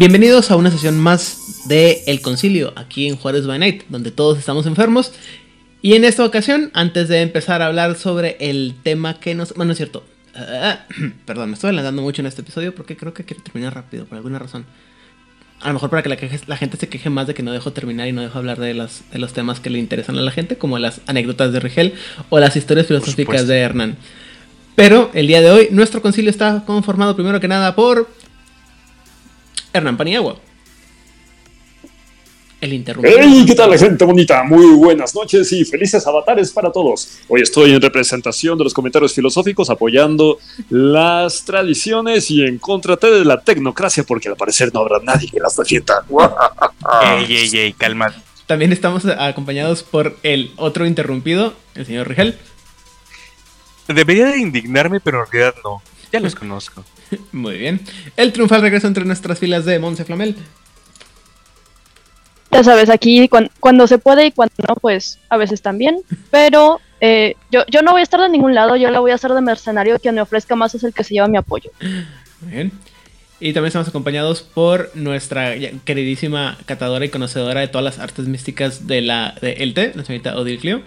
Bienvenidos a una sesión más de El Concilio, aquí en Juárez by Night, donde todos estamos enfermos. Y en esta ocasión, antes de empezar a hablar sobre el tema que nos... Bueno, es cierto. Ah, perdón, me estoy adelantando mucho en este episodio porque creo que quiero terminar rápido, por alguna razón. A lo mejor para que la, queje- la gente se queje más de que no dejo terminar y no dejo hablar de, las, de los temas que le interesan a la gente, como las anécdotas de Rigel o las historias filosóficas de Hernán. Pero el día de hoy, nuestro concilio está conformado primero que nada por Hernán Paniagua. El interrumpido. ¡Hey! ¿Qué tal, gente bonita? Muy buenas noches y felices avatares para todos. Hoy estoy en representación de los comentarios filosóficos apoyando las tradiciones y en contra de la tecnocracia, porque al parecer no habrá nadie que las defienda. Ey, ey, ey, calma. También estamos acompañados por el otro interrumpido, el señor Rigel. Debería de indignarme, pero en realidad no. Ya los conozco. Muy bien. El triunfal regreso entre nuestras filas de Monse Flamel. Ya sabes, aquí cuan- cuando se puede y cuando no, pues a veces también. Pero eh, yo, yo no voy a estar de ningún lado, yo la voy a hacer de mercenario. Quien me ofrezca más es el que se lleva mi apoyo. Muy bien. Y también estamos acompañados por nuestra queridísima catadora y conocedora de todas las artes místicas de la de ELTE, la señorita Odile Clio.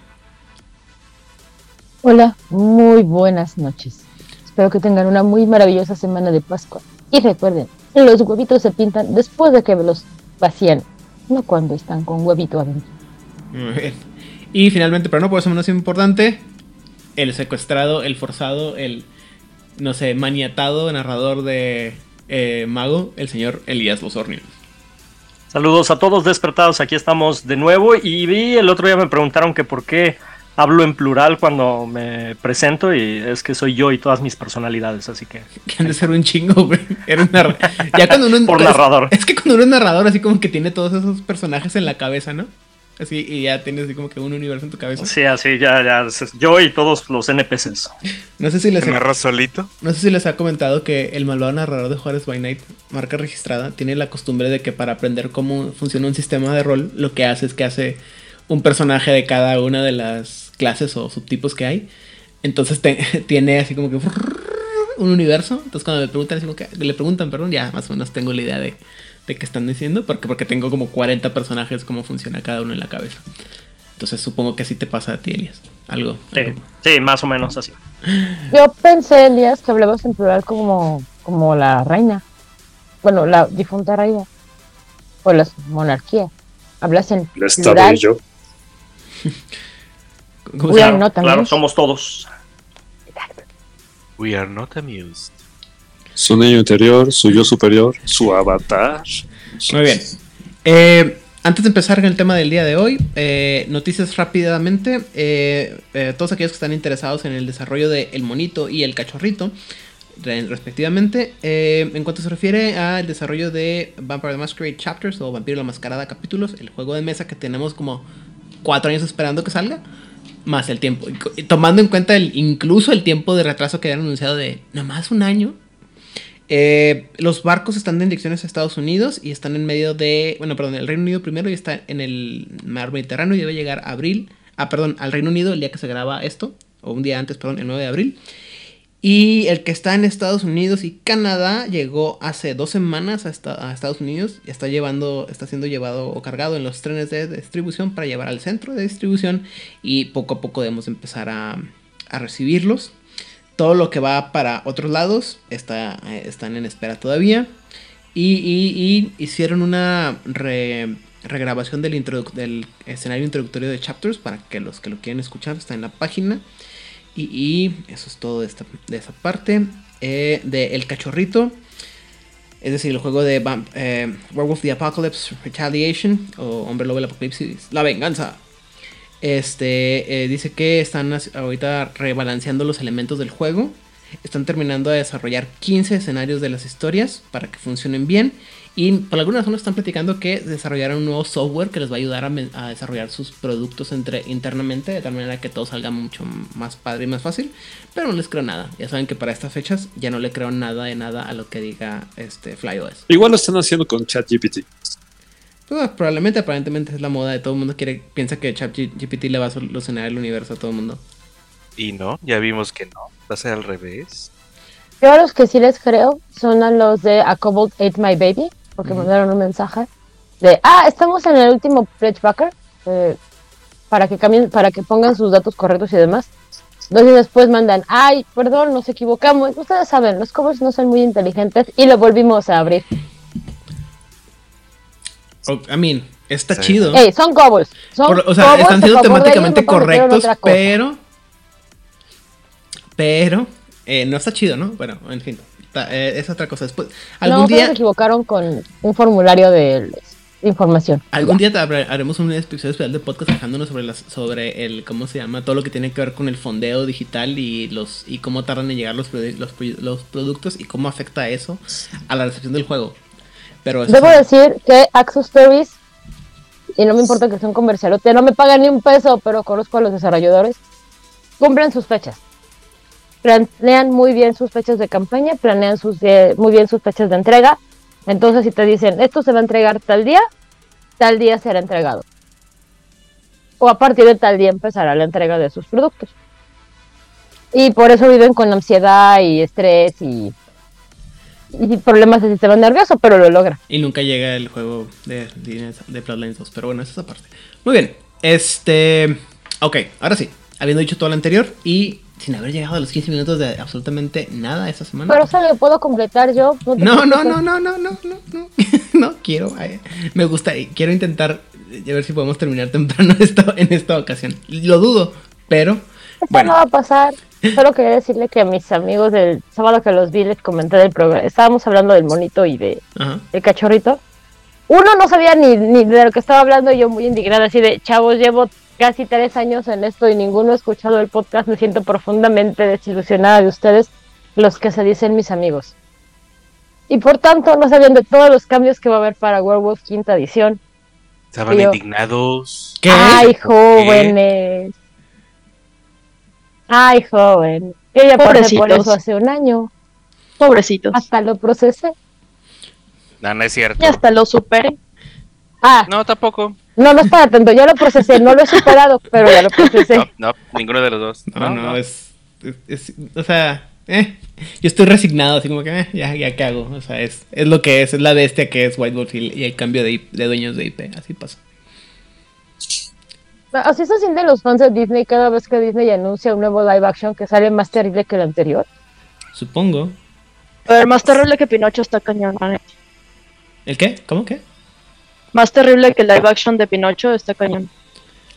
Hola, muy buenas noches. Espero que tengan una muy maravillosa semana de Pascua. Y recuerden, los huevitos se pintan después de que los vacían, no cuando están con huevito adentro. Muy bien. Y finalmente, pero no por eso menos importante, el secuestrado, el forzado, el, no sé, maniatado narrador de eh, Mago, el señor Elías Losornio. Saludos a todos despertados, aquí estamos de nuevo y vi el otro día me preguntaron que por qué hablo en plural cuando me presento y es que soy yo y todas mis personalidades, así que Que han de ser un chingo, güey. Era un narra- Ya cuando uno por es- narrador. Es que cuando uno es narrador, así como que tiene todos esos personajes en la cabeza, ¿no? Así, y ya tienes así como que un universo en tu cabeza. Sí, así ya, ya, yo y todos los NPCs. No sé si les no sé si les ha comentado que el malvado narrador de Juárez by Night, marca registrada, tiene la costumbre de que para aprender cómo funciona un sistema de rol, lo que hace es que hace un personaje de cada una de las clases o subtipos que hay. Entonces te- tiene así como que un universo. Entonces cuando me preguntan, así como que- le preguntan, perdón, ya más o menos tengo la idea de, de qué están diciendo. Porque, porque tengo como 40 personajes, cómo funciona cada uno en la cabeza. Entonces supongo que así te pasa a ti, Elias. Algo. Sí, algo. sí, más o menos así. Yo pensé, Elías, que hablabas en plural como, como la reina. Bueno, la difunta reina. O la monarquía. Hablas en La estaba plural. yo. ¿Cómo se We llama? are not Claro, amused. somos todos. We are not amused. Su niño interior, su yo superior, su avatar. Muy bien. Eh, antes de empezar con el tema del día de hoy, eh, noticias rápidamente. Eh, eh, todos aquellos que están interesados en el desarrollo de El Monito y El Cachorrito, re- respectivamente, eh, en cuanto se refiere al desarrollo de Vampire the Masquerade Chapters o Vampiro la Mascarada Capítulos, el juego de mesa que tenemos como cuatro años esperando que salga, más el tiempo. Tomando en cuenta el, incluso el tiempo de retraso que habían anunciado de nada más un año. Eh, los barcos están en direcciones a Estados Unidos y están en medio de, bueno, perdón, el Reino Unido primero y está en el mar Mediterráneo y debe llegar a abril, ah, perdón, al Reino Unido el día que se graba esto, o un día antes, perdón, el 9 de abril. Y el que está en Estados Unidos y Canadá llegó hace dos semanas a, esta- a Estados Unidos y está llevando, está siendo llevado o cargado en los trenes de distribución para llevar al centro de distribución y poco a poco debemos empezar a, recibirlos. Todo lo que va para otros lados está, eh, están en espera todavía. Y, hicieron una re- regrabación del, del escenario introductorio de Chapters para que los que lo quieran escuchar está en la página. Y, eso es todo de, esta, de esa parte. Eh, de El Cachorrito. Es decir, el juego de Vamp- eh, Werewolf the Apocalypse Retaliation. O Hombre Lobo del Apocalipsis. La Venganza. Este eh, dice que están ahorita rebalanceando los elementos del juego. Están terminando de desarrollar 15 escenarios de las historias para que funcionen bien. Y por alguna razón están platicando que desarrollaron un nuevo software que les va a ayudar a, desarrollar sus productos entre, internamente de tal manera que todo salga mucho más padre y más fácil. Pero no les creo nada. Ya saben que para estas fechas ya no le creo nada de nada a lo que diga este FlyOS. Igual lo están haciendo con ChatGPT. Pues, probablemente, aparentemente es la moda de todo el mundo quiere, piensa que ChatGPT le va a solucionar el universo a todo el mundo. Y no, ya vimos que no. Va a ser al revés. Yo a los que sí les creo son a los de A Cobalt Ate My Baby, porque mandaron un mensaje de, ah, estamos en el último pledge backer, eh, para que cambien, para que pongan sus datos correctos y demás. Dos días después mandan, ay, perdón, nos equivocamos. Ustedes saben, los covers no son muy inteligentes y lo volvimos a abrir. O- I mean, está Sí. chido. Ey, son covers. Son Por- o sea, covers, están siendo ellos, temáticamente correctos, pero. Pero. eh, no está chido, ¿no? Bueno, en fin. Eh, es otra cosa. Después. Algún no, día. se equivocaron con un formulario de información. Algún día te habrá- haremos un episodio especial de podcast quejándonos sobre las, sobre el, ¿cómo se llama? Todo lo que tiene que ver con el fondeo digital y los, y cómo tardan en llegar los, los, produ- los productos y cómo afecta eso a la recepción del juego. Pero Debo es- decir que Axos Stories, y no me importa que sea un comercialote, no me pagan ni un peso, pero conozco a los desarrolladores, cumplen sus fechas. Planean muy bien sus fechas de campaña, planean sus, eh, muy bien sus fechas de entrega. Entonces, si te dicen, esto se va a entregar tal día, tal día será entregado. O a partir de tal día empezará la entrega de sus productos. Y por eso viven con ansiedad y estrés y, y problemas de sistema nervioso, pero lo logran. Y nunca llega el juego de, de, de Bloodlines 2. Pero bueno, esa es esa parte. Muy bien. Este. Ok, ahora sí. Habiendo dicho todo lo anterior y sin haber llegado a los 15 minutos de absolutamente nada esta semana. Pero eso lo puedo completar yo. No, no, no, no, no, no, no, no. No quiero. ay, me gusta. Quiero intentar eh, a ver si podemos terminar temprano esto en esta ocasión. Lo dudo, pero Eso no va a pasar. Solo quería decirle que a mis amigos del sábado que los vi les comenté del programa. Estábamos hablando del monito y de Ajá. el cachorrito. Uno no sabía ni, ni de lo que estaba hablando y yo muy indignada así de chavos, llevo casi tres años en esto y ninguno ha escuchado el podcast. Me siento profundamente desilusionada de ustedes, los que se dicen mis amigos. Y por tanto no sabían de todos los cambios que va a haber para Werewolf quinta edición. Estaban Yo- indignados. ¿Qué? Ay, jóvenes. Ay, joven. Yo ya pasé por eso hace un año. Pobrecitos. Hasta lo procesé. No, no es cierto. Ya hasta lo superé. Ah, No, tampoco. No, no está atento. Yo lo procesé. No lo he superado, pero ya lo procesé. No, no, ninguno de los dos. No, no, es, es, es- O sea, eh, yo estoy resignado, así como que, eh, ya, ya, ¿qué hago? O sea, es, es lo que es, es la bestia que es White Wolf y, y el cambio de, de dueños de IP, así pasa. Así se sienten los fans de Disney cada vez que Disney anuncia un nuevo live action que sale más terrible que el anterior. Supongo. A ver, más terrible que Pinocho está cañón. ¿El qué? ¿Cómo qué? Más terrible que el live action de Pinocho está cañón.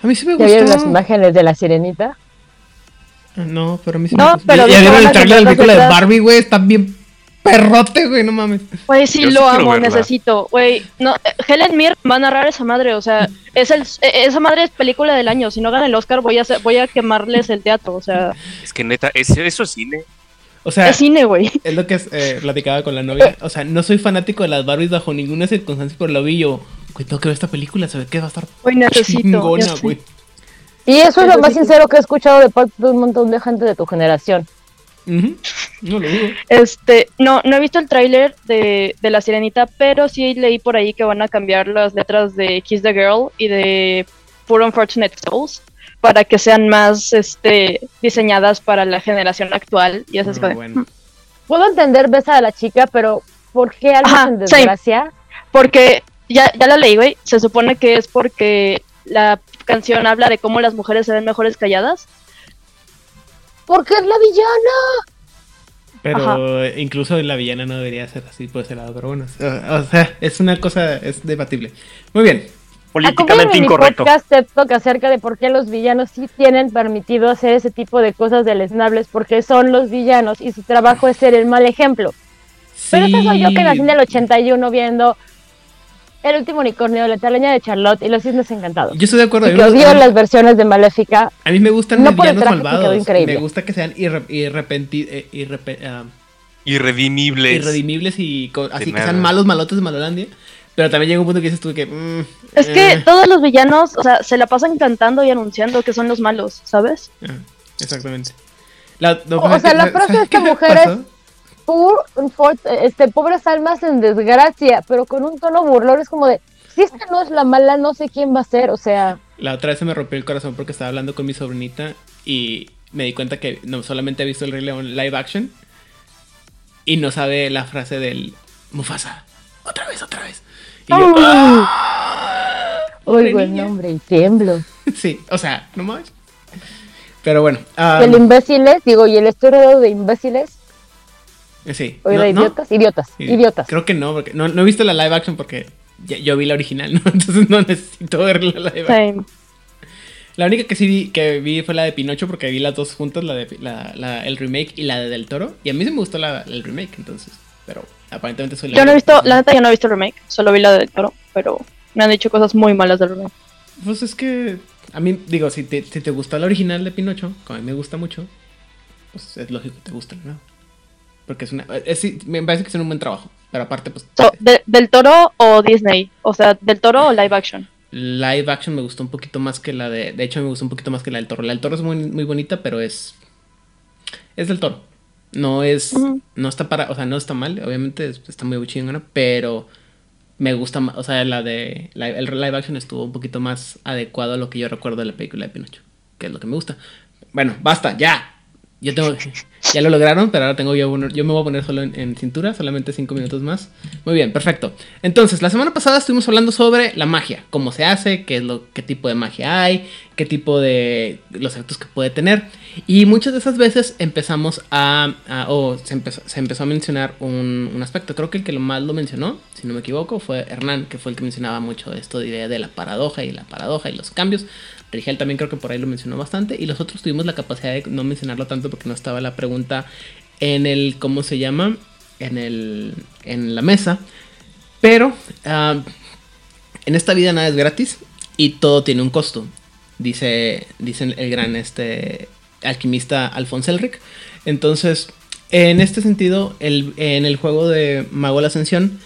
A mí sí me ¿Ya vieron las gustó. imágenes de la sirenita? Ah, No, pero a mí sí No, me gustó. pero ¿Ya, ya vi vieron el trailer de la película de. Barbie, güey? Está bien perrote, güey, no mames. Güey, sí Yo sí lo quiero amo, verla. necesito. Güey, no, eh, Helen Mir va a narrar esa madre, o sea, es el, eh, esa madre es película del año. Si no gana el Oscar, voy a hacer- voy a quemarles el teatro, o sea, Es que neta, es, eso es cine. O sea, es cine, güey. es lo que eh, platicaba con la novia. O sea, no soy fanático de las Barbies bajo ninguna circunstancia, pero lo vi yo, güey, tengo que ver esta película, se ve que va a estar necesito. chingona, güey. Y eso es lo más sincero que he escuchado de parte de un montón de gente de tu generación. No lo dudo. Este, no, no he visto el tráiler de, de La Sirenita, pero sí leí por ahí que van a cambiar las letras de Kiss the Girl y de Poor Unfortunate Souls para que sean más este, diseñadas para la generación actual. Y eso es Ah, bueno. "Mm". Puedo entender besa a la chica, pero ¿por qué Ajá, en desgracia? Porque ya, ya la leí, güey. Se supone que es porque la canción habla de cómo las mujeres se ven mejores calladas. Porque es la villana. Pero incluso la villana no debería ser así por ese lado, pero bueno. O, sea, es una cosa, es debatible. Muy bien. Políticamente en mi incorrecto. podcast Talk acerca de por qué los villanos sí tienen permitido hacer ese tipo de cosas deleznables, porque son los villanos y su trabajo es ser el mal ejemplo. Pero esa soy yo que nací en el 81 viendo El último unicornio, la talaña de Charlotte y los cisnes encantados. Yo estoy de acuerdo. Y A mí, que me odio las versiones de Maléfica. a mí me gustan No los malvados. Me gusta que sean irre- irrepenti- eh, irrepe- ah, Irredimibles. irredimibles y así que sean malos malotes de Malolandia. Pero también llega un punto que dices tú que. mm, Es que eh, todos los villanos, o sea, se la pasan cantando y anunciando que son los malos, ¿sabes? ah, exactamente. La- no, O sea, la frase de ¿sabes esta qué me mujer es- pasó? Poor, este, pobres almas en desgracia, pero con un tono burlón es como de, si esta no es la mala, no sé quién va a ser, o sea, La otra vez se me rompió el corazón porque estaba hablando con mi sobrinita y me di cuenta que no solamente he visto el Rey León live action y no sabe la frase del Mufasa. Otra vez. otra vez. Y yo, ¡Ah! Uy, buen niña. nombre, y tiemblo. sí, o sea, no más. Pero bueno, Y el um, imbéciles, digo, y el estoy rodeado de imbéciles, sí. o No, de no, idiotas, idiotas, sí, idiotas. Creo que no, porque no, no he visto la live action porque ya- yo vi la original, ¿no? Entonces no necesito ver la live action. La única que sí vi, que vi fue la de Pinocho porque vi las dos juntas, la de la, la- el remake y la de Del Toro. Y a mí sí me gustó la, el remake, entonces. Pero aparentemente soy la Yo no he visto, la neta yo no he visto el remake, solo vi la del toro, pero me han dicho cosas muy malas del remake. Pues es que a mí, digo, si te, si te gustó la original de Pinocho, como a mí me gusta mucho, pues es lógico que te guste la nueva. Porque es una. es- me parece que es un buen trabajo. Pero aparte, pues. So, de- ¿Del toro o Disney? O sea, ¿del toro o live action? Live action me gustó un poquito más que la de. De hecho, me gustó un poquito más que la del toro. La del toro es muy, muy bonita, pero es. Es del toro. No es. No está para. O sea, no está mal. Obviamente es- está muy chingona, pero. Me gusta más. O sea, la de. la- el live action estuvo un poquito más adecuado a lo que yo recuerdo de la película de Pinocho. Que es lo que me gusta. Bueno, basta, ya. Yo tengo. Ya lo lograron, pero ahora tengo yo. uno- Yo me voy a poner solo en, cintura, solamente cinco minutos más. Muy bien, perfecto. Entonces, la semana pasada estuvimos hablando sobre la magia, cómo se hace, qué es lo, qué tipo de magia hay, qué tipo de los efectos que puede tener. Y muchas de esas veces empezamos a, a- o se empezó, se empezó a mencionar un, un aspecto. Creo que el que lo más lo mencionó, si no me equivoco, fue Hernán, que fue el que mencionaba mucho esto de idea de la paradoja y la paradoja y los cambios. Rigel también creo que por ahí lo mencionó bastante. Y los otros tuvimos la capacidad de no mencionarlo tanto porque no estaba la pregunta en el, ¿cómo se llama? En el, en la mesa. Pero ah, en esta vida nada es gratis y todo tiene un costo. Dice, dice el gran este alquimista Alfonso Elric. Entonces, en este sentido, el, en el juego de Mago de la Ascensión,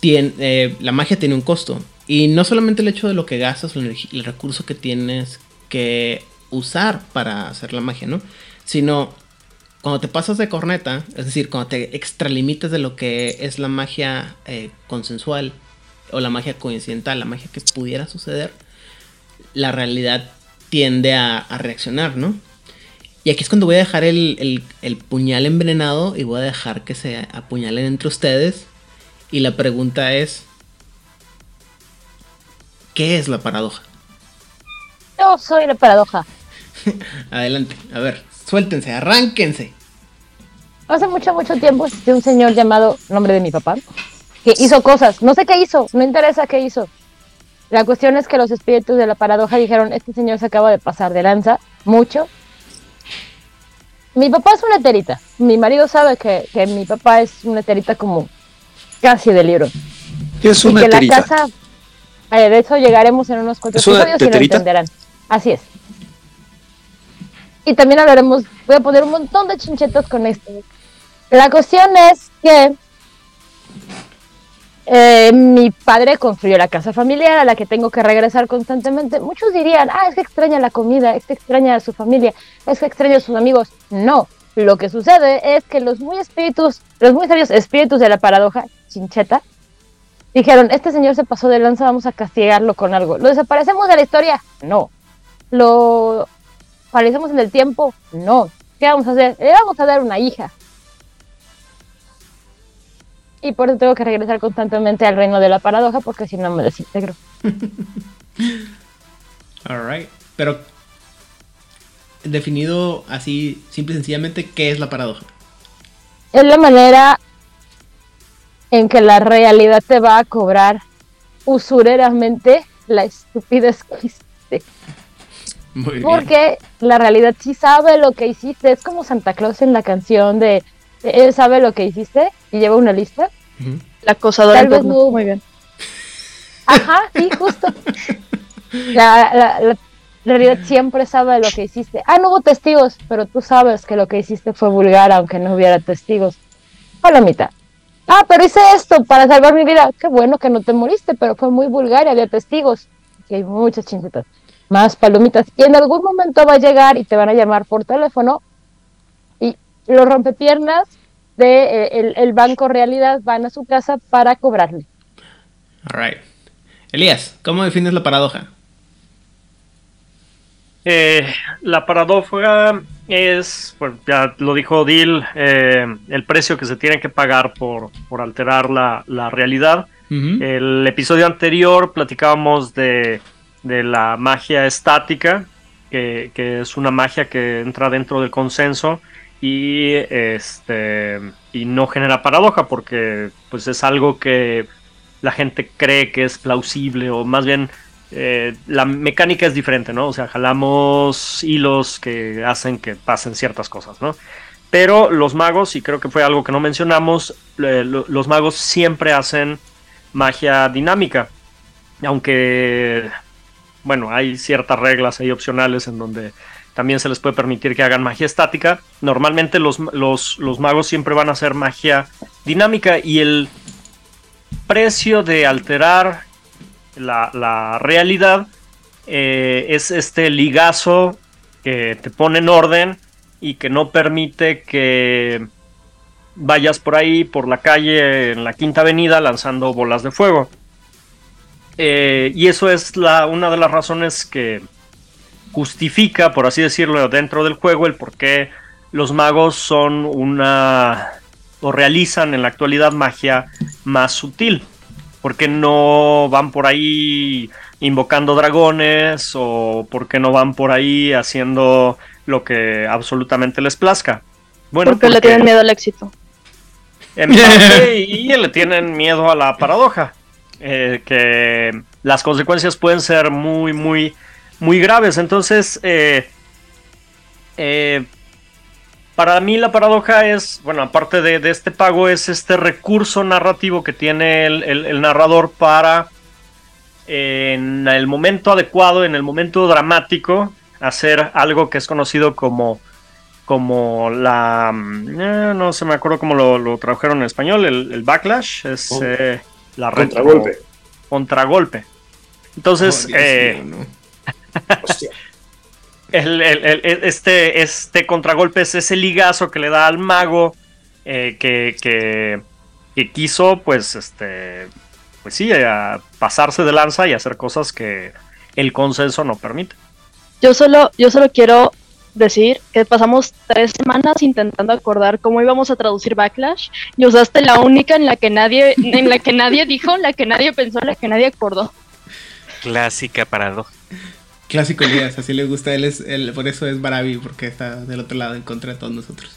tiene, eh, la magia tiene un costo. Y no solamente el hecho de lo que gastas, el, recurso que tienes que usar para hacer la magia, ¿no? Sino cuando te pasas de corneta, es decir, cuando te extralimitas de lo que es la magia eh, consensual o la magia coincidental, la magia que pudiera suceder, la realidad tiende a, a reaccionar, ¿no? Y aquí es cuando voy a dejar el, el- el puñal envenenado y voy a dejar que se apuñalen entre ustedes. Y la pregunta es, ¿qué es la paradoja? Yo soy la paradoja. Adelante, a ver, suéltense, arránquense. Hace mucho, mucho tiempo existió un señor llamado nombre de mi papá que hizo cosas. No sé qué hizo, no interesa qué hizo. La cuestión es que los espíritus de la paradoja dijeron, este señor se acaba de pasar de lanza, mucho. Mi papá es una eterita. Mi marido sabe que, que mi papá es una eterita como casi de libro. ¿Qué es y una que la casa... eh, de eso llegaremos en unos cuantos ¿Es una episodios y lo entenderán. Así es. Y también hablaremos, voy a poner un montón de chinchetos con esto. La cuestión es que eh, mi padre construyó la casa familiar a la que tengo que regresar constantemente. Muchos dirían, ah, es que extraña la comida, es que extraña a su familia, es que extraña a sus amigos. No, lo que sucede es que los muy espíritus, los muy sabios espíritus de la paradoja, chincheta, dijeron, este señor se pasó de lanza, vamos a castigarlo con algo. ¿Lo desaparecemos de la historia? No. ¿Lo paralizamos en el tiempo? No. ¿Qué vamos a hacer? Le vamos a dar una hija. Y por eso tengo que regresar constantemente al reino de la paradoja porque si no me desintegro. Alright. Pero definido así, simple y sencillamente, ¿qué es la paradoja? Es la manera en que la realidad te va a cobrar usureramente la estupidez que hiciste. Muy bien. Porque la realidad sí sabe lo que hiciste. Es como Santa Claus en la canción de él sabe lo que hiciste y lleva una lista. La acosadora Tal vez no. Muy bien. Ajá, sí, justo. La, la- la realidad siempre sabe lo que hiciste. Ah, no hubo testigos, pero tú sabes que lo que hiciste fue vulgar aunque no hubiera testigos. Palomita. Ah, pero hice esto para salvar mi vida. Qué bueno que no te moriste, pero fue muy vulgar y había testigos. Y hay muchas chinchitas. Más palomitas. Y en algún momento va a llegar y te van a llamar por teléfono y los rompepiernas de eh, el, el banco realidad van a su casa para cobrarle. Alright. Elías, ¿cómo defines la paradoja? Eh, la paradoja es, pues ya lo dijo Dil, eh, el precio que se tiene que pagar por, por alterar la, la realidad. El episodio anterior platicábamos de, de la magia estática, que, que es una magia que entra dentro del consenso y, este, y no genera paradoja porque pues, es algo que la gente cree que es plausible o más bien eh, la mecánica es diferente, ¿no? O sea, jalamos hilos que hacen que pasen ciertas cosas, ¿no? Pero los magos, y creo que fue algo que no mencionamos, eh, lo- los magos siempre hacen magia dinámica. Aunque, bueno, hay ciertas reglas ahí opcionales en donde también se les puede permitir que hagan magia estática. Normalmente los, los- los magos siempre van a hacer magia dinámica y el precio de alterar la, realidad eh, es este ligazo que te pone en orden y que no permite que vayas por ahí, por la calle, en la quinta avenida, lanzando bolas de fuego. Eh, y eso es la, una de las razones que justifica, por así decirlo, dentro del juego el por qué los magos son una o realizan en la actualidad magia más sutil. Porque no van por ahí invocando dragones o porque no van por ahí haciendo lo que absolutamente les plazca. Bueno, porque le tienen miedo al éxito. en parte, y le tienen miedo a la paradoja. eh, que las consecuencias pueden ser muy, muy, muy graves. Entonces, eh, eh, para mí la paradoja es, bueno, aparte de, de este pago, es este recurso narrativo que tiene el, el- el narrador para, eh, en el momento adecuado, en el momento dramático, hacer algo que es conocido como como la mm, eh, no se me acuerdo cómo lo, lo tradujeron en español el, el backlash es Oh. eh, la retro- Contragolpe. contragolpe entonces Oh, Dios eh, mío, no. Hostia. el- el- el- el- este, este contragolpe es ese ligazo que le da al mago eh, que, que, que quiso, pues, este, pues sí, a pasarse de lanza y hacer cosas que el consenso no permite. Yo solo, yo solo quiero decir que pasamos tres semanas intentando acordar cómo íbamos a traducir backlash y usaste la única en la que nadie, en la que nadie dijo, la que nadie pensó, la que nadie acordó. Clásica paradoja. Clásico Elías, así le gusta. Él es, él, por eso es Barabi, porque está del otro lado en contra de todos nosotros.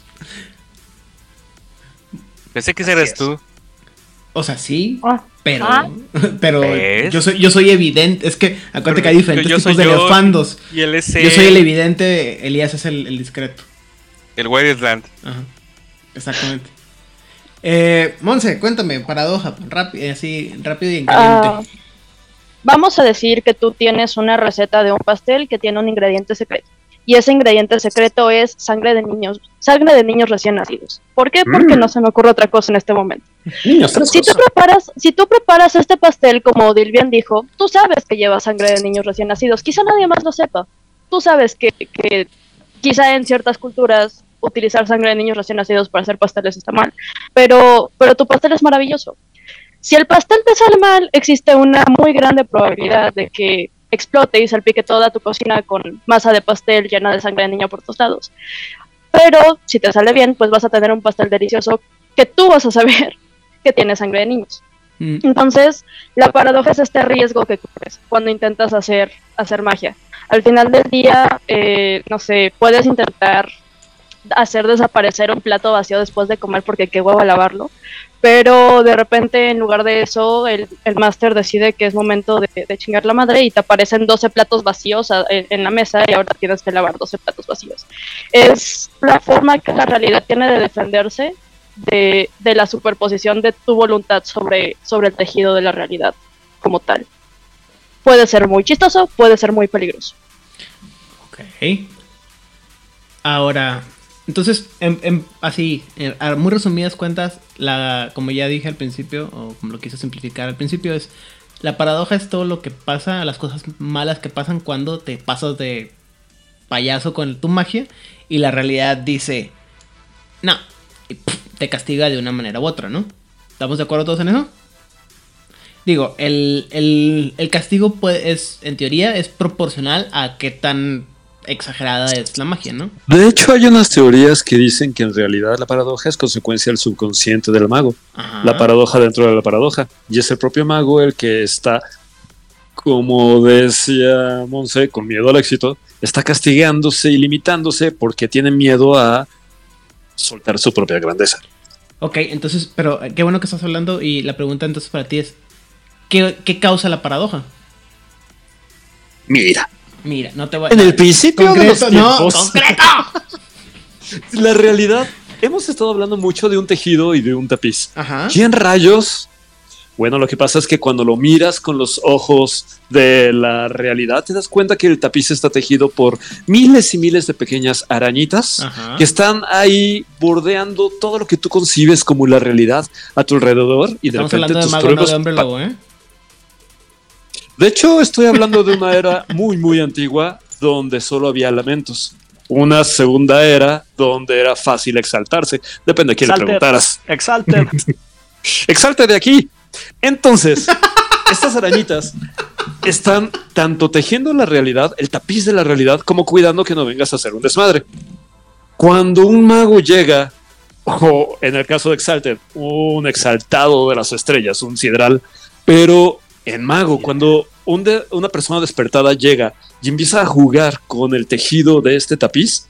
Pensé que eres es. tú. O sea, sí, Ah, pero. ah. Pero ¿Ves? yo soy, yo soy evidente. Es que acuérdate que hay diferentes Yo- yo tipos soy de yo, leofandos. Y él es Yo soy el evidente, Elías es el, el discreto. el Wireland. Ajá. Exactamente. Eh, Monse, cuéntame, paradoja, rápido, así, rápido y en Ah, caliente. Vamos a decir que tú tienes una receta de un pastel que tiene un ingrediente secreto. Y ese ingrediente secreto es sangre de niños, sangre de niños recién nacidos. ¿Por qué? Porque Mm. no se me ocurre otra cosa en este momento. Niños Si tú preparas, si tú preparas este pastel como Odil bien dijo, tú sabes que lleva sangre de niños recién nacidos. Quizá nadie más lo sepa. Tú sabes que, que quizá en ciertas culturas utilizar sangre de niños recién nacidos para hacer pasteles está mal. Pero, pero tu pastel es maravilloso. Si el pastel te sale mal, existe una muy grande probabilidad de que explote y salpique toda tu cocina con masa de pastel llena de sangre de niño por todos lados. Pero si te sale bien, pues vas a tener un pastel delicioso que tú vas a saber que tiene sangre de niños. Mm, Entonces, la paradoja es este riesgo que corres cuando intentas hacer, hacer magia. Al final del día, eh, no sé, puedes intentar hacer desaparecer un plato vacío después de comer porque qué huevo lavarlo, pero de repente en lugar de eso el, el máster decide que es momento de, chingar la madre y te aparecen 12 platos vacíos en la mesa y ahora tienes que lavar 12 platos vacíos. Es la forma que la realidad tiene de defenderse de, de la superposición de tu voluntad sobre, sobre el tejido de la realidad como tal. Puede ser muy chistoso, puede ser muy peligroso. ok. Ahora, entonces, en- así, a muy resumidas cuentas, la, como ya dije al principio, o como lo quise simplificar al principio, es la paradoja es todo lo que pasa, las cosas malas que pasan cuando te pasas de payaso con tu magia y la realidad dice, no, y te castiga de una manera u otra, ¿no? ¿Estamos de acuerdo todos en eso? Digo, el, el- el castigo puede, es, en teoría, es proporcional a qué tan exagerada es la magia, ¿no? De hecho, hay unas teorías que dicen que en realidad la paradoja es consecuencia del subconsciente del mago. Ajá. La paradoja dentro de la paradoja. Y es el propio mago el que está, como decía Monse, con miedo al éxito, está castigándose y limitándose porque tiene miedo a soltar su propia grandeza. Ok, entonces, pero eh, qué bueno que estás hablando y la pregunta entonces para ti es, ¿qué, qué causa la paradoja? Mira, Mira, no te voy en el principio de los no, tiempos, concreto. la realidad, hemos estado hablando mucho de un tejido y de un tapiz. Ajá. ¿Quién rayos? Bueno, lo que pasa es que cuando lo miras con los ojos de la realidad, te das cuenta que el tapiz está tejido por miles y miles de pequeñas arañitas Ajá. que están ahí bordeando todo lo que tú concibes como la realidad a tu alrededor y de Estamos repente hablando de tus mago, no pruebas de hombre pa- lobo, ¿eh? De hecho, estoy hablando de una era muy, muy antigua donde solo había lamentos. Una segunda era donde era fácil exaltarse. Depende de quién le Exalted. preguntaras. Exalted. ¡Exalte de aquí! Entonces, estas arañitas están tanto tejiendo la realidad, el tapiz de la realidad, como cuidando que no vengas a hacer un desmadre. Cuando un mago llega, o en el caso de Exalted, un exaltado de las estrellas, un sidral, pero en mago, cuando un una persona despertada llega y empieza a jugar con el tejido de este tapiz,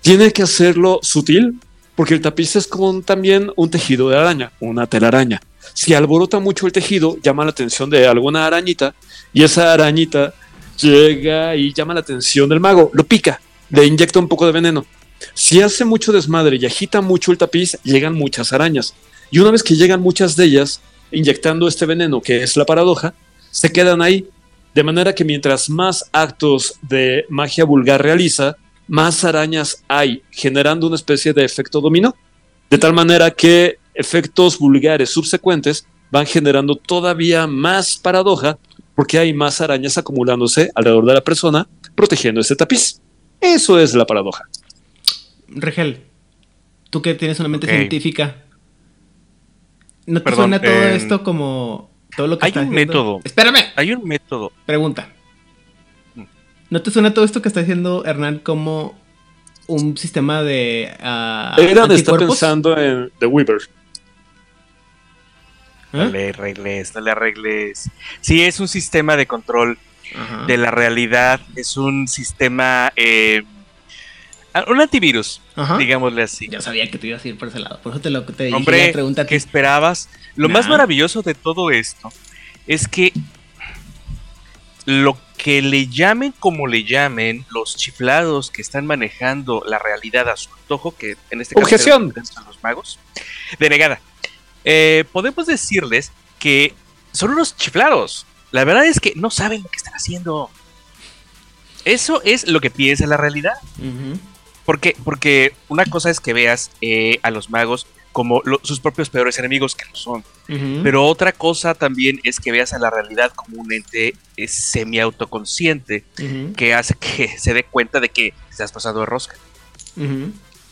tiene que hacerlo sutil, porque el tapiz es como también un tejido de araña, una telaraña. Si alborota mucho el tejido, llama la atención de alguna arañita, y esa arañita llega y llama la atención del mago, lo pica, le inyecta un poco de veneno. Si hace mucho desmadre y agita mucho el tapiz, llegan muchas arañas. Y una vez que llegan muchas de ellas, inyectando este veneno, que es la paradoja, se quedan ahí. De manera que mientras más actos de magia vulgar realiza, más arañas hay, generando una especie de efecto dominó. De tal manera que efectos vulgares subsecuentes van generando todavía más paradoja porque hay más arañas acumulándose alrededor de la persona protegiendo ese tapiz. Eso es la paradoja. Regel, tú que tienes una mente científica, ¿no te Perdón, suena todo eh, esto como todo lo que hay un haciendo? método. Espérame, Hay un método. pregunta. Mm. ¿No te suena todo esto que está haciendo Hernán como un sistema de ah, Eran está anticuerpos? pensando en The Weaver. ¿Eh? No le arregles, no le arregles. Sí, es un sistema de control Ajá. de la realidad. Es un sistema. eh, un antivirus, Ajá. digámosle así. Yo sabía que te ibas a ir por ese lado, por eso te lo te dije Hombre, la pregunta ¿qué esperabas? Lo más maravilloso de todo esto es que lo que le llamen como le llamen los chiflados que están manejando la realidad a su antojo, que en este caso Objeción. son los magos, denegada. Eh, podemos decirles que son unos chiflados. La verdad es que no saben lo que están haciendo. Eso es lo que piensa la realidad. Ujú. Porque, porque una cosa es que veas eh, a los magos como lo- sus propios peores enemigos, que lo son. Pero otra cosa también es que veas a la realidad como un ente eh, semi-autoconsciente que hace que se dé cuenta de que estás pasando de rosca.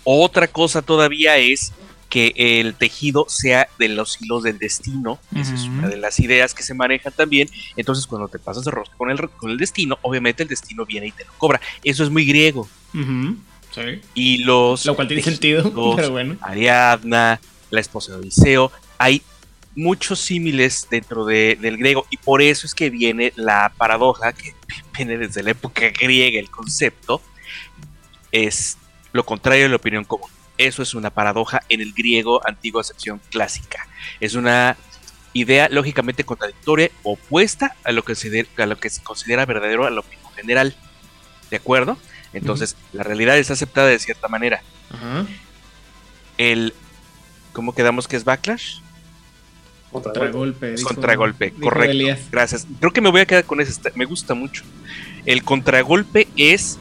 Otra cosa todavía es que el tejido sea de los hilos del destino. Esa es una de las ideas que se manejan también. Entonces, cuando te pasas de rosca con el, con el destino, obviamente el destino viene y te lo cobra. Eso es muy griego. Ujú. Sí. Y los. Lo cual tiene sentido, pero bueno. Ariadna, la esposa de Odiseo. Hay muchos símiles dentro de- del griego y por eso es que viene la paradoja, que viene desde la época griega el concepto, es lo contrario de la opinión común. Eso es una paradoja en el griego antigua acepción clásica. Es una idea lógicamente contradictoria, opuesta a lo que se, a lo que se considera verdadero a la opinión general. ¿De acuerdo? Entonces, la realidad es aceptada de cierta manera el ¿cómo quedamos que es backlash? Contragolpe. contragolpe, dijo correcto. Gracias. Creo que me voy a quedar con ese, está- me gusta mucho. El contragolpe es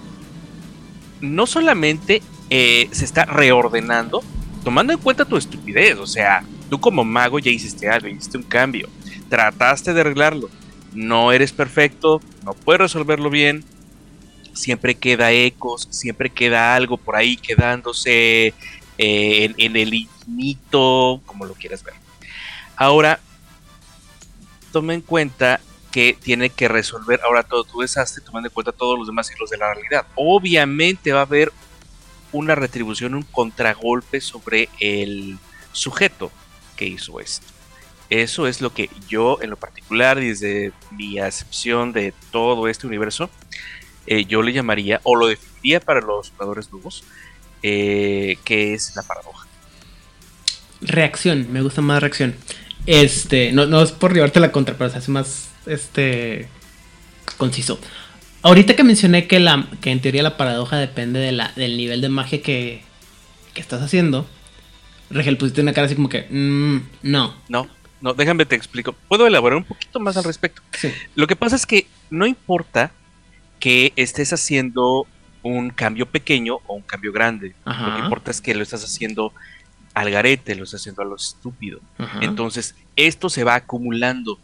no solamente eh, se está reordenando, tomando en cuenta tu estupidez, o sea, tú como mago ya hiciste algo, hiciste un cambio, trataste de arreglarlo, no eres perfecto, no puedes resolverlo bien, siempre queda ecos, siempre queda algo por ahí quedándose eh, en, el infinito, como lo quieras ver. Ahora, toma en cuenta que tiene que resolver ahora todo tu desastre tomando en cuenta todos los demás hilos de la realidad. Obviamente va a haber una retribución, un contragolpe sobre el sujeto que hizo esto. Eso es lo que yo, en lo particular, desde mi acepción de todo este universo, eh, yo le llamaría, o lo definiría para los jugadores nuevos, eh, que es la paradoja. Reacción, me gusta más reacción. Este, no, no es por llevarte la contra, pero se hace más este conciso. Ahorita que mencioné que la que en teoría la paradoja depende de la, del nivel de magia que, que estás haciendo. Regel, pusiste una cara así como que, mm, no. No, no, déjame te explico. Puedo elaborar un poquito más al respecto. Sí. Lo que pasa es que no importa que estés haciendo un cambio pequeño o un cambio grande. Ajá. Lo que importa es que lo estás haciendo al garete, lo estás haciendo a lo estúpido. Ajá. Entonces, esto se va acumulando.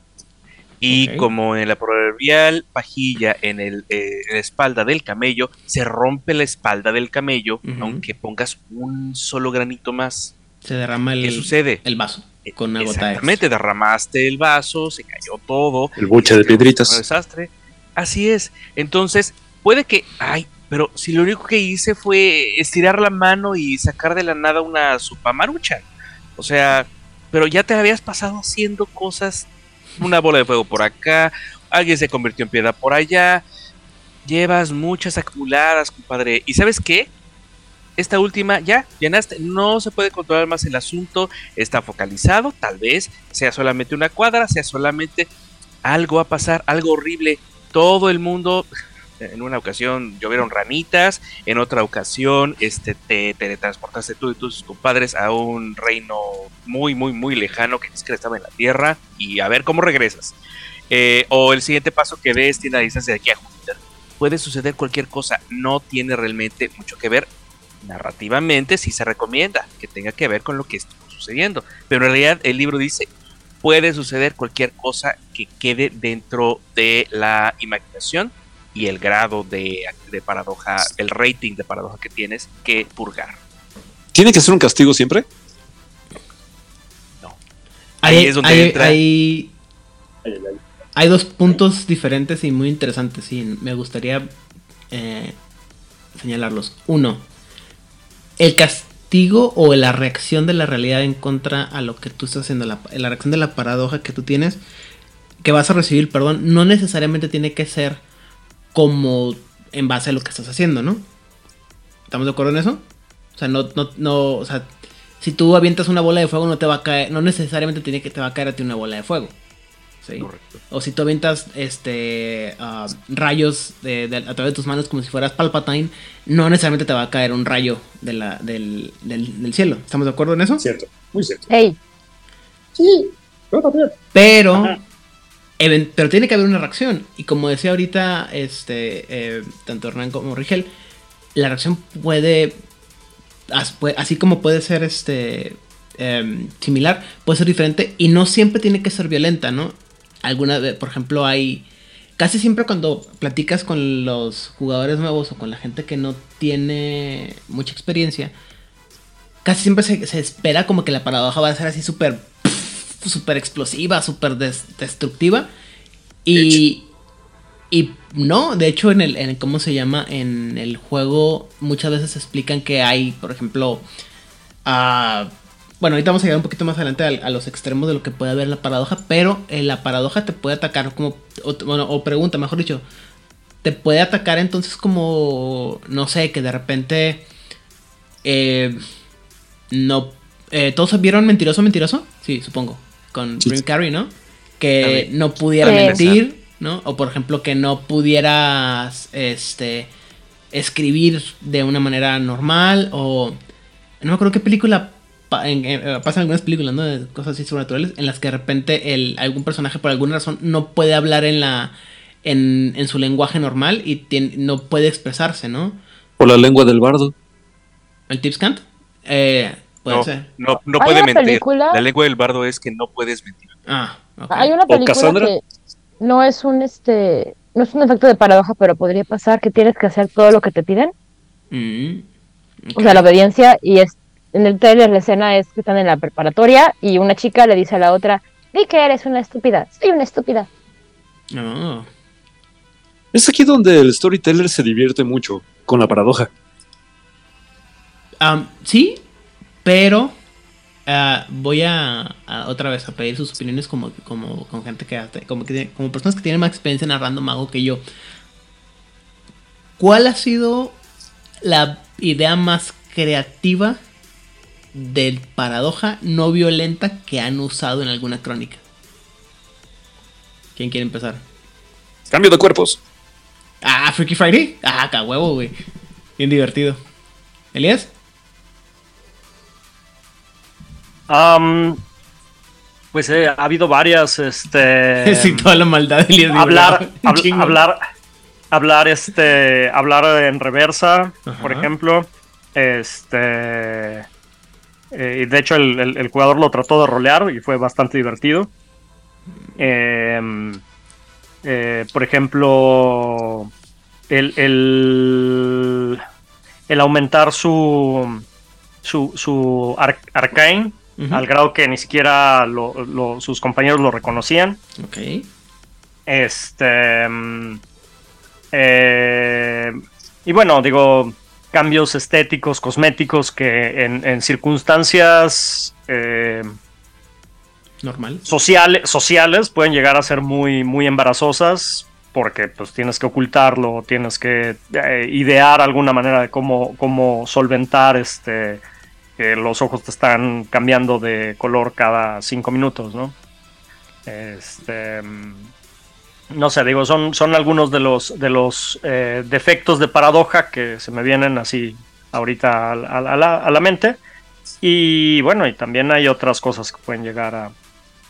Y como en la proverbial pajilla en, el, eh, en la espalda del camello, se rompe la espalda del camello, aunque pongas un solo granito más. Se derrama el, ¿Qué sucede? el vaso con una gota de Exactamente, derramaste el vaso, se cayó todo. El buche de este, piedritas. un desastre. Así es. Entonces, puede que, ay, pero si lo único que hice fue estirar la mano y sacar de la nada una sopa marucha. O sea, pero ya te habías pasado haciendo cosas, una bola de fuego por acá, alguien se convirtió en piedra por allá. Llevas muchas acumuladas, compadre. ¿Y sabes qué? Esta última, ya, llenaste, no se puede controlar más el asunto, está focalizado, tal vez sea solamente una cuadra, sea solamente algo a pasar, algo horrible. Todo el mundo, en una ocasión llovieron ramitas, en otra ocasión este, te teletransportaste tú y tus compadres a un reino muy, muy, muy lejano que ni siquiera estaba en la Tierra y a ver cómo regresas. Eh, o el siguiente paso que ves tiene la distancia de aquí a Júpiter. Puede suceder cualquier cosa, no tiene realmente mucho que ver. Narrativamente sí se recomienda que tenga que ver con lo que estuvo sucediendo, pero en realidad el libro dice puede suceder cualquier cosa que quede dentro de la imaginación y el grado de, de paradoja, el rating de paradoja que tienes que purgar. ¿Tiene que ser un castigo siempre? Ahí Hay- es donde hay- entra. hay- Hay dos puntos diferentes y muy interesantes y me gustaría eh, señalarlos. Uno, el castigo o la reacción de la realidad en contra a lo que tú estás haciendo, la, reacción de la paradoja que tú tienes, que vas a recibir, perdón, no necesariamente tiene que ser como en base a lo que estás haciendo, ¿no? ¿Estamos de acuerdo en eso? O sea, no, no, no, o sea, si tú avientas una bola de fuego no te va a caer, no necesariamente tiene que te va a caer a ti una bola de fuego. ¿Sí? Correcto. O si tú avientas este ah, rayos de, de- a través de tus manos como si fueras Palpatine, no necesariamente te va a caer un rayo de la, del, del- del cielo. ¿Estamos de acuerdo en eso? Cierto, muy cierto. Hey, Sí, yo también. Pero, pero tiene que haber una reacción. Y como decía ahorita, este, eh, tanto Hernán como Rigel, la reacción puede, as- pue- así como puede ser este em, similar, puede ser diferente y no siempre tiene que ser violenta, ¿no? Alguna vez, por ejemplo, hay casi siempre cuando platicas con los jugadores nuevos o con la gente que no tiene mucha experiencia, casi siempre se, se espera como que la paradoja va a ser así súper súper explosiva, súper des- destructiva. Y, y no, de hecho en el, en el- ¿cómo se llama? En el juego muchas veces explican que hay, por ejemplo, ah, bueno, ahorita vamos a llegar un poquito más adelante a, a los extremos de lo que puede haber la paradoja, pero eh, la paradoja te puede atacar como, o, bueno, o pregunta, mejor dicho, te puede atacar entonces como, no sé, que de repente, eh, no, eh, ¿todos vieron Mentiroso, Mentiroso? Sí, supongo, con Sí. Jim Carrey, ¿no? Que no pudiera mentir, ¿no? O por ejemplo que no pudieras, este, escribir de una manera normal o... No me acuerdo qué película pa- en- en- pasa en algunas películas, ¿no? De cosas así sobrenaturales en las que de repente el, algún personaje por alguna razón no puede hablar en la en, en su lenguaje normal y tien- no puede expresarse, ¿no? Por la lengua del bardo. El tips can't eh, puede No, ser. no, no puede mentir. película- La lengua del bardo es que no puedes mentir. Ah, ok. hay una película Cassandra? que no es un este, no es un efecto de paradoja, pero podría pasar que tienes que hacer todo lo que te piden. Mm, O sea, la obediencia y es en el trailer la escena es que están en la preparatoria y una chica le dice a la otra, di que eres una estúpida, soy una estúpida. No. Es aquí donde el storyteller se divierte mucho, con la paradoja. Am, sí, pero ah, voy a, a otra vez a pedir sus opiniones como, como con gente que como, que, como personas que tienen más experiencia narrando mago que yo. ¿Cuál ha sido la idea más creativa del paradoja no violenta que han usado en alguna crónica? ¿Quién quiere empezar? Cambio de cuerpos. Ah, Freaky Friday. Ah, huevo, güey. Bien divertido. ¿Elías? Am, pues eh, ha habido varias, este... sí, toda la maldad de Elías. hablar, hablar, hablar, este, hablar en reversa, Ajá. por ejemplo. Este, eh, y de hecho, el, el- el jugador lo trató de rolear y fue bastante divertido. Em, eh, por ejemplo, el, el, el aumentar su, su, su ar- arcane al grado que ni siquiera lo- lo- sus compañeros lo reconocían. Ok. Este. mm, eh, y bueno, digo, cambios estéticos, cosméticos que en, en circunstancias eh, Normal. sociales, sociales pueden llegar a ser muy, muy embarazosas porque pues tienes que ocultarlo, tienes que eh, idear alguna manera de cómo, cómo solventar este que los ojos te están cambiando de color cada cinco minutos, ¿no? Este, no sé, digo, son, son algunos de los, de los eh, defectos de paradoja que se me vienen así ahorita a, la- a la, a la mente. Y bueno, y también hay otras cosas que pueden llegar a,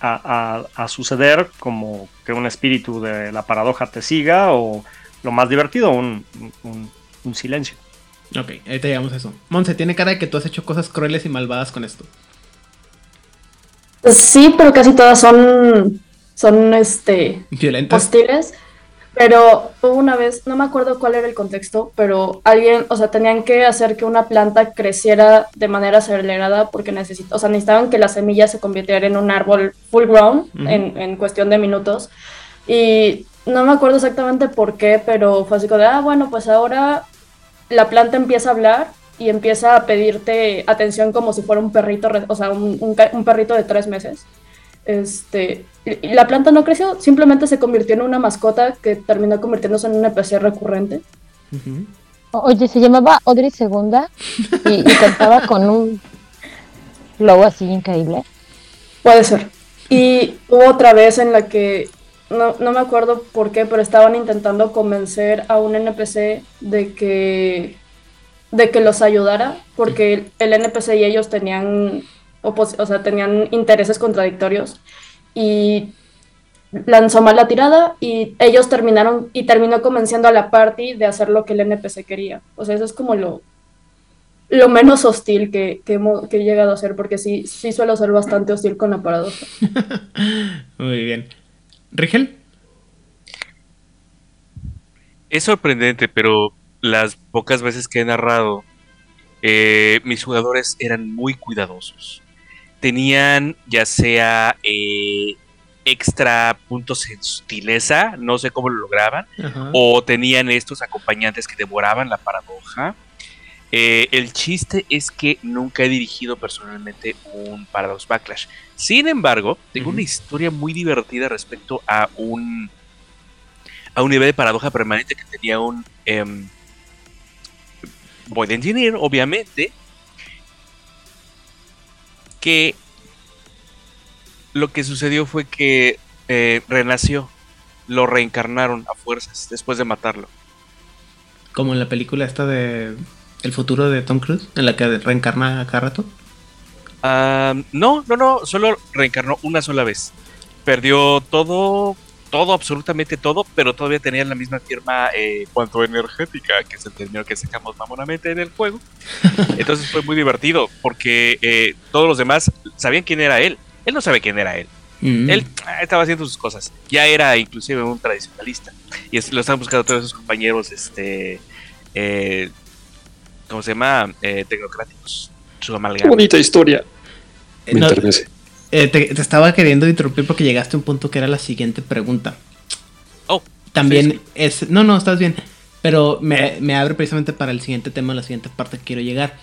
a- a- a suceder, como que un espíritu de la paradoja te siga, o lo más divertido, un, un- un silencio. Ok, ahorita llegamos a eso. Monse, tiene cara de que tú has hecho cosas crueles y malvadas con esto. Pues Sí, pero casi todas son, son este, Violentas. hostiles. Pero una vez, no me acuerdo cuál era el contexto, pero alguien, o sea, tenían que hacer que una planta creciera de manera acelerada porque necesita, o sea, necesitaban que la semilla se convirtiera en un árbol full grown en, en cuestión de minutos. Y no me acuerdo exactamente por qué, pero fue así como de, ah, bueno, pues ahora la planta empieza a hablar y empieza a pedirte atención como si fuera un perrito, o sea, un, un perrito de tres meses. Este, y la planta no creció, simplemente se convirtió en una mascota que terminó convirtiéndose en un NPC recurrente. Oye, se llamaba Audrey Segunda y, y cantaba con un flow así increíble. Puede ser. Y hubo otra vez en la que, no, no me acuerdo por qué, pero estaban intentando convencer a un NPC de que, de que los ayudara, porque el NPC y ellos tenían, o sea, tenían intereses contradictorios. Y lanzó mal la tirada y ellos terminaron y terminó convenciendo a la party de hacer lo que el NPC quería. O sea, eso es como lo, lo menos hostil que, que, he llegado a hacer, porque sí, sí suelo ser bastante hostil con la paradoja. Muy bien. ¿Rigel? Es sorprendente, pero las pocas veces que he narrado, eh, mis jugadores eran muy cuidadosos. Tenían ya sea eh, extra puntos en sutileza, no sé cómo lo lograban, Ajá. o tenían estos acompañantes que devoraban la paradoja. Eh, el chiste es que nunca he dirigido personalmente un Paradox Backlash. Sin embargo, tengo una historia muy divertida respecto a un a un nivel de paradoja permanente que tenía un em, Void Engineer, obviamente, que lo que sucedió fue que eh, renació, lo reencarnaron a fuerzas después de matarlo. Como en la película esta de El futuro de Tom Cruise, en la que reencarna a cada rato. Ah, no, no, no, solo reencarnó una sola vez. Perdió todo, todo, absolutamente todo, pero todavía tenía la misma firma eh, cuanto energética, que es el término que sacamos mamonamente en el juego. Entonces fue muy divertido, porque eh, todos los demás sabían quién era él. Él no sabe quién era él. Mm. Él ah, estaba haciendo sus cosas. Ya era inclusive un tradicionalista. Y es- lo están buscando todos sus compañeros, este, eh, ¿cómo se llama? Eh, tecnocráticos. Su Qué amalgama. bonita historia. Me no. Eh, te, te estaba queriendo interrumpir porque llegaste a un punto que era la siguiente pregunta. también es... No, no, estás bien. Pero me, me abre precisamente para el siguiente tema, la siguiente parte que quiero llegar.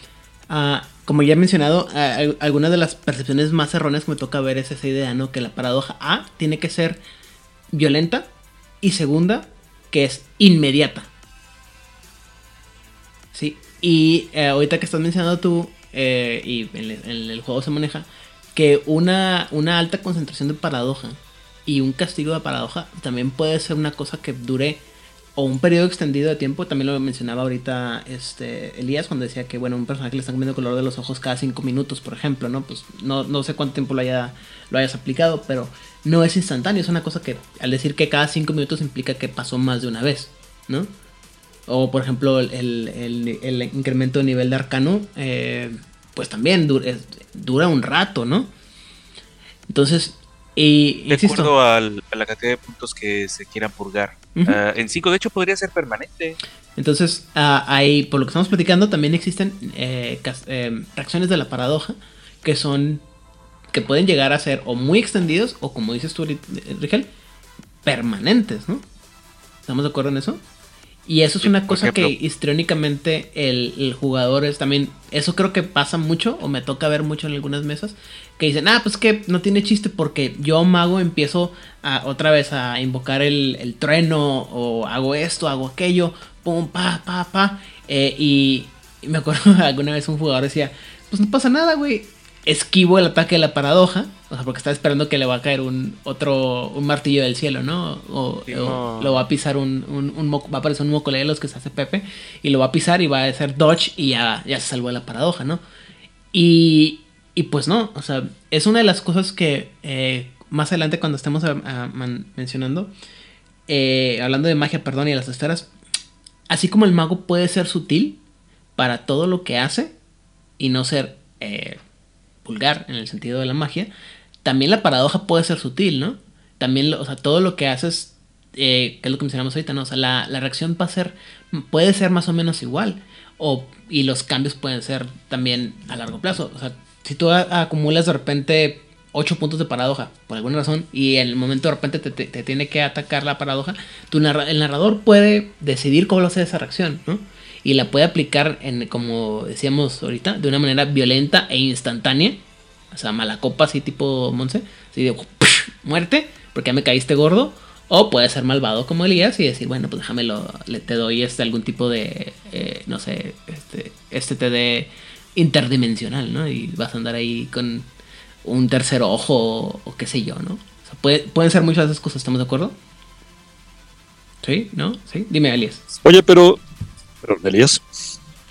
Ah, como ya he mencionado, al- algunas de las percepciones más erróneas que me toca ver es esa idea, ¿no? Que la paradoja A tiene que ser violenta y segunda, que es inmediata. Sí, y eh, ahorita que estás mencionando tú, eh, y en, el- en el juego se maneja, que una, una alta concentración de paradoja y un castigo de paradoja también puede ser una cosa que dure o un periodo extendido de tiempo, también lo mencionaba ahorita este Elías cuando decía que bueno, un personaje le están cambiando color de los ojos cada cinco minutos, por ejemplo, ¿no? Pues no, no sé cuánto tiempo lo, haya, lo hayas aplicado, pero no es instantáneo, es una cosa que al decir que cada cinco minutos implica que pasó más de una vez, ¿no? O por ejemplo el- el incremento de nivel de arcano, eh, pues también dura, es- dura un rato, ¿no? Entonces, y De insisto, acuerdo al- a la cantidad de puntos que se quieran purgar. Ah, en 5, de hecho, podría ser permanente. Entonces, ah, hay, por lo que estamos platicando, también existen eh, eh, reacciones de la paradoja que son, que pueden llegar a ser o muy extendidos o, como dices tú, Ri- Rigel, permanentes, ¿no? ¿Estamos de acuerdo en eso? Y eso es una cosa que histriónicamente el, el jugador es también, eso creo que pasa mucho, o me toca ver mucho en algunas mesas, que dicen, ah, pues que no tiene chiste porque yo mago empiezo a, otra vez a invocar el, el trueno, o hago esto, hago aquello, pum, pa, pa, pa, eh, y, y me acuerdo alguna vez un jugador decía, pues no pasa nada, güey, esquivo el ataque de la paradoja, o sea, porque está esperando que le va a caer un otro, un martillo del cielo, ¿no? O, Sí, o no. lo va a pisar un, un, un moco- va a aparecer un mocolé de los que se hace Pepe, y lo va a pisar y va a hacer dodge y ya, ya se salvó de la paradoja, ¿no? Y, y pues no, o sea, es una de las cosas que eh, más adelante cuando estemos ah, ah, man- mencionando, eh, hablando de magia, perdón, y las esferas, así como el mago puede ser sutil para todo lo que hace y no ser eh, vulgar en el sentido de la magia, también la paradoja puede ser sutil, ¿no? También, lo- o sea, todo lo que haces, eh, que es lo que mencionamos ahorita, ¿no? O sea, la, la reacción va a ser, puede ser más o menos igual. O, y los cambios pueden ser también a largo plazo. O sea, si tú acumulas de repente 8 puntos de paradoja, por alguna razón, y en el momento de repente te, te- tiene que atacar la paradoja, tu el narrador puede decidir cómo hacer esa reacción, ¿no? Y la puede aplicar, en, como decíamos ahorita, de una manera violenta e instantánea. O sea, mala copa, así tipo Monse. Así de muerte, porque ya me caíste gordo. O puede ser malvado como Elías y decir, bueno, pues déjamelo, le, te doy este algún tipo de, eh, no sé, este, este te de interdimensional, ¿no? Y vas a andar ahí con un tercer ojo o, o qué sé yo, ¿no? O sea, puede- pueden ser muchas de esas cosas, ¿estamos de acuerdo? ¿Sí? ¿No? ¿Sí? Dime, Elías. Oye, pero. Pero, Elías.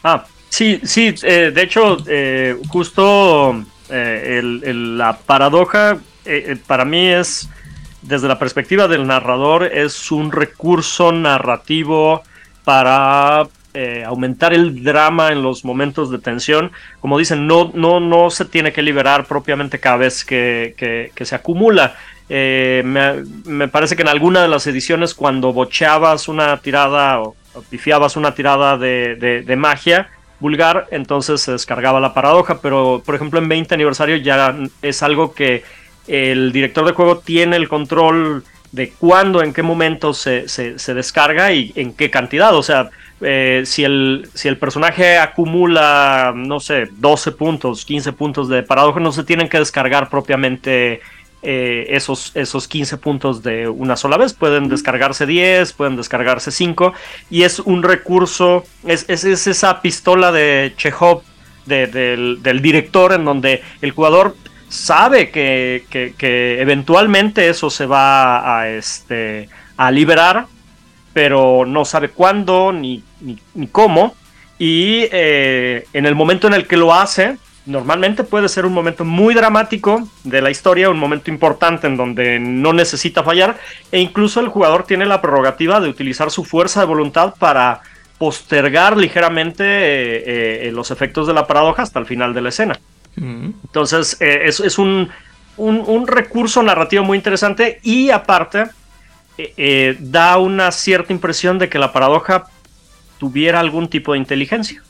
Ah, sí, sí, eh, de hecho, eh, justo eh, la paradoja eh, eh, para mí es, desde la perspectiva del narrador, es un recurso narrativo para aumentar el drama en los momentos de tensión. Como dicen, no, no, no se tiene que liberar propiamente cada vez que, se acumula. Me, me parece que en alguna de las ediciones cuando bocheabas una tirada o, o pifiabas una tirada de, de- de magia vulgar, entonces se descargaba la paradoja, pero por ejemplo en 20 aniversario ya es algo que el director de juego tiene el control de cuándo, en qué momento se, se- descarga y en qué cantidad. O sea, eh, si, el, si el personaje acumula, no sé, 12 puntos, 15 puntos de paradoja, no se tienen que descargar propiamente eh, esos, esos 15 puntos de una sola vez. Pueden descargarse 10, pueden descargarse 5. Y es un recurso, es, es- es esa pistola de Chekhov de- del, del director en donde el jugador sabe que, que- que eventualmente eso se va a, este, a liberar, pero no sabe cuándo ni, ni- ni cómo. Y eh, en el momento en el que lo hace, normalmente puede ser un momento muy dramático de la historia, un momento importante en donde no necesita fallar, e incluso el jugador tiene la prerrogativa de utilizar su fuerza de voluntad para postergar ligeramente eh, eh, los efectos de la paradoja hasta el final de la escena. Entonces, eh, es, es un, un- un recurso narrativo muy interesante y aparte da una cierta impresión de que la paradoja tuviera algún tipo de inteligencia.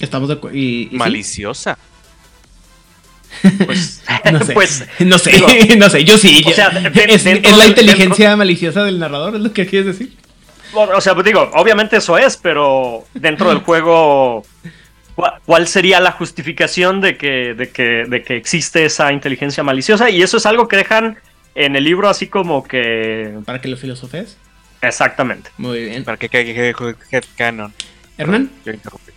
Estamos de acuerdo. Y, y sí. Maliciosa. Pues, No sé. pues, no sé, digo, no sé, yo sí. o ya- sea, de- es, la inteligencia maliciosa del narrador, es lo que quieres decir. O sea, pues digo, obviamente eso es, pero dentro del juego, ¿cuál- ¿cuál sería la justificación de que, de que, de que existe esa inteligencia maliciosa? Y eso es algo que dejan en el libro así como que... Para que lo filosofes. Exactamente. Muy bien. Para que quede canon. Hernán. Yo interrumpí.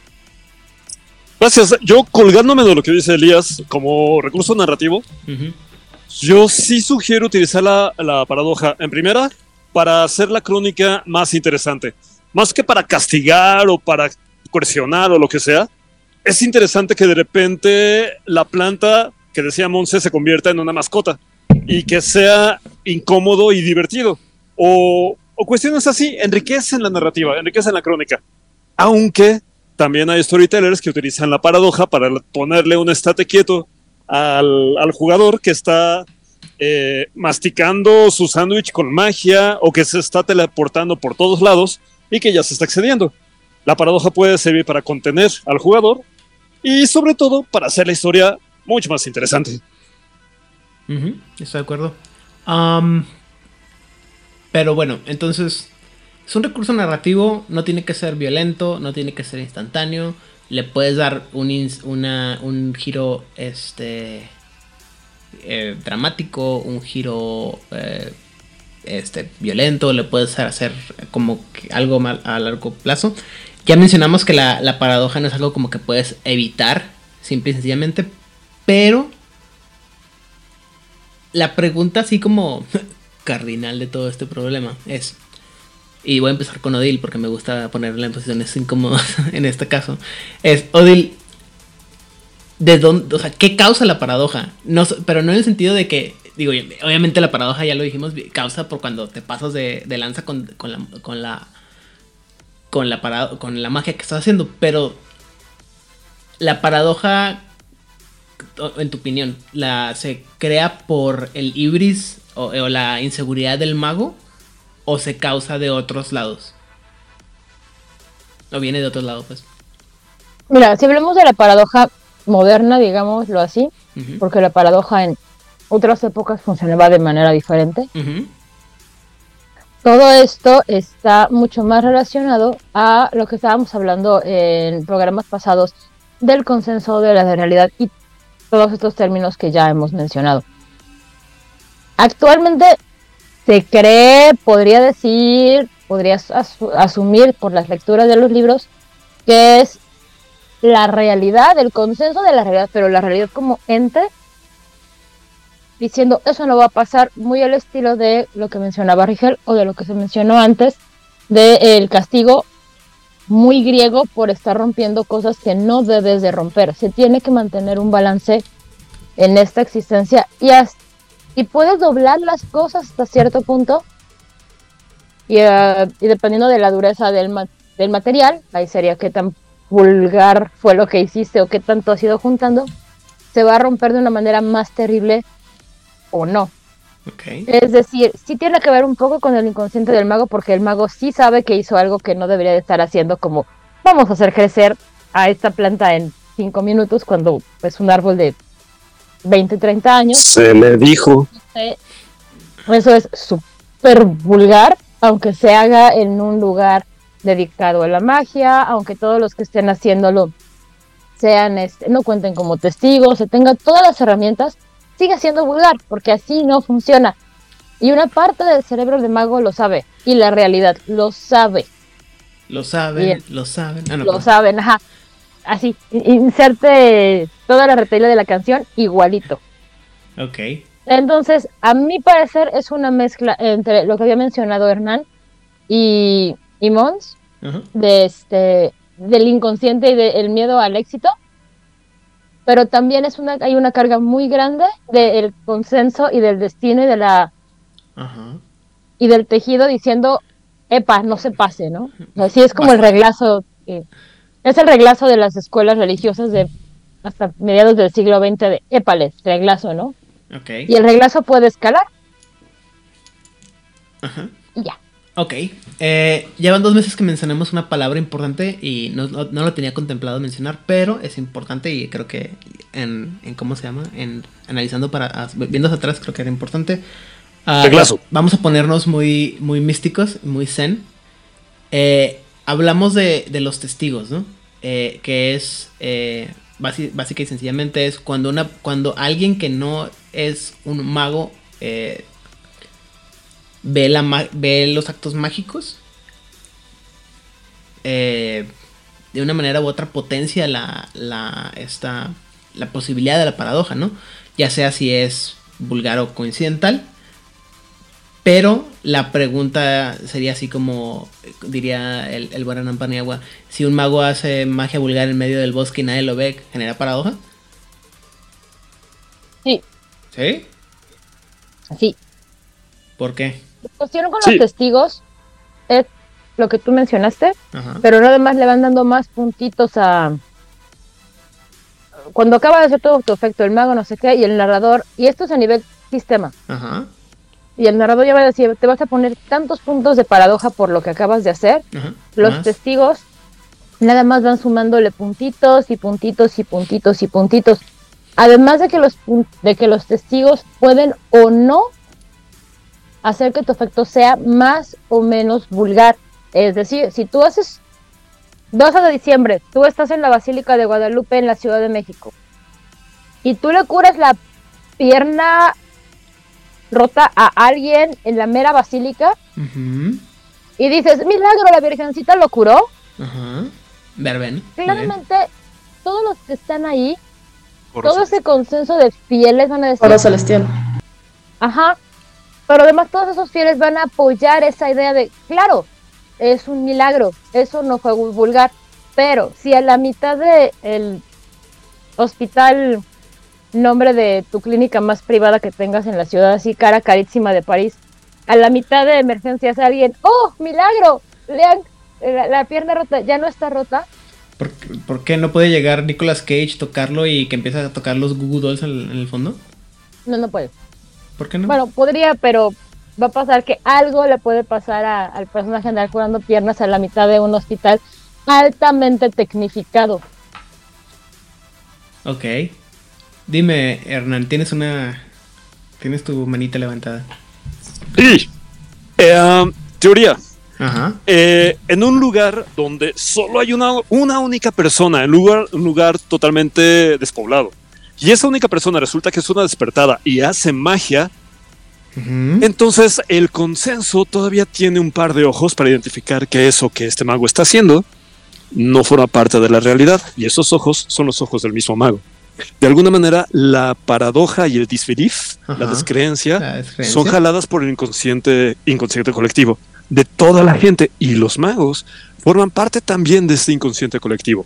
Gracias. Yo colgándome de lo que dice Elías como recurso narrativo, Ujú. yo sí sugiero utilizar la, la paradoja en primera para hacer la crónica más interesante. Más que para castigar o para coercionar o lo que sea, es interesante que de repente la planta que decía Monse se convierta en una mascota y que sea incómodo y divertido. O, o cuestiones así, enriquecen la narrativa, enriquecen la crónica. Aunque también hay storytellers que utilizan la paradoja para ponerle un estate quieto al, al jugador que está eh, masticando su sándwich con magia o que se está teleportando por todos lados y que ya se está excediendo. La paradoja puede servir para contener al jugador y sobre todo para hacer la historia mucho más interesante. Estoy de acuerdo. Pero bueno, entonces es un recurso narrativo, no tiene que ser violento, no tiene que ser instantáneo. Le puedes dar un, giro este eh, dramático, un giro eh, este, violento, le puedes hacer como que algo mal a largo plazo. Ya mencionamos que la, la paradoja no es algo como que puedes evitar, simple y sencillamente, pero la pregunta así como cardinal de todo este problema es, y voy a empezar con Odil porque me gusta ponerla en posiciones incómodas en este caso, es Odil, ¿de dónde, o sea, qué causa la paradoja? No, pero no en el sentido de que, digo, obviamente la paradoja ya lo dijimos, causa por cuando te pasas de, de lanza con, con la... Con la con la, parado- con la magia que estás haciendo, pero la paradoja en tu opinión, la se crea por el ibris o la inseguridad del mago o se causa de otros lados? O viene de otros lados, pues. Mira, si hablamos de la paradoja moderna, digámoslo así, porque la paradoja en otras épocas funcionaba de manera diferente. Todo esto está mucho más relacionado a lo que estábamos hablando en programas pasados del consenso de la realidad y todos estos términos que ya hemos mencionado. Actualmente se cree, podría decir, podrías asu- asumir por las lecturas de los libros que es la realidad, el consenso de la realidad, pero la realidad como ente diciendo eso no va a pasar muy al estilo de lo que mencionaba Rigel o de lo que se mencionó antes del castigo muy griego por estar rompiendo cosas que no debes de romper. Se tiene que mantener un balance en esta existencia y, as- y puedes doblar las cosas hasta cierto punto y, eh, y dependiendo de la dureza del, ma- del material, ahí sería qué tan vulgar fue lo que hiciste o qué tanto has ido juntando, se va a romper de una manera más terrible o no. Ok. Es decir, sí tiene que ver un poco con el inconsciente del mago, porque el mago sí sabe que hizo algo que no debería de estar haciendo, como vamos a hacer crecer a esta planta en cinco minutos cuando es un árbol de 20, 30 años. Se le dijo. Eso es súper vulgar, aunque se haga en un lugar dedicado a la magia, aunque todos los que estén haciéndolo sean, este, no cuenten como testigos, se tengan todas las herramientas, sigue siendo vulgar, porque así no funciona. Y una parte del cerebro del mago lo sabe, y la realidad lo sabe, Lo saben, Bien. lo saben. Ah, no, lo perdón. saben, ajá. Así, in- inserte toda la retaila de la canción igualito. Ok. Entonces, a mi parecer es una mezcla entre lo que había mencionado Hernán y, y Mons, de este, del inconsciente y del miedo al éxito, pero también es una, hay una carga muy grande del consenso y del destino y de la y del tejido diciendo, epa, no se pase, ¿no? O sea, sí es como el reglazo, es el reglazo de las escuelas religiosas de hasta mediados del siglo XX de épales, reglazo, ¿no? Ok. Y el reglazo puede escalar Ajá. y ya. Ok. Eh, llevan dos meses que mencionamos una palabra importante y no, no- no lo tenía contemplado mencionar, pero es importante y creo que en, en cómo se llama, en analizando para, viendo hacia atrás, creo que era importante. Ah, Reglazo. vamos a ponernos muy, muy místicos, muy zen. Eh, hablamos de, de los testigos, ¿no? Eh, que es, eh, básica y sencillamente es cuando, una, cuando alguien que no es un mago eh, ve, la ve los actos mágicos, eh, de una manera u otra potencia la, la, esta, la posibilidad de la paradoja, ¿no? Ya sea si es vulgar o coincidental. Pero la pregunta sería así como diría el, el Paniagua, si un mago hace magia vulgar en medio del bosque y nadie lo ve, ¿genera paradoja? Sí, ¿Sí? sí. ¿Por qué? La cuestión con Sí. los testigos es lo que tú mencionaste, Ajá. pero nada más le van dando más puntitos a. Cuando acaba de hacer todo tu efecto, el mago no sé qué, y el narrador, y esto es a nivel sistema, Ajá. Y el narrador ya va a decir, te vas a poner tantos puntos de paradoja por lo que acabas de hacer, Ajá. los ¿Más? testigos nada más van sumándole puntitos y puntitos y puntitos y puntitos. Además de que los de que los testigos pueden o no hacer que tu efecto sea más o menos vulgar. Es decir, si tú haces 12 de diciembre, tú estás en la Basílica de Guadalupe en la Ciudad de México y tú le curas la pierna rota a alguien en la mera basílica y dices, milagro, la Virgencita lo curó. Ajá. Verben. bien. Claramente, todos los que están ahí, Por todo ese consenso de fieles van a decir, Oro celestial. ajá, pero además todos esos fieles van a apoyar esa idea de, claro, es un milagro, eso no fue vul- vulgar, pero si a la mitad de el hospital, nombre de tu clínica más privada que tengas en la ciudad, así cara carísima de París, a la mitad de emergencias alguien, oh, milagro, lean, la, la pierna rota, ya no está rota, ¿Por, por qué no puede llegar Nicolas Cage, tocarlo y que empiece a tocar los Goo Goo Dolls en, en el fondo? no, no puede. ¿Por qué no? Bueno, podría, pero va a pasar que algo le puede pasar a- al personaje andar curando piernas a la mitad de un hospital altamente tecnificado. Ok. Dime, Hernán, tienes una. Tienes tu manita levantada. Y, eh, teoría. Ajá. Eh, en un lugar donde solo hay una, una única persona, en lugar, un lugar totalmente despoblado, y esa única persona resulta que es una despertada y hace magia, entonces el consenso todavía tiene un par de ojos para identificar que eso que este mago está haciendo no forma parte de la realidad, y esos ojos son los ojos del mismo mago. De alguna manera, la paradoja y el disbelief, la descreencia, La descreencia. son jaladas por el inconsciente, inconsciente colectivo de toda la gente y los magos forman parte también de este inconsciente colectivo,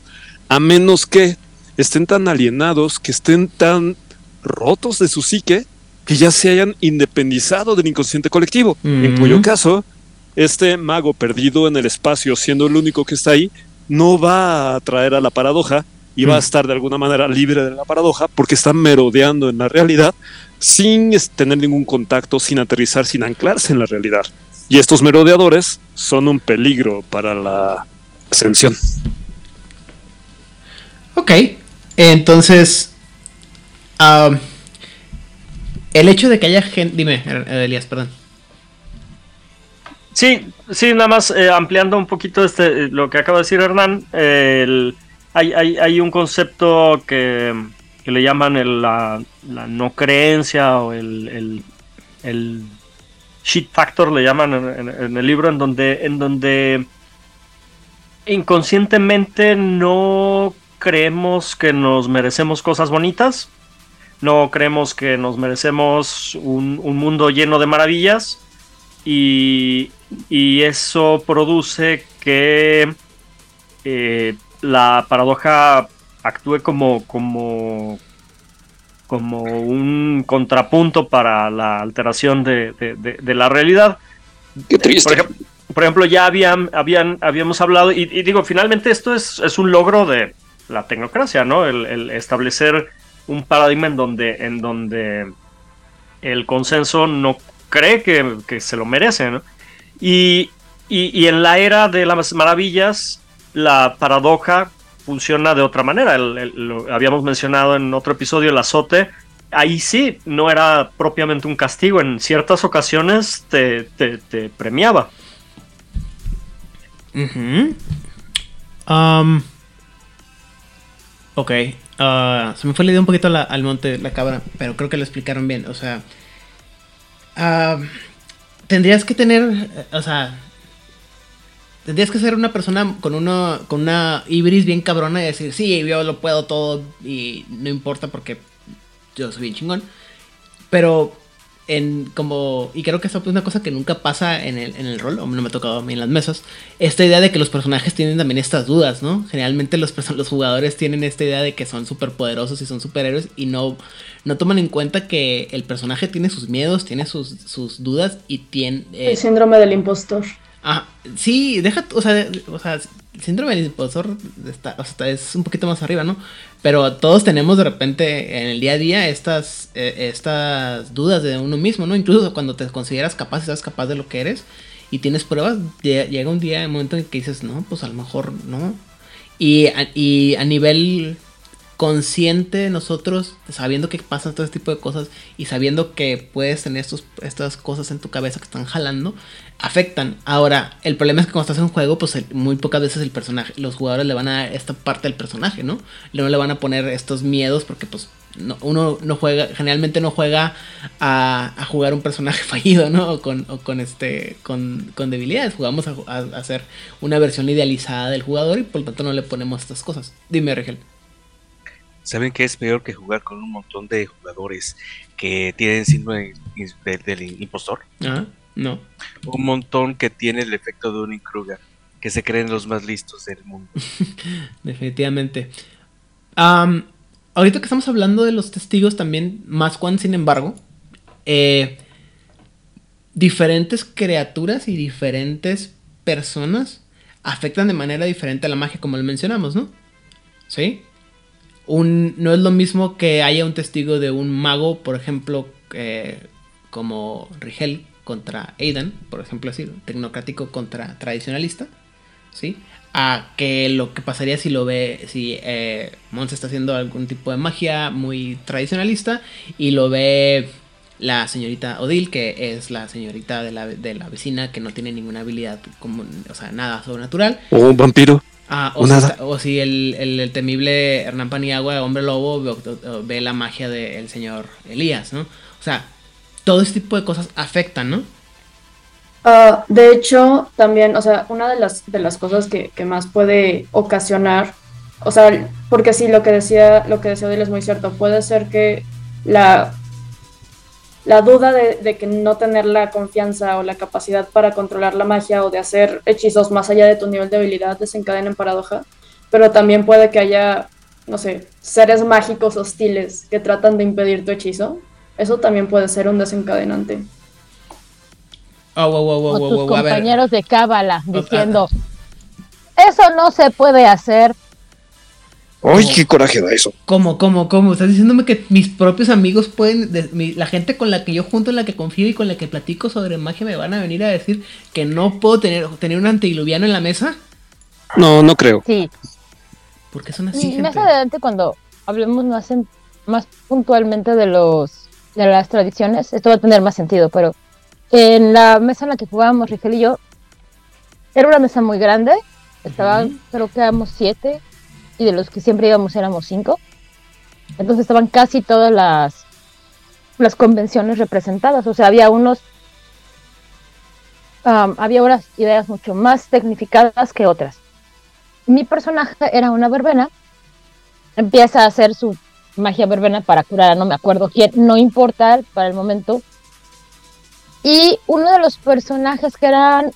a menos que estén tan alienados, que estén tan rotos de su psique, que ya se hayan independizado del inconsciente colectivo, en cuyo caso, este mago perdido en el espacio, siendo el único que está ahí, no va a atraer a la paradoja y va a Mm. estar de alguna manera libre de la paradoja porque está merodeando en la realidad sin tener ningún contacto, sin aterrizar, sin anclarse en la realidad. Y estos merodeadores son un peligro para la ascensión. Ok. Entonces. el hecho de que haya gente. Dime, Er- Elías, perdón. Sí, sí, nada más eh, ampliando un poquito este, eh, lo que acaba de decir Hernán, eh, el- hay, hay- un concepto que, que le llaman la, no creencia o el, el, el shit factor, le llaman en el libro, en donde, en donde inconscientemente no creemos que nos merecemos cosas bonitas, no creemos que nos merecemos un, un mundo lleno de maravillas y, y eso produce que eh, la paradoja actúe como, como, como un contrapunto para la alteración de, de- de- de la realidad. Qué Por ejemplo, por ejemplo, ya habían, habían, habíamos hablado, y, y digo, finalmente esto es, es un logro de la tecnocracia, ¿no? El, el establecer un paradigma en donde, en donde el consenso no cree que, que se lo merece, ¿no? Y, y- y en la era de las maravillas, la paradoja funciona de otra manera. Lo habíamos mencionado en otro episodio el azote. Ahí sí, no era propiamente un castigo. En ciertas ocasiones te, premiaba. Um, ok. ah, se me fue la idea un poquito al monte la cabra, pero creo que lo explicaron bien. O sea, ah, tendrías que tener, o sea, tendrías que ser una persona con una con una ibris bien cabrona y decir, sí, yo lo puedo todo y no importa porque yo soy bien chingón. Pero en como y creo que eso es una cosa que nunca pasa en el, en el rol, o no me ha tocado a mí en las mesas, esta idea de que los personajes tienen también estas dudas, ¿no? Generalmente los, los jugadores tienen esta idea de que son súper poderosos y son superhéroes y no, no toman en cuenta que el personaje tiene sus miedos, tiene sus, sus dudas y tiene... eh, El síndrome del impostor. Ah, sí, deja, o sea, o sea, el síndrome del impostor está, o sea, es un poquito más arriba, ¿no? Pero todos tenemos de repente en el día a día estas, eh, estas dudas de uno mismo, ¿no? Incluso cuando te consideras capaz, estás capaz de lo que eres y tienes pruebas, lle- llega un día, un momento en que dices, no, pues a lo mejor no. Y a, y a nivel consciente nosotros, sabiendo que pasan todo este tipo de cosas y sabiendo que puedes tener estos, estas cosas en tu cabeza que están jalando, afectan. Ahora, el problema es que cuando estás en un juego, pues el- muy pocas veces el personaje, los jugadores le van a dar esta parte del personaje, ¿no? No le van a poner estos miedos porque pues no- uno no juega, generalmente no juega a, a jugar un personaje fallido, ¿no? O con, o con este, con, con debilidades. Jugamos a, ju- a- a hacer una versión idealizada del jugador y por lo tanto no le ponemos estas cosas. Dime, Rigel. ¿Saben qué es peor que jugar con un montón de jugadores que tienen síndrome de- del impostor? Ah, no. Un montón que tiene el efecto de un Kruger, que se creen los más listos del mundo. Definitivamente. Am, ahorita que estamos hablando de los testigos también, más Juan, sin embargo, eh, diferentes criaturas y diferentes personas afectan de manera diferente a la magia, como lo mencionamos, ¿no? ¿Sí? Un, no es lo mismo que haya un testigo de un mago, por ejemplo, eh, como Rigel contra Aidan, por ejemplo, así, tecnocrático contra tradicionalista, ¿sí? A que lo que pasaría si lo ve, si eh, Mons está haciendo algún tipo de magia muy tradicionalista y lo ve la señorita Odil, que es la señorita de la, de la vecina que no tiene ninguna habilidad, como, o sea, nada sobrenatural. O un vampiro. Ah, o, si, o si el, el- el temible Hernán Paniagua, hombre lobo, ve, ve la magia del señor Elías, ¿no? O sea, todo este tipo de cosas afectan, ¿no? Ah, de hecho, también, o sea, una de las, de las cosas que, que más puede ocasionar, o sea, porque sí, lo que decía, lo que decía Odile es muy cierto, puede ser que la, la duda de, de que no tener la confianza o la capacidad para controlar la magia o de hacer hechizos más allá de tu nivel de habilidad desencadena en paradoja, pero también puede que haya, no sé, seres mágicos hostiles que tratan de impedir tu hechizo. Eso también puede ser un desencadenante. Oh, wow, o tus wow, a ver. compañeros de cábala ah, diciendo, eso no se puede hacer. ¡Ay, qué coraje da eso! ¿Cómo, cómo, cómo? ¿Estás diciéndome que mis propios amigos pueden, de- mi- la gente con la que yo junto, en la que confío y con la que platico sobre magia me van a venir a decir que no puedo tener, tener un antidiluviano en la mesa? No, no creo. Sí, ¿Por qué son así, y más gente? adelante cuando hablemos más, en- más puntualmente de los de las tradiciones, esto va a tener más sentido, pero en la mesa en la que jugábamos Rigel y yo, era una mesa muy grande, estaban, Ujú. creo que éramos siete, y de los que siempre íbamos éramos cinco, entonces estaban casi todas las, las convenciones representadas, o sea, había unos, había unas ideas mucho más tecnificadas que otras. Mi personaje era una verbena, empieza a hacer su magia verbena para curar a no me acuerdo quién, no importa para el momento. Y uno de los personajes que eran.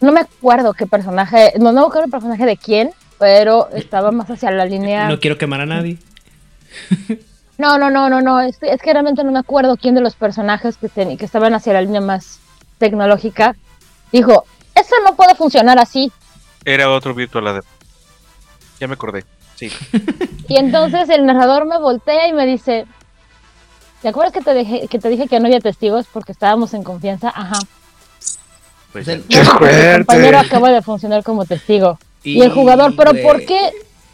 No me acuerdo qué personaje, no, no me acuerdo el personaje de quién, pero estaba más hacia la línea. No quiero quemar a nadie. No, no, no, no, no, es, es que realmente no me acuerdo quién de los personajes que, ten- que estaban hacia la línea más tecnológica dijo: Eso no puede funcionar así. Era otro Virtual Adep. Ya me acordé. Sí. Y entonces el narrador me voltea y me dice, ¿te acuerdas que te, dejé, que te dije que no había testigos porque estábamos en confianza? Ajá. Pues O sea, ya. ¡Qué Bueno, pues! El compañero acaba de funcionar como testigo. y el jugador, pero. ¿por qué?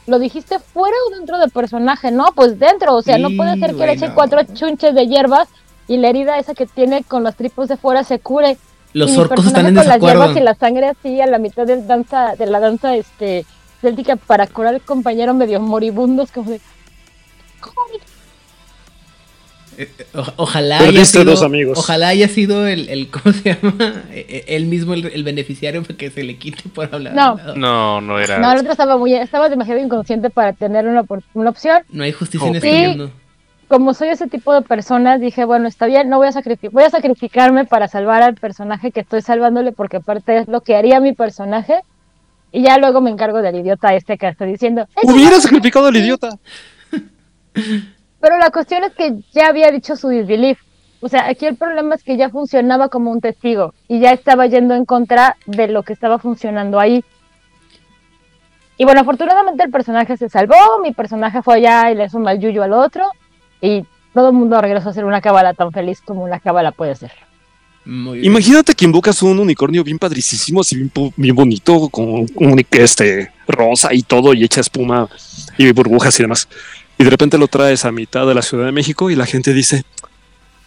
¿Lo dijiste fuera o dentro del personaje? No, pues dentro, o sea, no puede ser que le güey, eche cuatro chunches de hierbas y la herida esa que tiene con los tripos de fuera se cure. Los Y mi orcos están en con las desacuerdo. hierbas y la sangre así a la mitad del danza, de la danza este céltica para curar al compañero medio moribundo, es como de... ¿Cómo? Eh, eh, o- ojalá haya sido, dos amigos. Ojalá haya sido el, el ¿cómo se llama? Eh, eh, Él mismo el, el beneficiario para que se le quite por hablar. No. No, no era. No, el otro estaba muy, estaba demasiado inconsciente para tener una, una opción. No hay justicia en este mundo. Como soy ese tipo de persona, dije, bueno, está bien, no voy a sacrificar, voy a sacrificarme para salvar al personaje que estoy salvándole, porque aparte es lo que haría mi personaje. Y ya luego me encargo del idiota este que estoy diciendo. "Es que Hubiera sacrificado al idiota. Pero la cuestión es que ya había dicho su disbelief. O sea, aquí el problema es que ya funcionaba como un testigo y ya estaba yendo en contra de lo que estaba funcionando ahí. Y bueno, afortunadamente el personaje se salvó, mi personaje fue allá y le hizo un mal yuyo al otro y todo el mundo regresó a ser una cábala tan feliz como una cábala puede ser. Muy bien. Imagínate que invocas un unicornio bien padricísimo, así bien, bien bonito, con un este rosa y todo, y echa espuma y burbujas y demás. Y de repente lo traes a mitad de la Ciudad de México y la gente dice,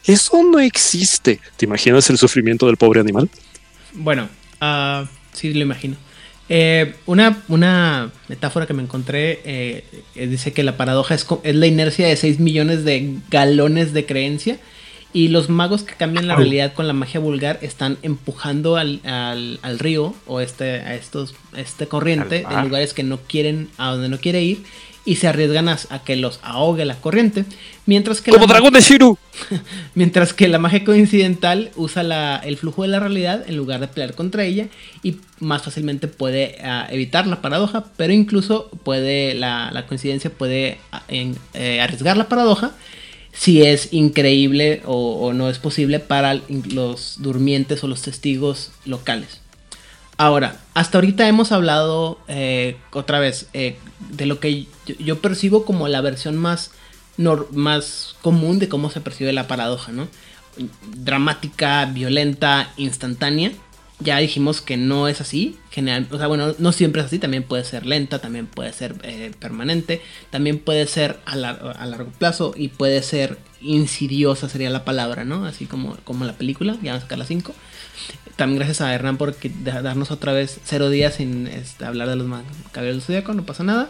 eso no existe. ¿Te imaginas el sufrimiento del pobre animal? Bueno, ah, sí lo imagino. Eh, una, una metáfora que me encontré eh, dice que la paradoja es, es la inercia de 6 millones de galones de creencia y los magos que cambian la realidad con la magia vulgar están empujando al, al- al río o este, a estos, este corriente mar. lugares que no quieren, a donde no quiere ir y se arriesgan a, a que los ahogue la corriente, mientras que Como dragón de Shiru. Mientras que la magia coincidental usa la- el flujo de la realidad en lugar de pelear contra ella y más fácilmente puede ah, evitar la paradoja, pero incluso puede la, la coincidencia puede ah, en- eh, arriesgar la paradoja si es increíble o, no es posible para los durmientes o los testigos locales. Ahora, hasta ahorita hemos hablado eh, otra vez eh, de lo que yo, percibo como la versión más, más común de cómo se percibe la paradoja, ¿no? Dramática, violenta, instantánea. Ya dijimos que no es así. General, o sea, bueno, no siempre es así. También puede ser lenta, también puede ser eh, permanente, también puede ser a, lar- a largo plazo y puede ser insidiosa, sería la palabra, ¿no? Así como, como la película. Ya vamos a sacar las 5. También gracias a Hernán por darnos otra vez cero días sin este, hablar de los caballeros del zodiaco, no pasa nada.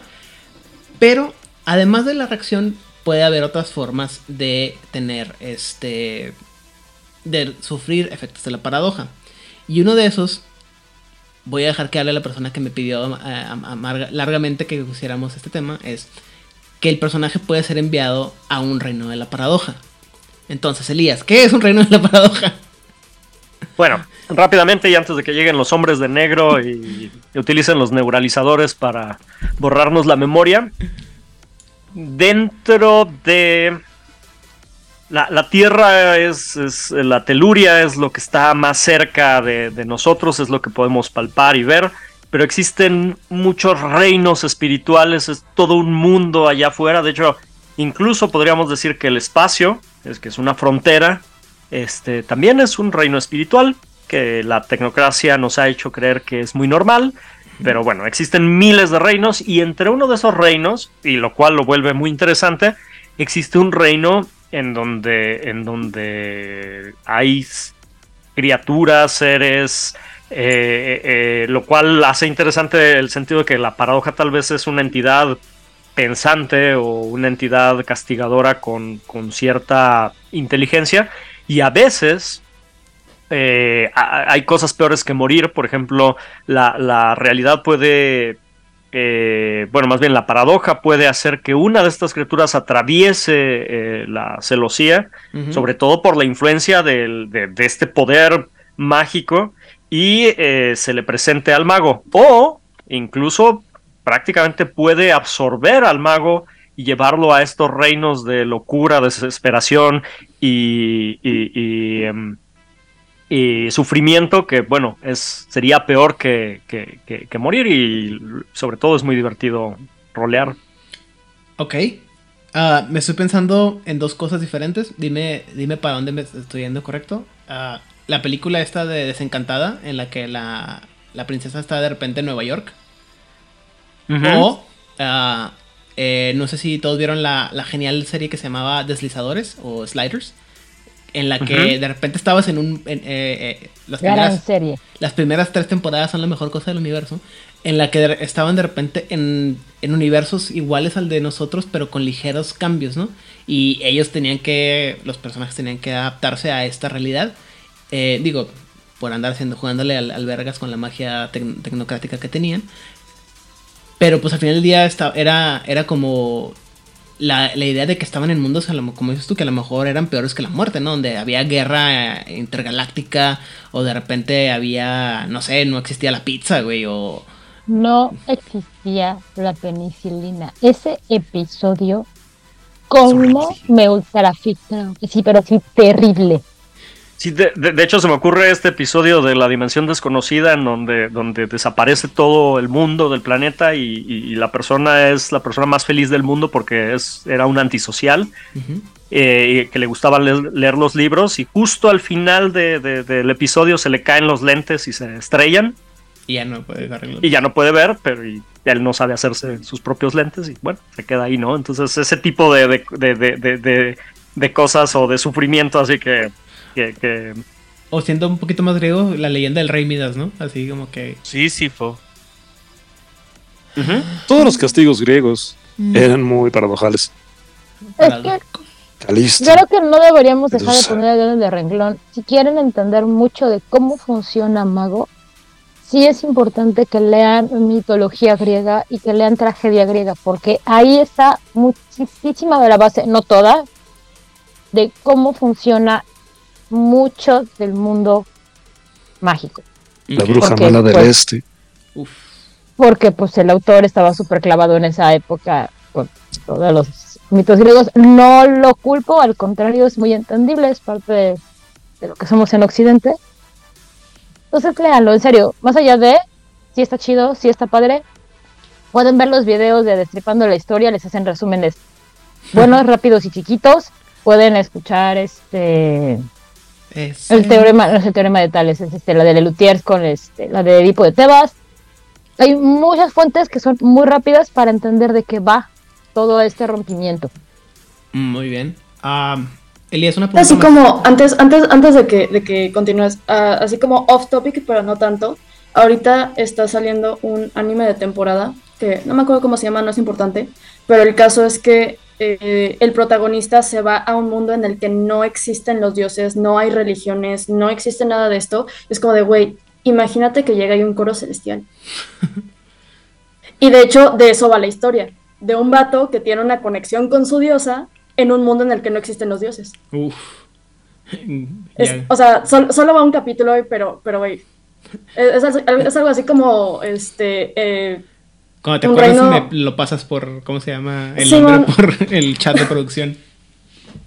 Pero además de la reacción, puede haber otras formas de tener este. de sufrir efectos de la paradoja. Y uno de esos, voy a dejar que hable la persona que me pidió eh, largamente que pusiéramos este tema, es que el personaje puede ser enviado a un reino de la paradoja. Entonces, Elías, ¿qué es un reino de la paradoja? Bueno, rápidamente y antes de que lleguen los hombres de negro y utilicen los neuralizadores para borrarnos la memoria, dentro de la, la Tierra es, es- la teluria es lo que está más cerca de, de nosotros, es lo que podemos palpar y ver, pero existen muchos reinos espirituales, es todo un mundo allá afuera, de hecho, incluso podríamos decir que el espacio, es que es una frontera, este, también es un reino espiritual que la tecnocracia nos ha hecho creer que es muy normal. Pero bueno, existen miles de reinos y entre uno de esos reinos, y lo cual lo vuelve muy interesante, existe un reino en donde, en donde hay criaturas, seres, eh, eh, lo cual hace interesante el sentido de que la paradoja tal vez es una entidad pensante o una entidad castigadora con, con cierta inteligencia. Y a veces eh, hay cosas peores que morir, por ejemplo, la, la realidad puede, eh, bueno, más bien la paradoja puede hacer que una de estas criaturas atraviese eh, la celosía, sobre todo por la influencia del- de, de este poder mágico y eh, se le presente al mago. O incluso prácticamente puede absorber al mago y llevarlo a estos reinos de locura, desesperación y, y- y, em, y sufrimiento que, bueno, es, sería peor que, que- que- que morir y sobre todo es muy divertido rolear. Ok. Ah, me estoy pensando en dos cosas diferentes. Dime, dime para dónde me estoy yendo correcto. Ah, la película esta de Desencantada, en la que la, la princesa está de repente en Nueva York. O, ah, eh, no sé si todos vieron la, la genial serie que se llamaba Deslizadores o Sliders, en la que de repente estabas en un... en, eh, eh, las, primeras, serie. las primeras tres temporadas son la mejor cosa del universo, en la que de- estaban de repente en, en universos iguales al de nosotros, pero con ligeros cambios, ¿no? Y ellos tenían que, los personajes tenían que adaptarse a esta realidad. Eh, digo, por andar haciendo, jugándole al, al vergas con la magia tec- tecnocrática que tenían. Pero pues al final del día esta- era, era como la, la idea de que estaban en mundos, a lo- como dices tú, que a lo mejor eran peores que la muerte, ¿no? Donde había guerra eh, intergaláctica o de repente había, no sé, no existía la pizza, güey, o... No existía la penicilina. Ese episodio, ¿cómo me ultraafectó? Sí, pero sí, terrible. Sí, de, de- de hecho se me ocurre este episodio de la dimensión desconocida en donde, donde desaparece todo el mundo del planeta y, y- y la persona es la persona más feliz del mundo porque es, era un antisocial eh, y que le gustaba leer, leer los libros y justo al final de- de- del episodio se le caen los lentes y se estrellan Y ya no puedes arreglar. y ya no puede ver, pero y él no sabe hacerse sus propios lentes y bueno, se queda ahí, ¿no? Entonces ese tipo de- de cosas o de sufrimiento así que... que- que O siendo un poquito más griego, la leyenda del rey Midas, ¿no? Así como que... Sísifo. Ujú. Todos los castigos griegos eran muy paradojales. Es que Calisto. creo que no deberíamos dejar de poner el dedo de renglón. Si quieren entender mucho de cómo funciona Mago, sí es importante que lean mitología griega y que lean tragedia griega, porque ahí está muchísima de la base, no toda, de cómo funciona mucho del mundo mágico. La bruja Porque, mala del pues, este. Uf. porque pues el autor estaba súper clavado en esa época con todos los mitos griegos. No lo culpo, al contrario, es muy entendible, es parte de, de lo que somos en Occidente. Entonces, léanlo, en serio, más allá de si está chido, si está padre, pueden ver los videos de Destripando la Historia, les hacen resúmenes buenos, rápidos y chiquitos. Pueden escuchar este Es, el teorema, no es el teorema de Tales, es este, la de Lelutiers con este, la de Edipo de Tebas. Hay muchas fuentes que son muy rápidas para entender de qué va todo este rompimiento. Muy bien. Ah, Elías, una pregunta Así más. como, antes, antes, antes de que, de que continúes, ah, así como off topic, pero no tanto, ahorita está saliendo un anime de temporada, que no me acuerdo cómo se llama, no es importante, pero el caso es que eh, el protagonista se va a un mundo en el que no existen los dioses, no hay religiones, no existe nada de esto. Es como de, güey, imagínate que llega ahí un coro celestial. y de hecho, de eso va la historia, de un vato que tiene una conexión con su diosa en un mundo en el que no existen los dioses. Uf. Es- o sea, sol- solo va un capítulo hoy, pero, pero güey. Es algo así como este. eh, Cuando te acuerdas reino- me lo pasas por, ¿cómo se llama? El Sí, nombre man. por el chat de producción.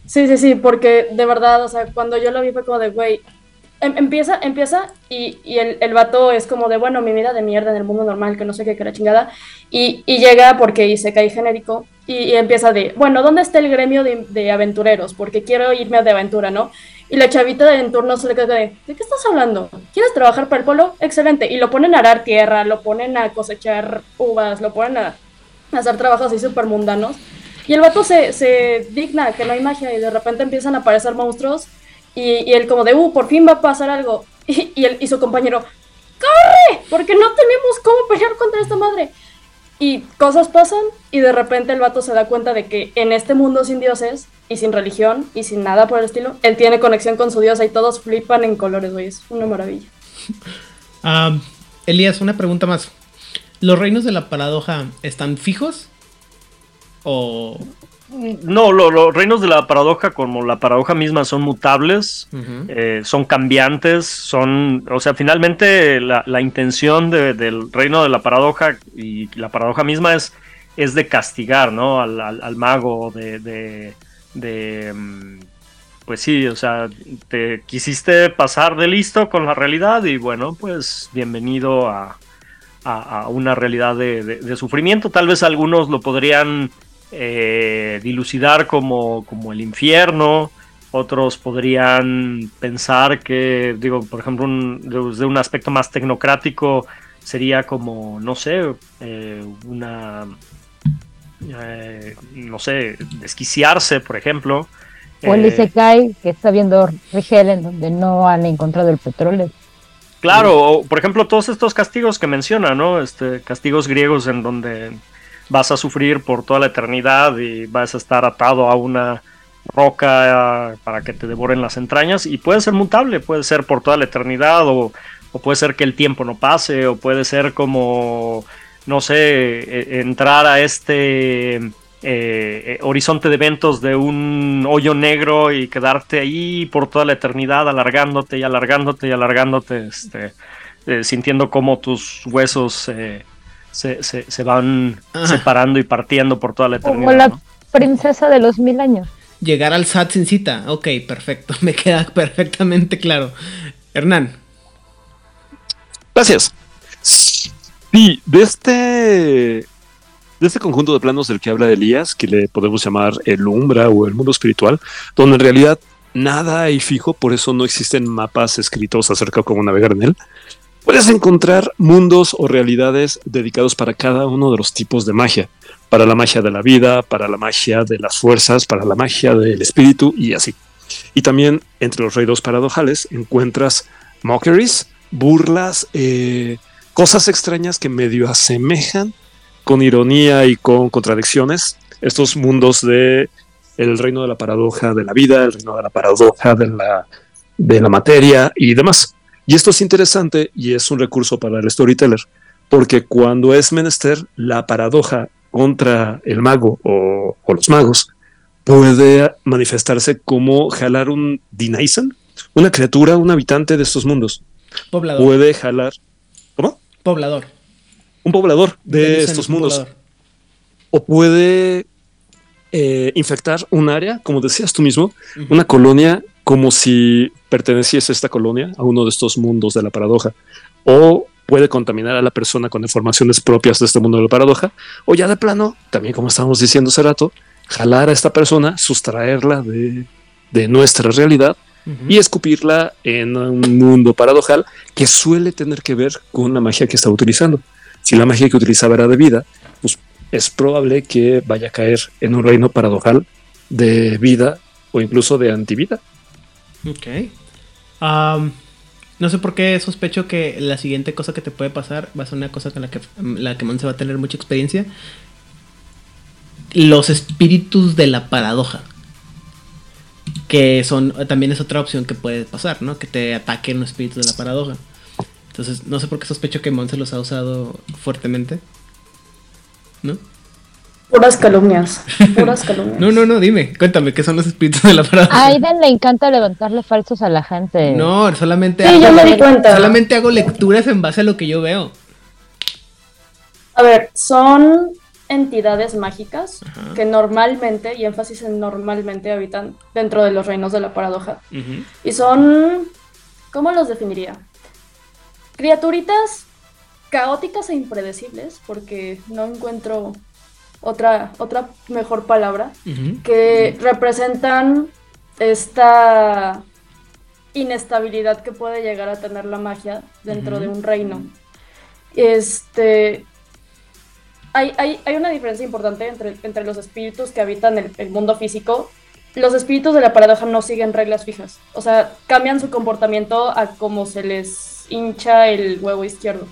sí, sí, sí, porque de verdad, o sea, cuando yo lo vi fue como de, güey. em- empieza, empieza y, y el, el vato es como de, bueno, mi vida de mierda en el mundo normal, que no sé qué, que la chingada. Y, y llega porque se cae genérico y, y empieza de, bueno, ¿dónde está el gremio de, de aventureros? Porque quiero irme de aventura, ¿no? Y la chavita de en turno se le queda de, ¿de qué estás hablando? ¿Quieres trabajar para el polo? Excelente. Y lo ponen a arar tierra, lo ponen a cosechar uvas, lo ponen a hacer trabajos así súper mundanos. Y el vato se, se digna que no hay magia y de repente empiezan a aparecer monstruos y, y él como de, uh, por fin va a pasar algo. Y, y, él, y su compañero, ¡corre! Porque no tenemos cómo pelear contra esta madre. Y cosas pasan y de repente el vato se da cuenta de que en este mundo sin dioses y sin religión y sin nada por el estilo, él tiene conexión con su diosa y todos flipan en colores, güey. Es una maravilla. Elías, una pregunta más. ¿Los reinos de la paradoja están fijos? ¿O.? No, lo- los reinos de la paradoja, como la paradoja misma, son mutables, eh, son cambiantes, son, o sea, finalmente la, la intención de- del reino de la paradoja y la paradoja misma es, es de castigar, ¿no? Al, al- al mago, de, de, de, mm, pues sí, o sea, te quisiste pasar de listo con la realidad y bueno, pues bienvenido a, a- una realidad de sufrimiento. Tal vez algunos lo podrían eh, dilucidar como, como el infierno, otros podrían pensar que, digo, por ejemplo, un- desde un aspecto más tecnocrático, sería como, no sé, eh, una, eh, no sé, desquiciarse, por ejemplo. O el Eh, Isekai, que está viendo Rigel, en donde no han encontrado el petróleo. Claro, o, por ejemplo, todos estos castigos que menciona, ¿no? Este, castigos griegos en donde vas a sufrir por toda la eternidad y vas a estar atado a una roca eh, para que te devoren las entrañas y puede ser mutable, puede ser por toda la eternidad o, o puede ser que el tiempo no pase o puede ser como, no sé, eh, entrar a este eh, eh, horizonte de eventos de un hoyo negro y quedarte ahí por toda la eternidad alargándote y alargándote y alargándote, este, eh, sintiendo como tus huesos eh, se, se- se van separando y partiendo por toda la eternidad. Como la ¿no? princesa de los mil años. Llegar al SAT sin cita. Ok, perfecto. Me queda perfectamente claro. Hernán. Gracias. Sí, de este, de este conjunto de planos del que habla Elías, que le podemos llamar el umbra o el mundo espiritual, donde en realidad nada hay fijo, por eso no existen mapas escritos acerca de cómo navegar en él. Puedes encontrar mundos o realidades dedicados para cada uno de los tipos de magia. Para la magia de la vida, para la magia de las fuerzas, para la magia del espíritu y así. Y también entre los reinos paradojales encuentras mockeries, burlas, eh, cosas extrañas que medio asemejan con ironía y con contradicciones estos mundos de el reino de la paradoja de la vida, el reino de la paradoja de la, de la materia y demás. Y esto es interesante y es un recurso para el storyteller, porque cuando es menester la paradoja contra el mago o, o los magos, puede manifestarse como jalar un Dinaisen, una criatura, un habitante de estos mundos. Poblador. Puede jalar, ¿cómo? Poblador. Un poblador de estos un mundos. poblador. O puede eh, infectar un área, como decías tú mismo, una colonia como si perteneciese esta colonia a uno de estos mundos de la paradoja. O puede contaminar a la persona con informaciones propias de este mundo de la paradoja. O ya de plano, también como estábamos diciendo hace rato, jalar a esta persona, sustraerla de, de nuestra realidad Y escupirla en un mundo paradojal que suele tener que ver con la magia que está utilizando. Si la magia que utilizaba era de vida, pues es probable que vaya a caer en un reino paradojal de vida o incluso de antivida. Ok. Am, no sé por qué sospecho que la siguiente cosa que te puede pasar va a ser una cosa con la que la que Monse va a tener mucha experiencia. Los espíritus de la paradoja. Que son también es otra opción que puede pasar, ¿no? Que te ataquen los espíritus de la paradoja. Entonces, no sé por qué sospecho que Monse los ha usado fuertemente. ¿No? Puras calumnias. Puras calumnias. No, no, no, dime, cuéntame, ¿qué son los espíritus de la paradoja? A Aiden le encanta levantarle falsos a la gente. No, solamente Sí, yo me di cuenta. solamente hago lecturas en base a lo que yo veo. A ver, son entidades mágicas Ajá. que normalmente, y énfasis en normalmente, habitan dentro de los reinos de la paradoja. Y son, ¿cómo los definiría? Criaturitas caóticas e impredecibles, porque no encuentro otra, otra mejor palabra, que representan esta inestabilidad que puede llegar a tener la magia dentro de un reino. Este. Hay, hay- hay una diferencia importante entre, entre los espíritus que habitan el, el mundo físico. Los espíritus de la paradoja no siguen reglas fijas. O sea, cambian su comportamiento a como se les hincha el huevo izquierdo.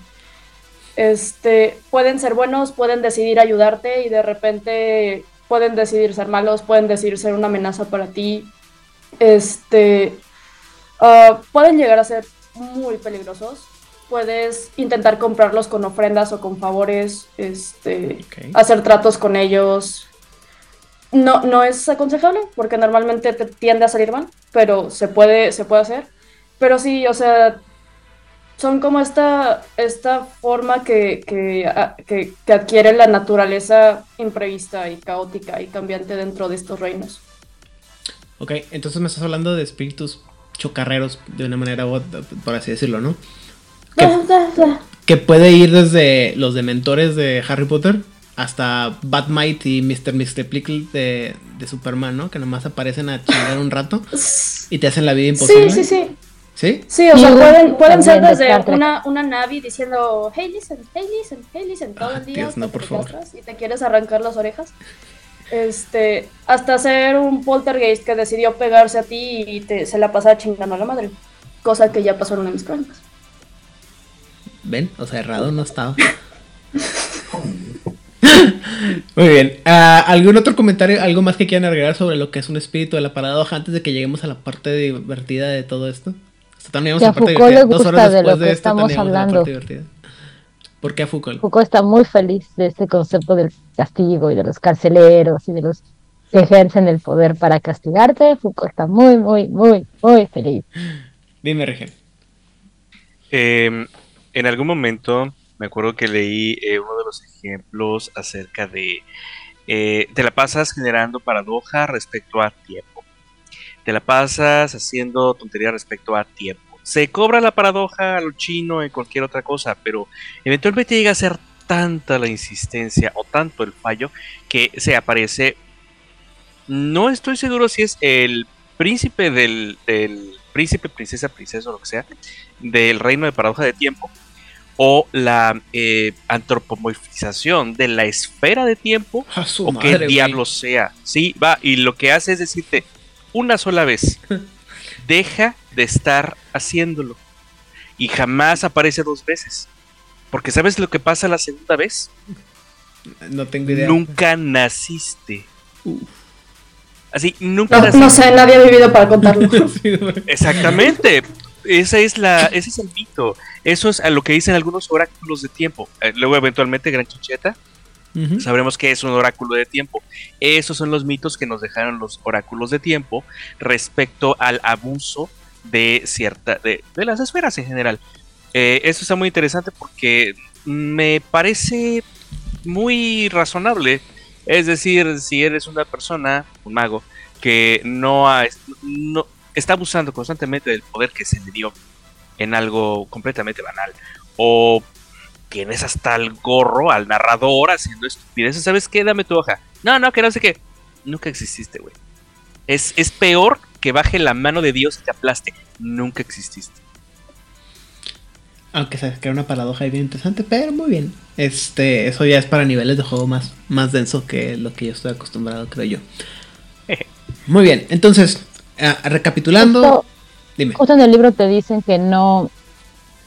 Este, pueden ser buenos, pueden decidir ayudarte y de repente pueden decidir ser malos, pueden decidir ser una amenaza para ti. Este, ah, pueden llegar a ser muy peligrosos. Puedes intentar comprarlos con ofrendas o con favores, este, hacer tratos con ellos. No, no es aconsejable porque normalmente te tiende a salir mal, pero se puede, se puede hacer. Pero sí, o sea, son como esta, esta forma que, que, que- que adquiere la naturaleza imprevista y caótica y cambiante dentro de estos reinos. Ok, entonces me estás hablando de espíritus chocarreros de una manera por así decirlo, ¿no? Que, que puede ir desde los dementores de Harry Potter hasta Batmite y Mr. Mixteplicle de, de Superman, ¿no? Que nomás aparecen a chingar un rato y te hacen la vida imposible. Sí, sí, sí. ¿Sí? Sí, o sea, pueden, pueden ser desde una, una Navi diciendo, hey, listen, hey, listen, hey, listen, todo Ah, el día Dios, no, por favor. y te quieres arrancar las orejas. Este, hasta ser un poltergeist que decidió pegarse a ti y te, se la pasaba chingando a la madre. Cosa que ya pasó en una de mis crónicas. ¿Ven? O sea, errado no estaba. Muy bien. Ah, ¿Algún otro comentario, algo más que quieran agregar sobre lo que es un espíritu de la paradoja antes de que lleguemos a la parte divertida de todo esto? Hasta también Que a la parte Foucault le divertida. Dos gusta horas de después lo de, que esto estamos hablando. ¿Por qué a Foucault? Foucault está muy feliz de este concepto del castigo y de los carceleros y de los que ejercen el poder para castigarte. Foucault está muy, muy, muy, muy feliz. Dime, Regen. Eh, en algún momento me acuerdo que leí eh, uno de los ejemplos acerca de eh, te la pasas generando paradoja respecto a tiempo. Te la pasas haciendo tontería respecto a tiempo. Se cobra la paradoja a lo chino en cualquier otra cosa, pero eventualmente llega a ser tanta la insistencia o tanto el fallo que se aparece. No estoy seguro si es el príncipe del, del príncipe, princesa, princesa o lo que sea, del reino de paradoja de tiempo o la eh, antropomorfización de la esfera de tiempo A su o madre, qué güey. diablos sea. Sí, va, y lo que hace es decirte una sola vez, deja de estar haciéndolo. Y jamás aparece dos veces. Porque ¿sabes lo que pasa la segunda vez? No tengo idea. Nunca naciste. Uf. Así, nunca No, naciste. no sé, nadie ha vivido para contarlo. Exactamente. Esa es la, ese es el mito. Eso es a lo que dicen algunos oráculos de tiempo. Eh, Luego, eventualmente, Gran Chicheta, sabremos que es un oráculo de tiempo. Esos son los mitos que nos dejaron los oráculos de tiempo respecto al abuso de cierta, de, de las esferas en general. Eh, eso está muy interesante porque me parece muy razonable. Es decir, si eres una persona, un mago, que no, ha- no está abusando constantemente del poder que se le dio en algo completamente banal, o tienes hasta el gorro al narrador haciendo estupideces, ¿sabes qué? Dame tu hoja. No, no, que no sé qué. Nunca exististe, güey. Es, es peor que baje la mano de Dios y te aplaste. Nunca exististe. Aunque sabes que era una paradoja ahí bien interesante, pero muy bien. Este, eso ya es para niveles de juego más, más denso que lo que yo estoy acostumbrado, creo yo. Muy bien, entonces, ah, recapitulando, Justo, dime. justo en el libro te dicen que no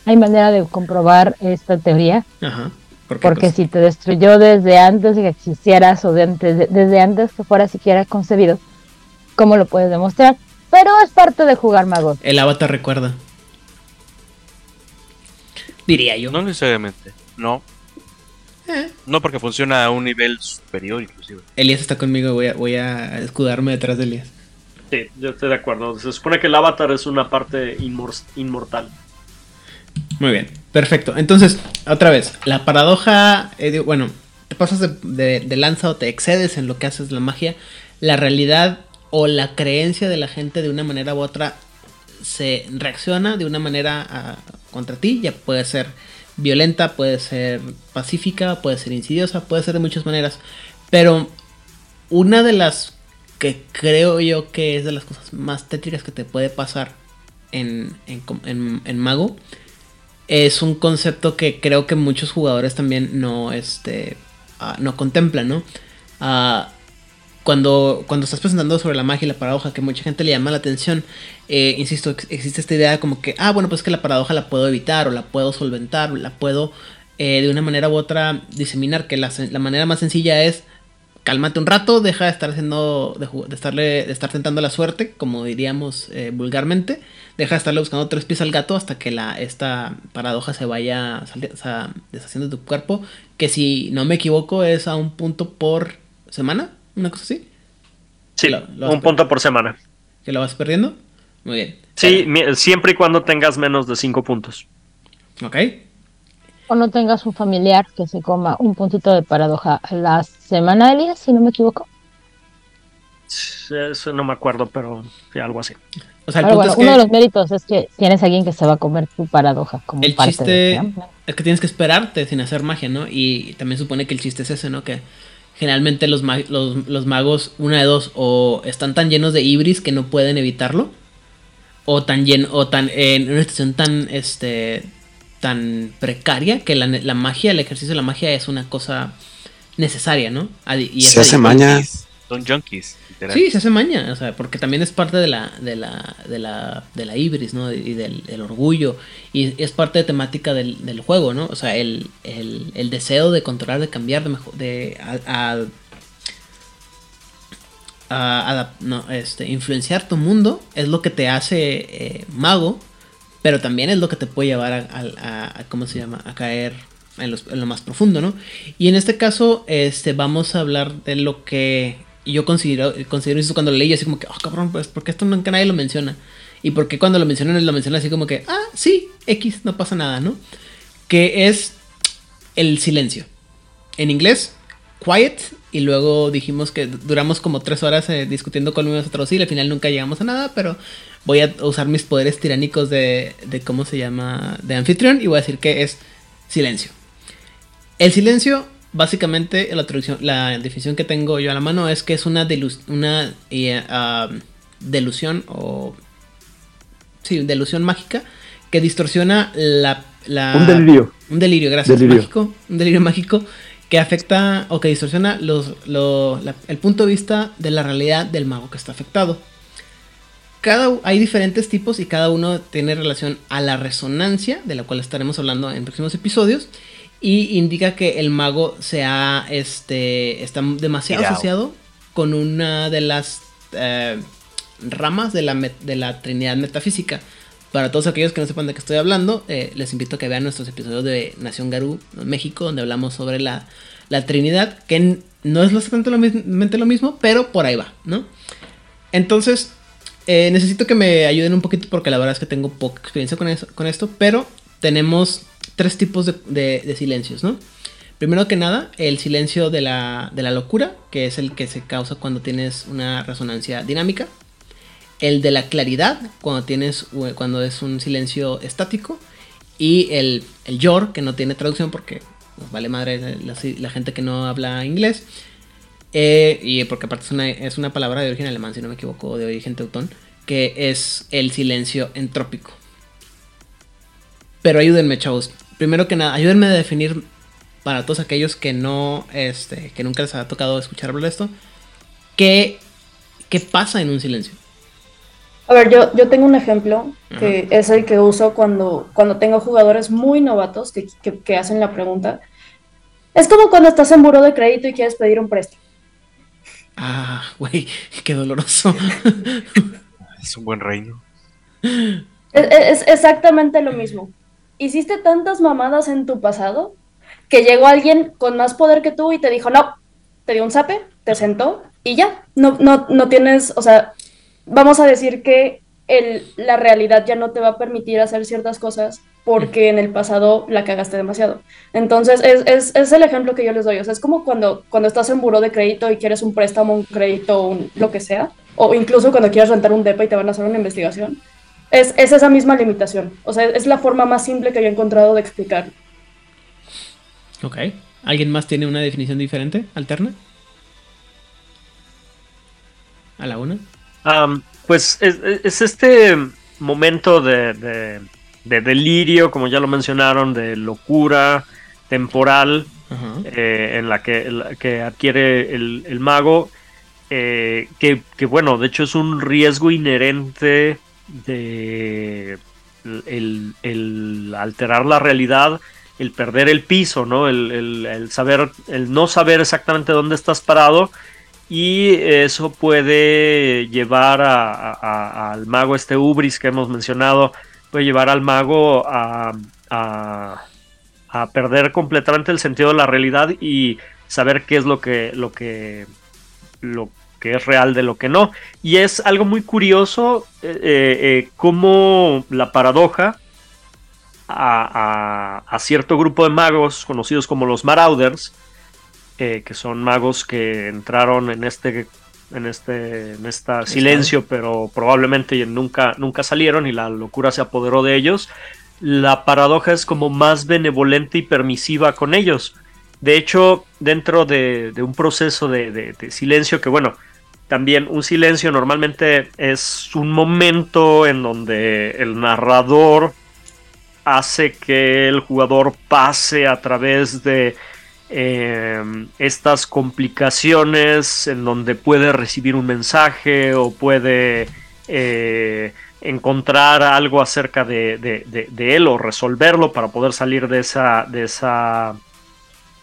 hay manera de comprobar esta teoría, Ajá. ¿por qué porque cosa? si te destruyó desde antes de que existieras o de antes, de- desde antes que fuera siquiera concebido, ¿cómo lo puedes demostrar? Pero es parte de jugar mago. El avatar recuerda. Diría yo. No necesariamente. No. Eh. No porque funciona a un nivel superior, inclusive. Elías está conmigo, voy a, voy a escudarme detrás de Elías. Sí, yo estoy de acuerdo. Se supone que el avatar es una parte inmor- inmortal. Muy bien, perfecto. Entonces, otra vez, la paradoja, eh, bueno, te pasas de lanza o te excedes en lo que haces la magia, la realidad o la creencia de la gente de una manera u otra se reacciona de una manera ah, contra ti, ya puede ser violenta, puede ser pacífica, puede ser insidiosa, puede ser de muchas maneras, pero una de las que creo yo que es de las cosas más tétricas que te puede pasar en, en, en- en Mago es un concepto que creo que muchos jugadores también no, este, ah, no contemplan, ¿no? Ah, cuando, cuando estás presentando sobre la magia y la paradoja, que mucha gente le llama la atención, eh, insisto, ex- existe esta idea como que, ah, bueno, pues que la paradoja la puedo evitar o la puedo solventar, la puedo eh, de una manera u otra diseminar, que la, la manera más sencilla es cálmate un rato, deja de estar haciendo, de, estarle, de estar tentando la suerte, como diríamos eh, vulgarmente, deja de estarle buscando tres pies al gato hasta que la, esta paradoja se vaya sali- o sea, deshaciendo de tu cuerpo, que si no me equivoco es a un punto por semana, una cosa así, Sí, Lo- lo has un punto por semana. que lo vas perdiendo. Muy bien. Sí, siempre y cuando tengas menos de 5 puntos. Ok. O no tengas un familiar que se coma un puntito de paradoja a la semana, Elías, si no me equivoco. Eso no me acuerdo, pero sí, algo así. O sea, el punto bueno, es que... uno de los méritos es que tienes a alguien que se va a comer tu paradoja como El parte chiste de es que tienes que esperarte sin hacer magia, ¿no? Y también supone que el chiste es ese, ¿no? Que generalmente los, ma- los, los magos, una de dos, o están tan llenos de ibris que no pueden evitarlo, o tan lleno, o tan en una situación tan este tan precaria que la, la magia, el ejercicio de la magia es una cosa necesaria, ¿no? Adi- Y es Se hace maña. Son junkies. literal. Sí, se hace maña, o sea, porque también es parte de la, de la, de la, de la ibris, ¿no? Y del, del orgullo. Y es parte de temática del, del juego, ¿no? O sea, el, el, el deseo de controlar, de cambiar, de mejor, de a, a- a- no, este, influenciar tu mundo es lo que te hace eh, mago, pero también es lo que te puede llevar a, a- a- ¿cómo se llama? A caer en, los- en lo más profundo, ¿no? Y en este caso, este, vamos a hablar de lo que yo considero, considero eso cuando lo leí, así como que, oh cabrón, pues, ¿por qué esto nunca nadie lo menciona? Y por qué cuando lo mencionan, lo mencionan así como que, ah, sí, X, no pasa nada, ¿no? Que es el silencio. En inglés, quiet, y luego dijimos que duramos como tres horas eh, discutiendo íbamos a traducir, al final nunca llegamos a nada, pero voy a usar mis poderes tiránicos de, de cómo se llama, de anfitrión, y voy a decir que es silencio. El silencio, básicamente, la traducción, la definición que tengo yo a la mano es que es una, delu- una eh, ah, delusión o... Sí, delusión mágica que distorsiona la... la- Un delirio. Un delirio, gracias. Delirio. Mágico, un delirio mágico que afecta o que distorsiona los, la- el punto de vista de la realidad del mago que está afectado. Cada, hay diferentes tipos y cada uno tiene relación a la resonancia, de la cual estaremos hablando en próximos episodios, y indica que el mago se ha, este, está demasiado asociado con una de las eh, ramas de la, de la Trinidad metafísica. Para todos aquellos que no sepan de qué estoy hablando, eh, les invito a que vean nuestros episodios de Nación Garú, México, donde hablamos sobre la, la Trinidad, que no es exactamente lo, lo mismo, pero por ahí va, ¿no? Entonces, eh, necesito que me ayuden un poquito porque la verdad es que tengo poca experiencia con, eso- con esto, pero tenemos tres tipos de, silencios, ¿no? Primero que nada, el silencio de la, de la locura, que es el que se causa cuando tienes una resonancia dinámica. El de la claridad, cuando tienes u- cuando es un silencio estático. Y el, el yor, que no tiene traducción porque nos vale madre la gente que no habla inglés. Eh, y porque aparte es una, es una palabra de origen alemán, si no me equivoco, de origen teutón, que es el silencio entrópico. Pero ayúdenme, chavos. Primero que nada, ayúdenme a definir para todos aquellos que no, este, que nunca les ha tocado escuchar hablar de esto, ¿qué, qué pasa en un silencio? A ver, yo, yo tengo un ejemplo que es el que uso cuando, cuando tengo jugadores muy novatos que, que- que hacen la pregunta. Es como cuando estás en buro de crédito y quieres pedir un préstamo. Ah, güey, qué doloroso. Es un buen reino. Es, exactamente lo mismo. Hiciste tantas mamadas en tu pasado que llegó alguien con más poder que tú y te dijo, no, te dio un zape, te sentó y ya. No, no, no tienes, o sea, vamos a decir que el, la realidad ya no te va a permitir hacer ciertas cosas porque en el pasado la cagaste demasiado. Entonces, es, es, es el ejemplo que yo les doy. O sea, es como cuando, cuando estás en buró de crédito y quieres un préstamo, un crédito, un, lo que sea, o incluso cuando quieres rentar un DEPA y te van a hacer una investigación. Es, es esa misma limitación. O sea, es la forma más simple que yo he encontrado de explicar. ok. ¿Alguien más tiene una definición diferente, alterna? A la una. Pues es, es este momento de, de- de delirio, como ya lo mencionaron, de locura temporal eh, en la que, en la que adquiere el, el mago, eh, que, que, bueno, de hecho es un riesgo inherente de el, el alterar la realidad, el perder el piso, ¿no? El, el- el saber, el no saber exactamente dónde estás parado y eso puede llevar a- a- a- al mago este Ubris que hemos mencionado, puede llevar al mago a, a- a perder completamente el sentido de la realidad y saber qué es lo que, lo que, lo que es real de lo que no. Y es algo muy curioso eh, eh, cómo la paradoja a, a- a cierto grupo de magos conocidos como los Marauders, eh, que son magos que entraron en este en este en esta silencio, pero probablemente nunca nunca salieron y la locura se apoderó de ellos. La paradoja es como más benevolente y permisiva con ellos. De hecho, dentro de, de un proceso de, de- de silencio que, bueno, también un silencio normalmente es un momento en donde el narrador hace que el jugador pase a través de eh, estas complicaciones en donde puede recibir un mensaje o puede eh, encontrar algo acerca de, él o resolverlo para poder salir de esa de esa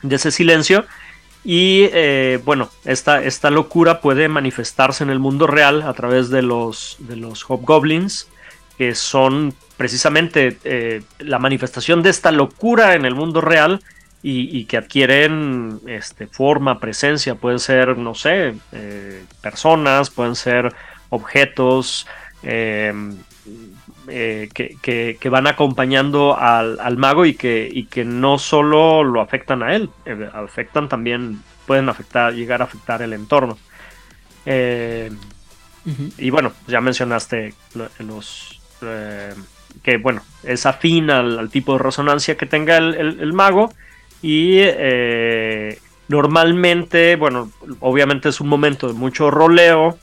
de ese silencio. Y eh, bueno esta, esta locura puede manifestarse en el mundo real a través de los de los hobgoblins que son precisamente eh, la manifestación de esta locura en el mundo real y, que adquieren este, forma, presencia, pueden ser, no sé, eh, personas, pueden ser objetos em, eh, que, van acompañando al, mago y que, y que no solo lo afectan a él, afectan también, pueden afectar, llegar a afectar el entorno. Y bueno, ya mencionaste los que bueno, es afín al, tipo de resonancia que tenga el, mago y eh, normalmente, bueno, obviamente es un momento de mucho roleo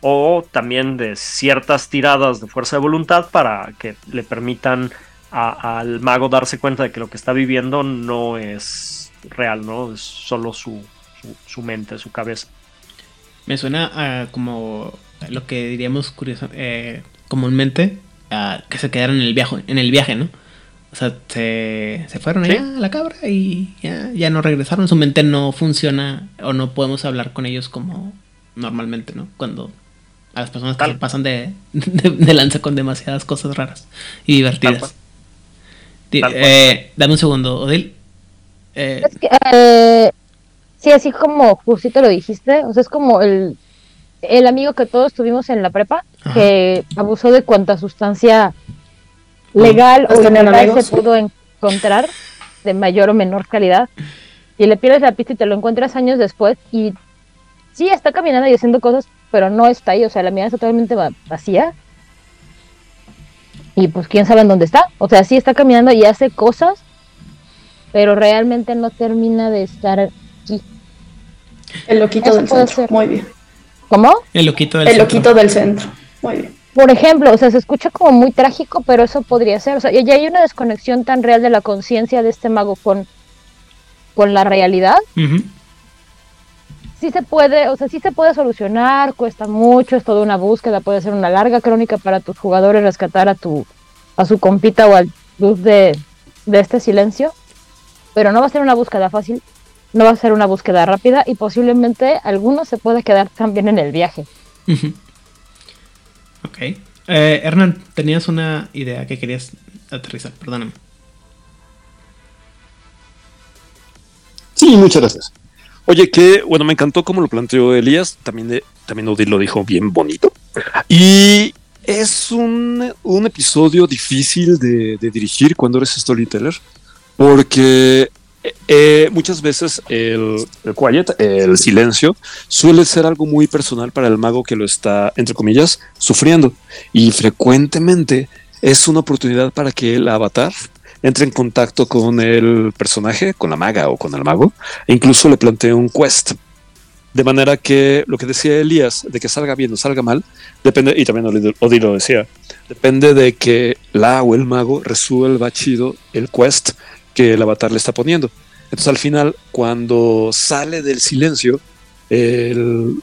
o también de ciertas tiradas de fuerza de voluntad para que le permitan al mago darse cuenta de que lo que está viviendo no es real, ¿no? Es solo su, su, mente, su cabeza. Me suena como lo que diríamos eh, comúnmente que se quedaron en el viaje, en el viaje, ¿no? O sea, se, se fueron allá a la cabra y ya, ya no regresaron. Su mente no funciona o no podemos hablar con ellos como normalmente, ¿no? Cuando a las personas que pasan de, de, lanza con demasiadas cosas raras y divertidas. Eh, dame un segundo, Odil. Eh, es que, eh, sí, así como justito lo dijiste, o sea, es como el, el amigo que todos tuvimos en la prepa, que abusó de cuanta sustancia legal o ilegal se pudo encontrar, de mayor o menor calidad, y le pierdes la pista y te lo encuentras años después, y sí está caminando y haciendo cosas, pero no está ahí, o sea, la mirada está totalmente vacía. Y pues quién sabe en dónde está. O sea, sí está caminando y hace cosas, pero realmente no termina de estar aquí. El loquito del centro. Muy bien. ¿Cómo? El loquito del El centro. loquito del centro. Muy bien. Por ejemplo, o sea, se escucha como muy trágico, pero eso podría ser. O sea, ya hay una desconexión tan real de la conciencia de este mago con, con la realidad. Sí se puede, o sea, sí se puede solucionar, cuesta mucho, es toda una búsqueda, puede ser una larga crónica para tus jugadores rescatar a tu a su compita o al luz de, de este silencio, pero no va a ser una búsqueda fácil, no va a ser una búsqueda rápida y posiblemente alguno se puede quedar también en el viaje. Ok. Eh, Hernán, tenías una idea que querías aterrizar, perdóname. Sí, muchas gracias. Oye, que bueno, me encantó cómo lo planteó Elías, también, de, también Odil lo dijo bien bonito. Y es un, un episodio difícil de, de dirigir cuando eres storyteller, porque eh, muchas veces el, quiet, el silencio, suele ser algo muy personal para el mago que lo está, entre comillas, sufriendo. Y frecuentemente es una oportunidad para que el avatar entre en contacto con el personaje, con la maga o con el mago, e incluso le plantee un quest. De manera que lo que decía Elías, de que salga bien o salga mal, depende, y también Odi lo decía, depende de que la o el mago resuelva chido el quest que el avatar le está poniendo. Entonces al final, cuando sale del silencio, el,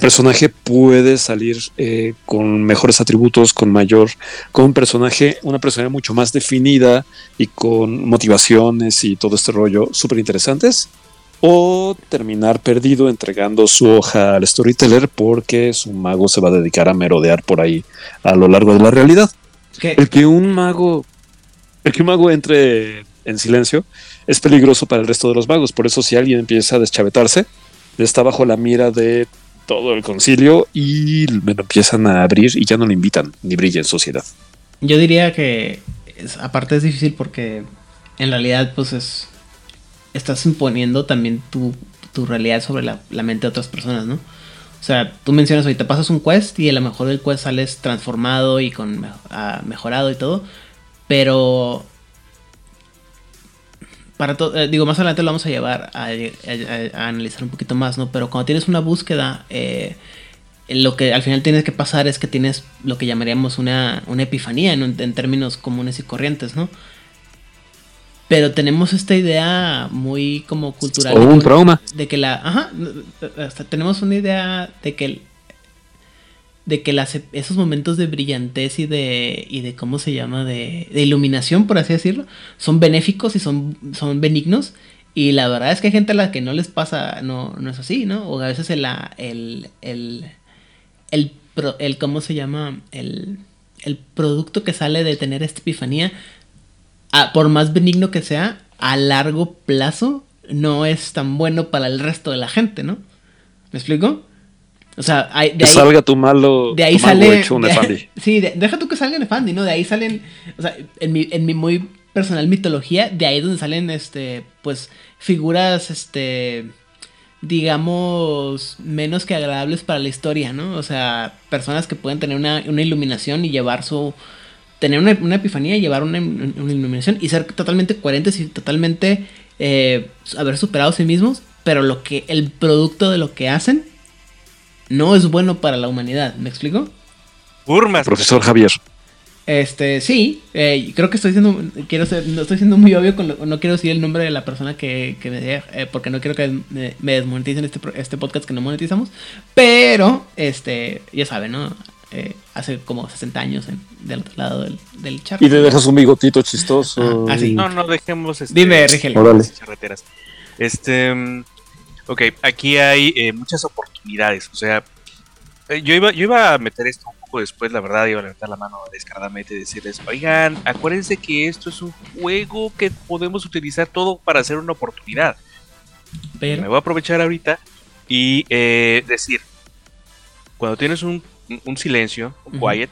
personaje puede salir eh, con mejores atributos, con mayor, con un personaje, una persona mucho más definida y con motivaciones y todo este rollo súper interesantes. O terminar perdido entregando su hoja al storyteller porque su mago se va a dedicar a merodear por ahí a lo largo de la realidad. El que un mago, el que un mago entre en silencio, es peligroso para el resto de los magos. Por eso si alguien empieza a deschavetarse, está bajo la mira de todo el concilio y me lo empiezan a abrir y ya no le invitan ni brilla en sociedad. Yo diría que aparte es difícil porque en realidad pues es estás imponiendo también tu, realidad sobre la, mente de otras personas, ¿no? O sea, tú mencionas hoy te pasas un quest y a lo mejor del quest sales transformado y con ah, mejorado y todo, pero para todo, eh, digo, más adelante lo vamos a llevar a, analizar un poquito más, ¿no? Pero cuando tienes una búsqueda, eh, lo que al final tienes que pasar es que tienes lo que llamaríamos una, una epifanía en, en términos comunes y corrientes, ¿no? Pero tenemos esta idea muy como cultural. O un trauma. De que la. Ajá. hasta tenemos una idea de que. De que esos momentos de brillantez y de. y de cómo se llama. de, de iluminación, por así decirlo. Son benéficos y son, son benignos. Y la verdad es que hay gente a la que no les pasa. No, no es así, ¿no? O a veces el. el, el, el ¿cómo se llama? El, el producto que sale de tener esta epifanía a- por más benigno que sea, a largo plazo no es tan bueno para el resto de la gente, ¿no? ¿Me explico? O sea, hay- de Que ahí, salga tu malo, de ahí tu sale. hecho un de- sí, de- deja tú que salga Nefandi, ¿no? De ahí salen. O sea, en mi, en mi muy personal mitología, de ahí donde salen, este, pues, figuras, este. digamos, menos que agradables para la historia, ¿no? O sea, personas que pueden tener una, una iluminación y llevar su. tener una, una epifanía y llevar una, una iluminación y ser totalmente coherentes y totalmente. eh, haber superado a sí mismos, pero lo que. el producto de lo que hacen no es bueno para la humanidad, ¿me explico? Burmas. Profesor Javier. Este, sí, eh, creo que estoy siendo, quiero ser, no estoy siendo muy obvio con lo- no quiero decir el nombre de la persona que, que me dé, eh, porque no quiero que me, me desmoneticen este, este podcast que no monetizamos, pero, este, ya saben, ¿no? Eh, hace como 60 años en- del otro lado del, del chat. Y le dejas un bigotito chistoso. Ah, ah, y- No, no dejemos. Este, Dime, Rigel. Este. Ok, aquí hay eh, muchas oportunidades. O sea, eh, yo iba, yo iba a meter esto un poco después, la verdad, iba a levantar la mano descaradamente y decirles: Oigan, acuérdense que esto es un juego que podemos utilizar todo para hacer una oportunidad. Me voy a aprovechar ahorita y eh, decir, cuando tienes un, un silencio, un quiet,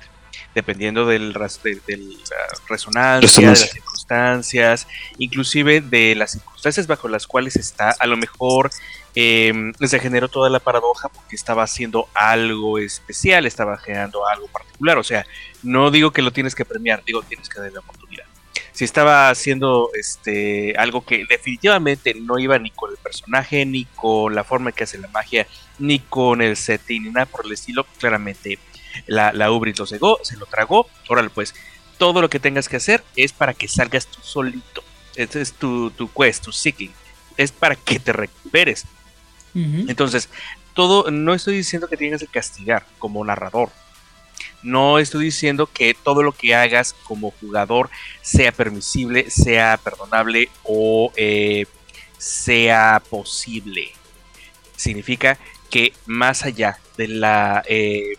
dependiendo del, de, de la resonancia, de las circunstancias, inclusive de las circunstancias bajo las cuales está, a lo mejor eh, se generó toda la paradoja porque estaba haciendo algo especial, estaba generando algo particular, o sea, no digo que lo tienes que premiar, digo tienes que darle la oportunidad si estaba haciendo este algo que definitivamente no iba ni con el personaje, ni con la forma en que hace la magia, ni con el setting, ni nada por el estilo, claramente la, la Ubris lo cegó, se lo tragó. Órale, pues, todo lo que tengas que hacer es para que salgas tú solito. Este es tu, tu quest, tu seeking. Es para que te recuperes. Entonces, todo, no estoy diciendo que tengas que castigar como narrador. No estoy diciendo que todo lo que hagas como jugador sea permisible, sea perdonable o eh, sea posible. Significa que más allá de la eh,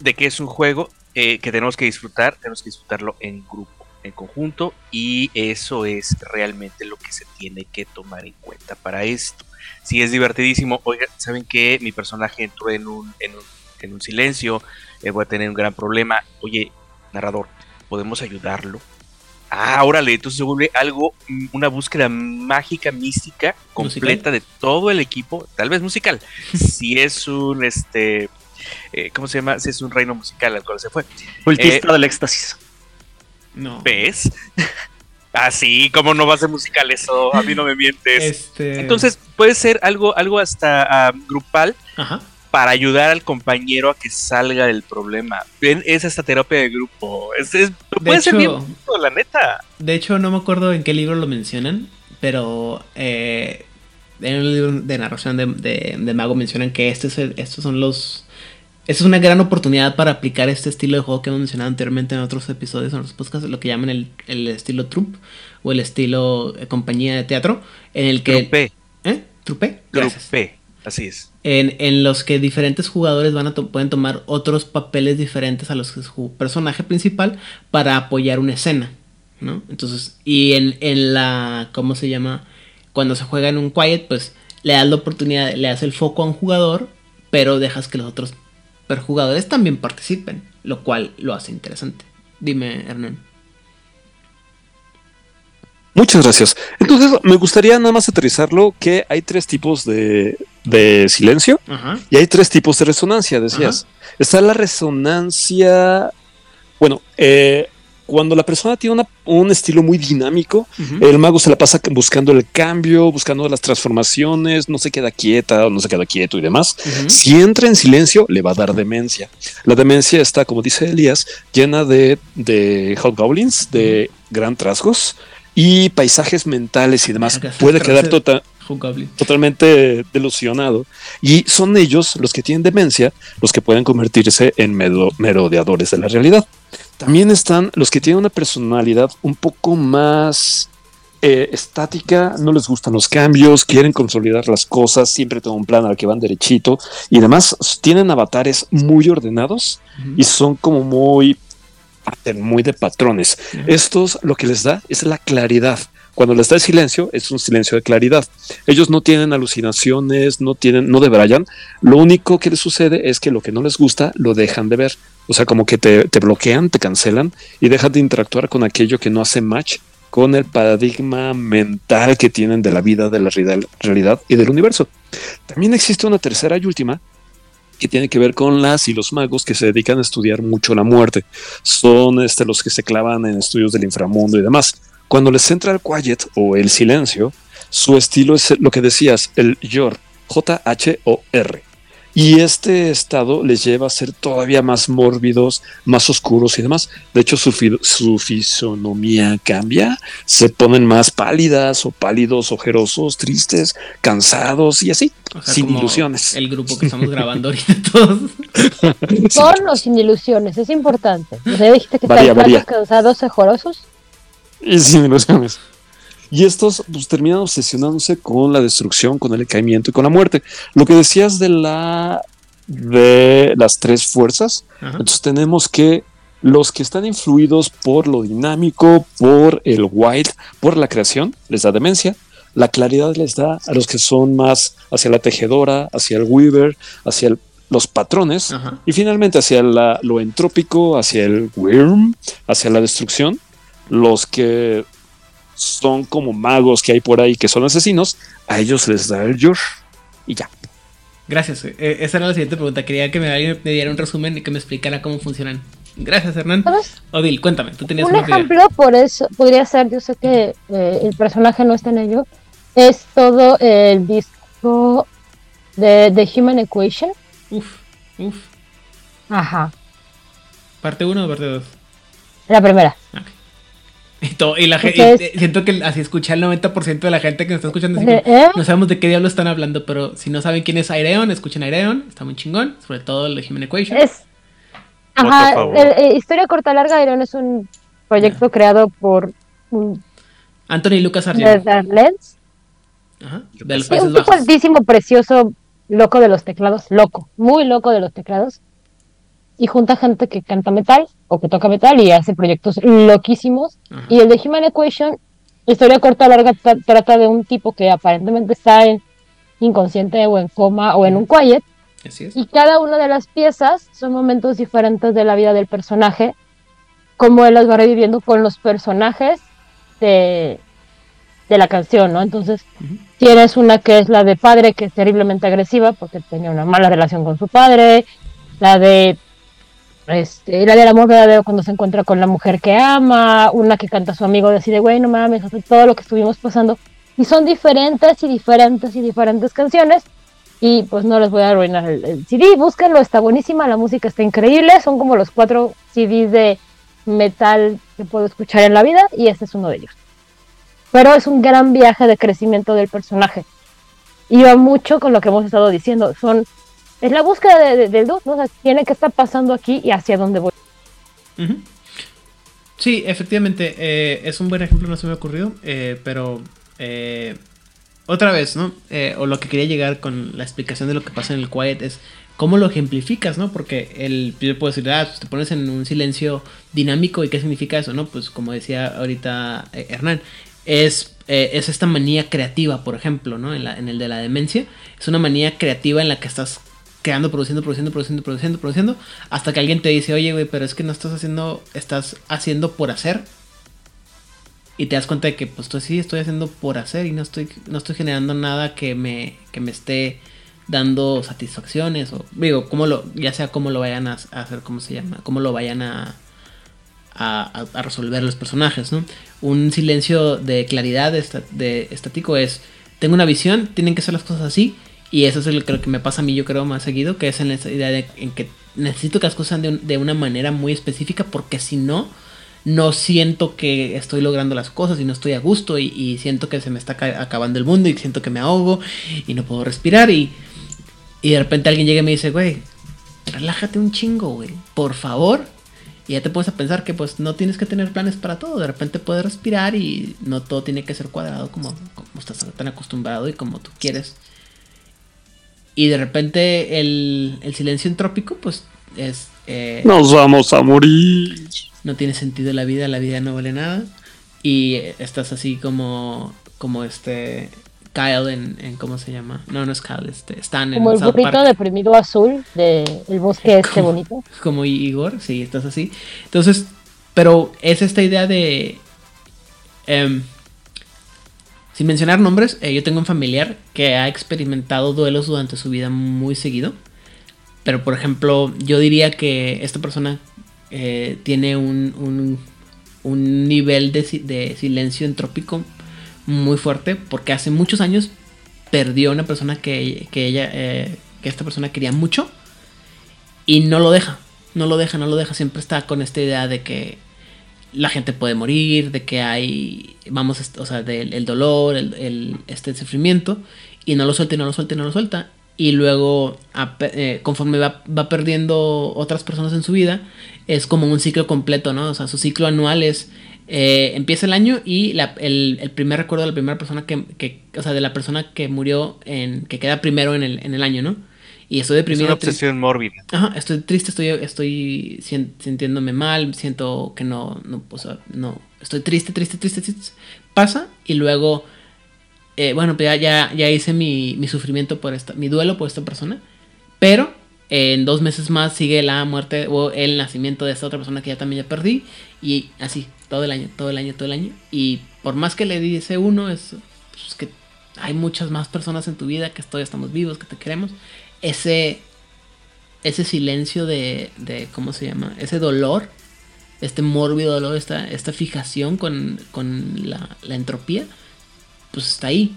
de que es un juego eh, que tenemos que disfrutar, tenemos que disfrutarlo en grupo, en conjunto, y eso es realmente lo que se tiene que tomar en cuenta para esto. Si es divertidísimo, oigan, ¿saben qué? Mi personaje entró en un, en un, en un silencio, eh, voy a tener un gran problema. Oye, narrador, ¿podemos ayudarlo? Ah, órale, entonces se vuelve algo, mm, una búsqueda mágica, mística, completa de todo el equipo, tal vez musical. si es un, este, eh, ¿cómo se llama? Si es un reino musical al cual se fue. Cultista Eh, del éxtasis. no. ¿Ves? Así, ¿cómo no va a ser musical eso? A mí no me mientes. Este, Entonces puede ser algo, algo hasta ah, grupal ajá. para ayudar al compañero a que salga del problema. Es esta terapia de grupo. Es, es- puede ser bien la neta. De hecho, no me acuerdo en qué libro lo mencionan, pero eh, en el libro de narración de, de- de Mago mencionan que este es el- estos son los... Esta es una gran oportunidad para aplicar este estilo de juego que hemos mencionado anteriormente en otros episodios, en otros podcasts, lo que llaman el, el estilo troupe o el estilo eh, compañía de teatro, en el que... Grupé, ¿Eh? ¿Trupe? Gracias. Así es. en, en los que diferentes jugadores van a to- pueden tomar otros papeles diferentes a los que su personaje principal para apoyar una escena, ¿no? Entonces, y en, en la, ¿cómo se llama? Cuando se juega en un quiet, pues le das la oportunidad, le das el foco a un jugador, pero dejas que los otros jugadores también participen, lo cual lo hace interesante. Dime, Hernán. Muchas gracias. Entonces, me gustaría nada más aterrizarlo que hay tres tipos de, de silencio Ajá. y hay tres tipos de resonancia, decías. Está la resonancia, bueno, eh, cuando la persona tiene una- un estilo muy dinámico, Ujú. el mago se la pasa buscando el cambio, buscando las transformaciones, no se queda quieta o no se queda quieto y demás. Ujú. Si entra en silencio, le va a dar demencia. La demencia está, como dice Elías, llena de, de hobgoblins, de gran trasgos y paisajes mentales y demás. Puede quedar tota- Hobgoblin. totalmente delusionado. Y son ellos, los que tienen demencia, los que pueden convertirse en merodeadores de la realidad. También están los que tienen una personalidad un poco más eh, estática, no les gustan los cambios, quieren consolidar las cosas, siempre tienen un plan al que van derechito y demás. Tienen avatares muy ordenados y son como muy, muy de patrones. Ujú. Estos lo que les da es la claridad. Cuando les da el silencio, es un silencio de claridad. Ellos no tienen alucinaciones, no tienen, no debrayan. Lo único que les sucede es que lo que no les gusta lo dejan de ver. O sea, como que te, bloquean, te cancelan y dejan de interactuar con aquello que no hace match con el paradigma mental que tienen de la vida, de la real- realidad y del universo. También existe una tercera y última que tiene que ver con las y los magos que se dedican a estudiar mucho la muerte. Son este, los que se clavan en estudios del inframundo y demás. Cuando les entra el quiet o el silencio, su estilo es lo que decías, el yor, J-H-O-R. Y este estado les lleva a ser todavía más mórbidos, más oscuros y demás. De hecho, su, fi- su fisonomía cambia, se ponen más pálidas o pálidos, ojerosos, tristes, cansados y así, O sea, sin como ilusiones. El grupo que estamos grabando ahorita todos. Con o sin ilusiones, es importante. O sea, dijiste que Varía, están varía. cansados, ojorosos. Y sin ilusiones. Y estos pues, terminan obsesionándose con la destrucción, con el decaimiento y con la muerte. Lo que decías de la de las tres fuerzas, Ajá. entonces tenemos que los que están influidos por lo dinámico, por el wild, por la creación, les da demencia. La claridad les da a los que son más hacia la tejedora, hacia el weaver, hacia el- los patrones. Ajá. Y finalmente hacia la- lo entrópico, hacia el worm, hacia la destrucción, los que son como magos que hay por ahí que son asesinos, a ellos les da el yor. Y ya. Gracias. eh, esa era la siguiente pregunta. Quería que me, alguien me diera un resumen y que me explicara cómo funcionan. Gracias, Hernán. ¿Sabes? Odil, cuéntame. Tú tenías Un una idea. ejemplo por eso podría ser, yo sé que eh, el personaje no está en ello, es todo el disco de The Human Equation. Uf, uf. Ajá, ¿Parte 1 o parte 2? la primera. Y, todo- y la Porque gente, es- siento que así escucha el 90% de la gente que nos está escuchando. así ¿Eh? No sabemos de qué diablo están hablando, pero si no saben quién es Aireon, escuchen Aireon. Está muy chingón. Sobre todo el de Human Equation. Es. Ajá, el- el Historia Corta Larga Iron es un proyecto creado por un Anthony Lucas Argento. Netherlands. Ajá. De los Sí, un tipo altísimo, precioso, loco de los teclados, loco, muy loco de los teclados. Y junta gente que canta metal o que toca metal y hace proyectos loquísimos. Ajá. Y el de Human Equation, historia corta larga, tra- trata de un tipo que aparentemente está en inconsciente o en coma o en un quiet. Así es. Y cada una de las piezas son momentos diferentes de la vida del personaje, como él las va reviviendo con los personajes de, de la canción, ¿no? Entonces, tienes una que es la de padre, que es terriblemente agresiva porque tenía una mala relación con su padre, la de este, la del amor verdadero cuando se encuentra con la mujer que ama, una que canta a su amigo, decide, güey, no mames, todo lo que estuvimos pasando. Y son diferentes y diferentes y diferentes canciones. Y pues no les voy a arruinar el, el CD, búsquenlo, está buenísima, la música está increíble, son como los cuatro CDs de metal que puedo escuchar en la vida y este es uno de ellos. Pero es un gran viaje de crecimiento del personaje. Y va mucho con lo que hemos estado diciendo, son es la búsqueda de- de- del dude, ¿no? O sea, tiene que estar pasando aquí y hacia dónde voy. Sí, efectivamente, eh, es un buen ejemplo, no se me ha ocurrido, eh, pero eh, otra vez, ¿no? Eh, o lo que quería llegar con la explicación de lo que pasa en el quiet es cómo lo ejemplificas, ¿no? Porque el, yo puedo decir, ah, pues te pones en un silencio dinámico y qué significa eso, ¿no? Pues como decía ahorita Hernán, es, eh, es esta manía creativa, por ejemplo, ¿no? En el de la demencia, es una manía creativa en la que estás creando, produciendo, produciendo, produciendo, produciendo, produciendo, hasta que alguien te dice, oye, güey, pero es que no estás haciendo, estás haciendo por hacer. Y te das cuenta de que, pues, tú sí estoy haciendo por hacer y no estoy, no estoy generando nada que me, que me esté dando satisfacciones o, digo, cómo lo, ya sea cómo lo vayan a, hacer, cómo se llama, cómo lo vayan a, a, resolver los personajes, ¿no? Un silencio de claridad de estático es, tengo una visión, tienen que ser las cosas así, y eso es lo que, lo que me pasa a mí, yo creo, más seguido, que es en esa idea de en que necesito que las cosas sean de, un- de una manera muy específica, porque si no, no siento que estoy logrando las cosas y no estoy a gusto y, siento que se me está ca- acabando el mundo y siento que me ahogo y no puedo respirar y, y de repente alguien llega y me dice, güey, relájate un chingo, güey, por favor. Y ya te puedes a pensar que pues no tienes que tener planes para todo, de repente puedes respirar y no todo tiene que ser cuadrado como estás tan acostumbrado y como tú quieres. Y de repente el, el silencio entrópico pues es... eh, Nos vamos a morir. no tiene sentido la vida, la vida no vale nada. Y estás así como, como este Kyle en, en ¿cómo se llama? No, no es Kyle, este, Stan Como en el South burrito Park. deprimido azul del bosque este Como- bonito. Como Igor, sí, estás así. Entonces, pero es esta idea de... em, sin mencionar nombres, eh, yo tengo un familiar que ha experimentado duelos durante su vida muy seguido. Pero, por ejemplo, yo diría que esta persona eh, tiene un, un, nivel de silencio entrópico muy fuerte porque hace muchos años perdió a una persona que, que ella, eh, que esta persona quería mucho y no lo deja, no lo deja, no lo deja, siempre está con esta idea de que la gente puede morir, de que hay, vamos, o sea, del el dolor, el, este sufrimiento, y no lo suelta, y no lo suelta, y no lo suelta, y luego, eh, conforme va, va perdiendo otras personas en su vida, es como un ciclo completo, ¿no? O sea, su ciclo anual es, eh, empieza el año y la- el, el primer recuerdo de la primera persona que, que- o sea, de la persona que murió, en, que queda primero en el, en el año, ¿no? Y estoy Es deprimido. una tri- obsesión mórbida. Ajá, estoy triste, estoy, estoy sintiéndome mal, siento que no, no, o sea, no, estoy triste, triste, triste, triste. Pasa y luego, eh, bueno, pues ya, ya, ya hice mi, mi sufrimiento por esta, mi duelo por esta persona, pero eh, en dos meses más sigue la muerte o el nacimiento de esta otra persona que ya también ya perdí y así, todo el año, todo el año, todo el año. Y por más que le dice uno, es, pues, que hay muchas más personas en tu vida que todavía estamos vivos, que te queremos. Ese, ese silencio de, de, ¿cómo se llama? Ese dolor, este mórbido dolor, esta, esta fijación con, con la, entropía, pues está ahí.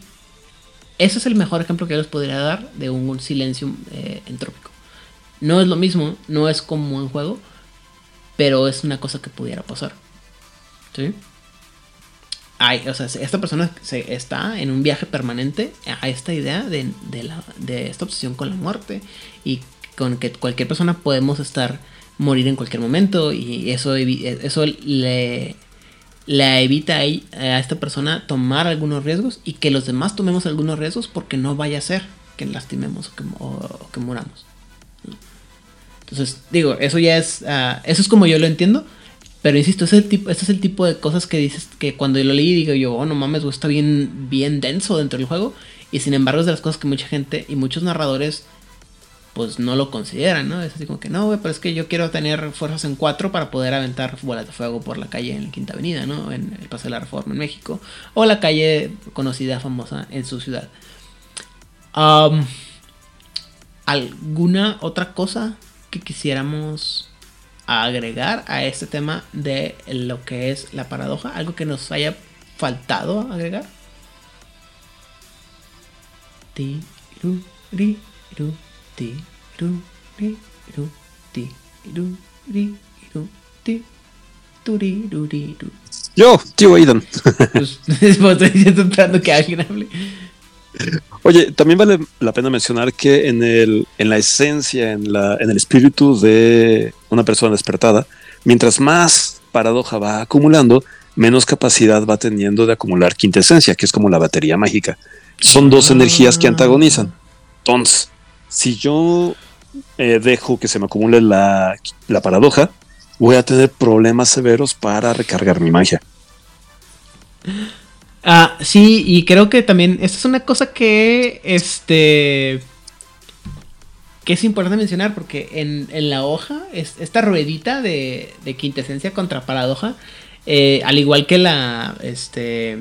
Ese es el mejor ejemplo que yo les podría dar de un silencio eh, entrópico. No es lo mismo, no es como un juego, pero es una cosa que pudiera pasar. ¿Sí? O sea, esta persona se, está en un viaje permanente a esta idea de, de, esta obsesión con la muerte y con que cualquier persona podemos estar morir en cualquier momento y eso, eso le, le evita a, esta persona tomar algunos riesgos y que los demás tomemos algunos riesgos porque no vaya a ser que lastimemos o que, o muramos. Entonces, digo, eso ya es, ah, eso es como yo lo entiendo. Pero insisto, ese este es el tipo de cosas que dices que cuando yo lo leí digo yo, oh no mames, está bien, bien denso dentro del juego. Y sin embargo es de las cosas que mucha gente y muchos narradores pues no lo consideran, ¿no? Es así como que no, güey, pero es que yo quiero tener fuerzas en cuatro para poder aventar bolas de fuego por la calle en la Quinta Avenida, ¿no? En el Paseo de la Reforma en México. O la calle conocida, famosa en su ciudad. ¿Alguna otra cosa que quisiéramos agregar a este tema de lo que es la paradoja? ¿Algo que nos haya faltado agregar? Ti, ru, ri, ru, ti, ru, ri, ru, ti, ru, ri, ru, ti, tu, ri, ru, ri, ru. Yo, tío Aidan. Pues, pues, estoy esperando que alguien hable. Oye, también vale la pena mencionar que en, el, en la esencia, en, la, en el espíritu de una persona despertada, mientras más paradoja va acumulando, menos capacidad va teniendo de acumular quintesencia, que es como la batería mágica. Son dos Ah. energías que antagonizan. Entonces, si yo eh, dejo que se me acumule la, la paradoja, voy a tener problemas severos para recargar mi magia. Ah, sí, y creo que también esta es una cosa que este que es importante mencionar porque en, en la hoja es, esta ruedita de, de quintesencia contra paradoja eh, al igual que la este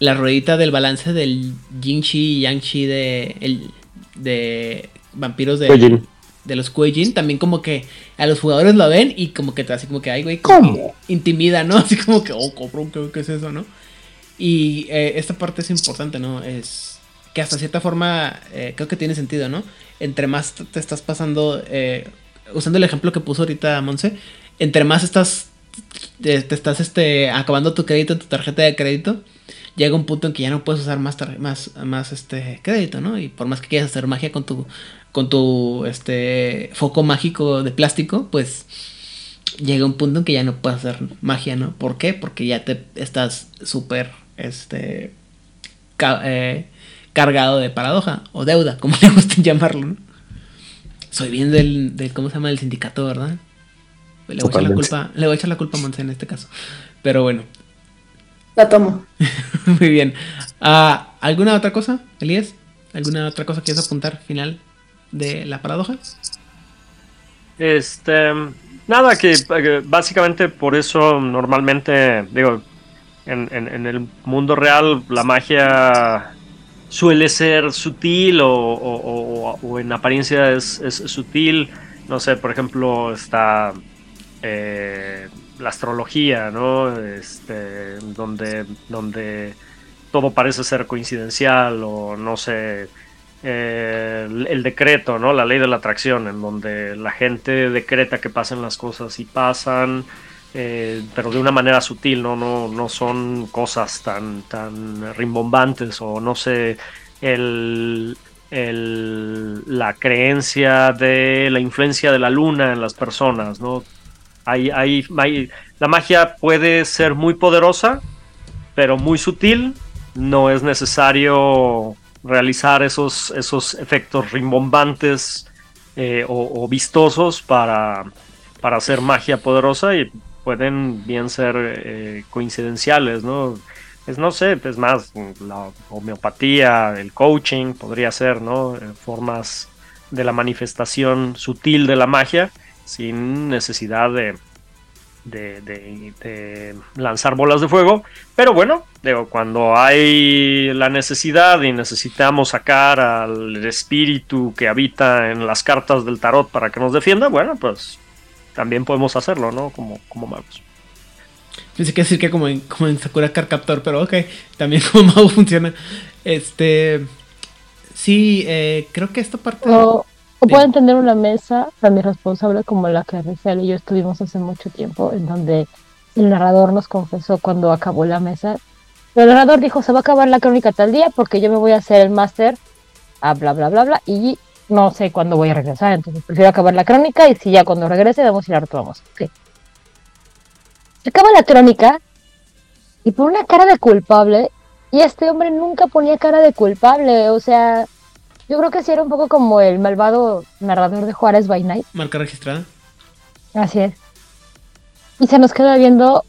la ruedita del balance del yin chi y yang chi de el, de vampiros de. De los Kuejin, también como que a los jugadores lo ven y como que te así como que, ay, güey, que intimida, ¿no? Así como que, oh, cabrón, ¿qué, qué es eso, no? Y eh, esta parte es importante, ¿no? Es que hasta cierta forma eh, creo que tiene sentido, ¿no? Entre más te estás pasando, eh, usando el ejemplo que puso ahorita Monse, entre más estás, te, te estás este, acabando tu crédito tu tarjeta de crédito, llega un punto en que ya no puedes usar más, más, más este, crédito, ¿no? Y por más que quieras hacer magia con tu, con tu este, foco mágico de plástico, pues llega un punto en que ya no puedes hacer magia, ¿no? ¿Por qué? Porque ya te estás súper, este, ca- eh, cargado de paradoja o deuda, como le gusten llamarlo, ¿no? Soy bien del, del ¿cómo se llama? Del sindicato, ¿verdad? Le voy, a echar la culpa, le voy a echar la culpa a Monse en este caso. Pero bueno, La tomo. muy bien. Ah, ¿Alguna otra cosa, Elías? ¿Alguna otra cosa que quieres apuntar final de la paradoja? Este, nada, que, básicamente por eso normalmente, digo, en, en- el mundo real la magia suele ser sutil o- o en apariencia es, es sutil. No sé, por ejemplo, está eh, la astrología, ¿no? Este, donde, donde todo parece ser coincidencial o no sé, eh, el, decreto, ¿no? La ley de la atracción, en donde la gente decreta que pasen las cosas y pasan, eh, pero de una manera sutil, ¿no? No, no son cosas tan, tan rimbombantes o no sé, el, el- la creencia de la influencia de la luna en las personas, ¿no? Hay, hay, hay- la magia puede ser muy poderosa, pero muy sutil. No es necesario realizar esos, esos efectos rimbombantes eh, o, vistosos para, para hacer magia poderosa y pueden bien ser eh, coincidenciales, ¿no? Es, no sé, es más, la homeopatía, el coaching, podría ser, ¿no? Eh, Formas de la manifestación sutil de la magia sin necesidad de, de, de- de lanzar bolas de fuego. Pero bueno, digo, cuando hay la necesidad y necesitamos sacar al espíritu que habita en las cartas del tarot para que nos defienda, bueno, pues también podemos hacerlo, ¿no? Como, como magos. Pensé que decir que como en, como en Sakura Card Captor, pero ok, también como mago funciona. Este. Sí, eh, creo que esta parte. O Sí. pueden tener una mesa tan irresponsable como la que Rafael y yo estuvimos hace mucho tiempo, en donde el narrador nos confesó cuando acabó la mesa. El narrador dijo, se va a acabar la crónica tal día porque yo me voy a hacer el máster, a bla, bla, bla, bla, y no sé cuándo voy a regresar, entonces prefiero acabar la crónica y si ya cuando regrese vamos y la retomamos. Ok. Se acaba la crónica y por una cara de culpable, y este hombre nunca ponía cara de culpable, o sea, yo creo que sí era un poco como el malvado narrador de Juárez by Night. Marca registrada. Así es. Y se nos queda viendo.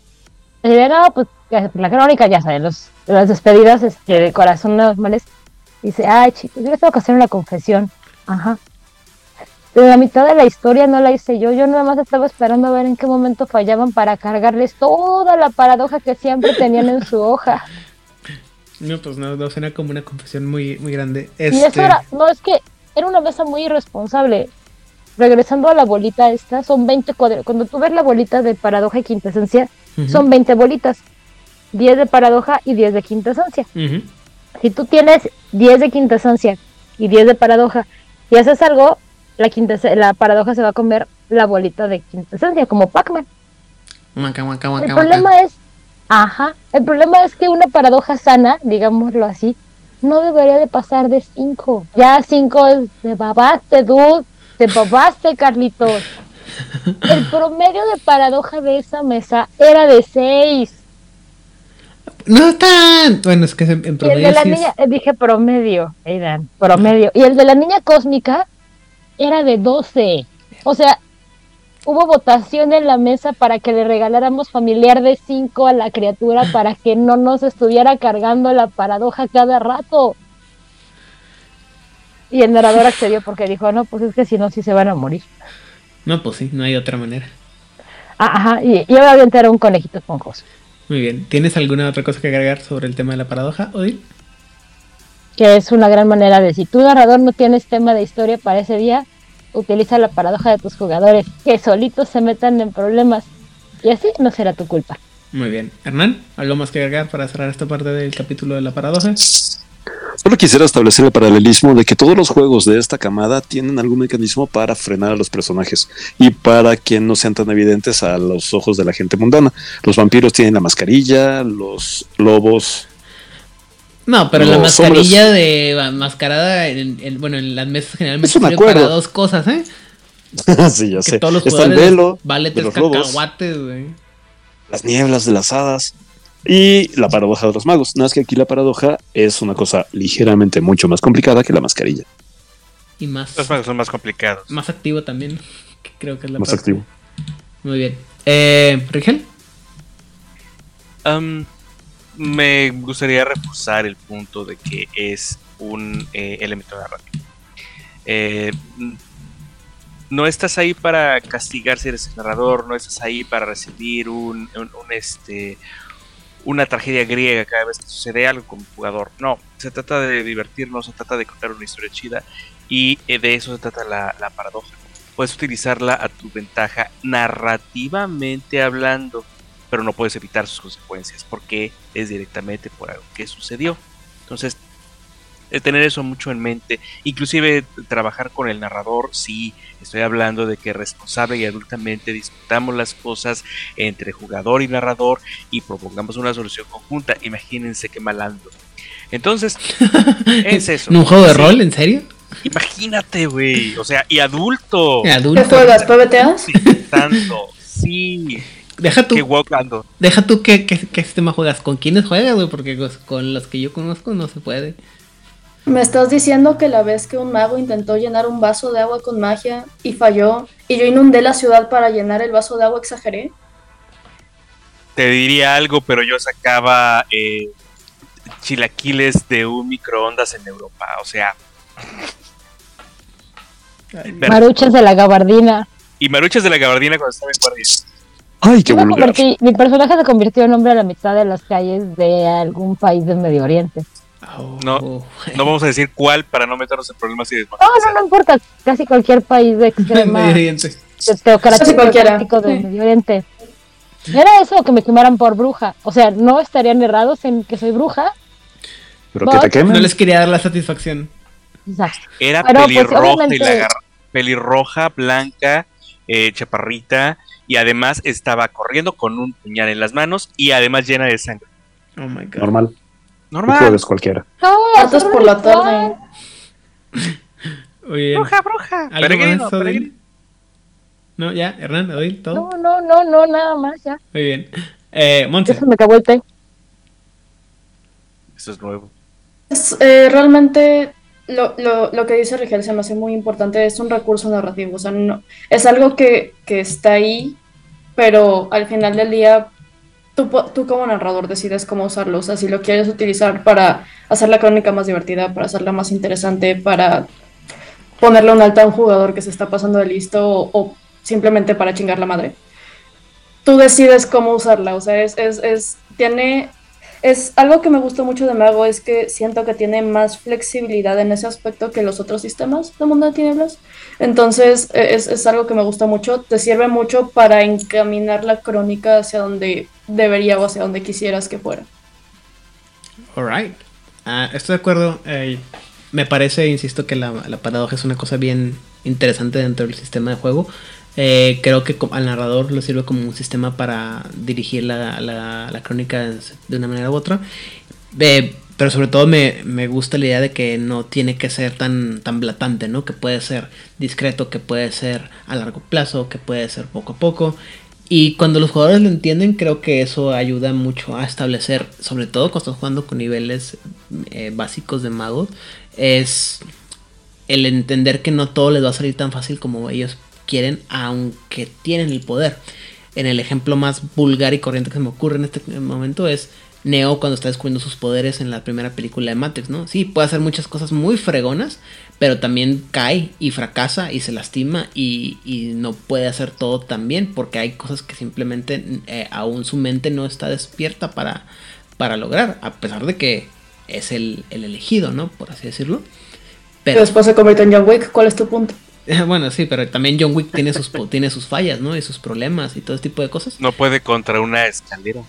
De no, pues la crónica, ya saben, los, las despedidas este, de corazón normales. Dice, ay chicos, yo les tengo que hacer una confesión. Ajá. Pero la mitad de la historia no la hice yo. Yo nada más estaba esperando a ver en qué momento fallaban para cargarles toda la paradoja que siempre tenían en su hoja. No, pues no, no suena como una confesión muy, muy grande. Y Este, eso era, no, es que era una mesa muy irresponsable. Regresando a la bolita esta, son 20 cuadros. Cuando tú ves la bolita de paradoja y quintesencia, ujú, son 20 bolitas. 10 de paradoja y 10 de quintesencia. ujú. Si tú tienes 10 de quintesencia y 10 de paradoja y haces algo, la, la paradoja se va a comer la bolita de quintesencia, como Pac-Man. El problema es, ajá, el problema es que una paradoja sana, digámoslo así, no debería de pasar de 5. Ya 5 es de babaste, dude, te babaste, Carlitos. El promedio de paradoja de esa mesa era de 6. No tan. Bueno, es que en, en Y el promedio de la sí niña, eh, dije promedio, Aidan, promedio. Y el de la niña cósmica era de 12. O sea, hubo votación en la mesa para que le regaláramos familiar de 5 a la criatura para que no nos estuviera cargando la paradoja cada rato. Y el narrador accedió porque dijo, no, pues es que si no, sí se van a morir. No, pues sí, no hay otra manera. Ah, ajá, y, y obviamente era un conejito esponjoso. Muy bien. ¿Tienes alguna otra cosa que agregar sobre el tema de la paradoja, Odil? que es una gran manera de si tu narrador no tienes tema de historia para ese día, utiliza la paradoja de tus jugadores, que solitos se metan en problemas. Y así no será tu culpa. Muy bien. Hernán, ¿algo más que agregar para cerrar esta parte del capítulo de la paradoja? Solo quisiera establecer el paralelismo de que todos los juegos de esta camada tienen algún mecanismo para frenar a los personajes y para que no sean tan evidentes a los ojos de la gente mundana. Los vampiros tienen la mascarilla, los lobos. No, pero la mascarilla de mascarada, en, en- bueno, en las mesas generalmente Es un acuerdo. para dos cosas, ¿eh? sí, ya Que sé. todos los Está el velo, vale de los cacahuates, güey. las nieblas de las hadas y la paradoja de los magos. Nada más que aquí la paradoja es una cosa ligeramente mucho más complicada que la mascarilla. Y más, Los magos son más complicados. más activo también, que creo que es la Más parte. activo. Muy bien. Eh, ¿Rigel? Am, me gustaría reforzar el punto de que es un eh, elemento narrativo. Eh, no estás ahí para castigar si eres el narrador, no estás ahí para recibir un, un- un, este una tragedia griega cada vez que sucede algo como jugador. No, se trata de divertirnos, se trata de contar una historia chida y eh, de eso se trata la, la paradoja. Puedes utilizarla a tu ventaja narrativamente hablando pero no puedes evitar sus consecuencias porque es directamente por algo que sucedió. Entonces, el tener eso mucho en mente, inclusive trabajar con el narrador, sí, estoy hablando de que responsable y adultamente discutamos las cosas entre jugador y narrador y propongamos una solución conjunta. Imagínense qué malando. Entonces, es eso. ¿En un juego de Sí, rol? ¿En serio? Imagínate, güey. O sea, y adulto. Adulto. ¿Qué juegas? ¿PBTAs? Sí, tanto. Sí. Deja tú, deja tú qué, qué, qué sistema juegas. ¿Con quiénes juegas, güey? Porque pues, con los que yo conozco no se puede. ¿Me estás diciendo que la vez que un mago intentó llenar un vaso de agua con magia y falló, y yo inundé la ciudad para llenar el vaso de agua, exageré? te diría algo, pero yo sacaba eh, chilaquiles de un microondas en Europa. O sea, pero- Maruchas de la gabardina. y maruchas de la gabardina cuando estaba en guardia. Ay, qué Yo vulgar. convertí- mi personaje se convirtió en hombre a la mitad de las calles de algún país del Medio Oriente. Oh, No. oh. No vamos a decir cuál para no meternos en problemas y No, no, no importa. Casi cualquier país de extrema Medio Oriente. de teocrático del. Medio Oriente. Era eso que me quemaran por bruja. O sea, no estarían errados en que soy bruja. Pero que te No quemen. No les quería dar la satisfacción. Exacto. Era Pero, pues, pelirroja y obviamente- la pelirroja, blanca, eh, chaparrita y además estaba corriendo con un puñal en las manos y además llena de sangre. Oh my god. Normal. Un Normal. jueves cualquiera. No, Matas hacer por la tarde. Bien. Bruja, bruja. ¿Algo Peregrino. No, ya, Hernán, Odil, todo. No, no, no, no, nada más, ya. Muy bien. Eh, Monse. Eso me acabó el té. Eso es nuevo. Es, eh, realmente lo, lo, lo que dice Rigel se me hace muy importante, es un recurso narrativo, o sea, no, es algo que, que está ahí, pero al final del día tú, tú como narrador decides cómo usarlo, o sea, si lo quieres utilizar para hacer la crónica más divertida, para hacerla más interesante, para ponerle un alto a un jugador que se está pasando de listo o, o simplemente para chingar la madre. Tú decides cómo usarla, o sea, es, es, es, tiene es algo que me gustó mucho de Mago es que siento que tiene más flexibilidad en ese aspecto que los otros sistemas de Mundo de Tinieblas. Entonces eh, es, es algo que me gusta mucho. Te sirve mucho para encaminar la crónica hacia donde debería o hacia donde quisieras que fuera. Alright. Ah, estoy de acuerdo. eh, me parece, insisto, que la, la paradoja es una cosa bien interesante dentro del sistema de juego. Eh, creo que al narrador le sirve como un sistema para dirigir la, la- la crónica de una manera u otra. Eh, pero sobre todo me, me gusta la idea de que no tiene que ser tan, tan blatante, ¿no? Que puede ser discreto, que puede ser a largo plazo, que puede ser poco a poco. Y cuando los jugadores lo entienden, creo que eso ayuda mucho a establecer, sobre todo cuando estás jugando con niveles eh, básicos de magos, es el entender que no todo les va a salir tan fácil como ellos quieren, aunque tienen el poder. En el ejemplo más vulgar y corriente que se me ocurre en este momento es Neo cuando está descubriendo sus poderes en la primera película de Matrix, ¿no? Sí, puede hacer muchas cosas muy fregonas, pero también cae y fracasa y se lastima y, no puede hacer todo tan bien porque hay cosas que simplemente eh, aún su mente no está despierta para, para lograr, a pesar de que es el, el elegido, ¿no? Por así decirlo. Pero después se convierte en John Wick. ¿Cuál es tu punto? Bueno, sí, pero también John Wick tiene sus, tiene sus fallas, ¿no? Y sus problemas y todo ese tipo de cosas. No puede contra una escalera.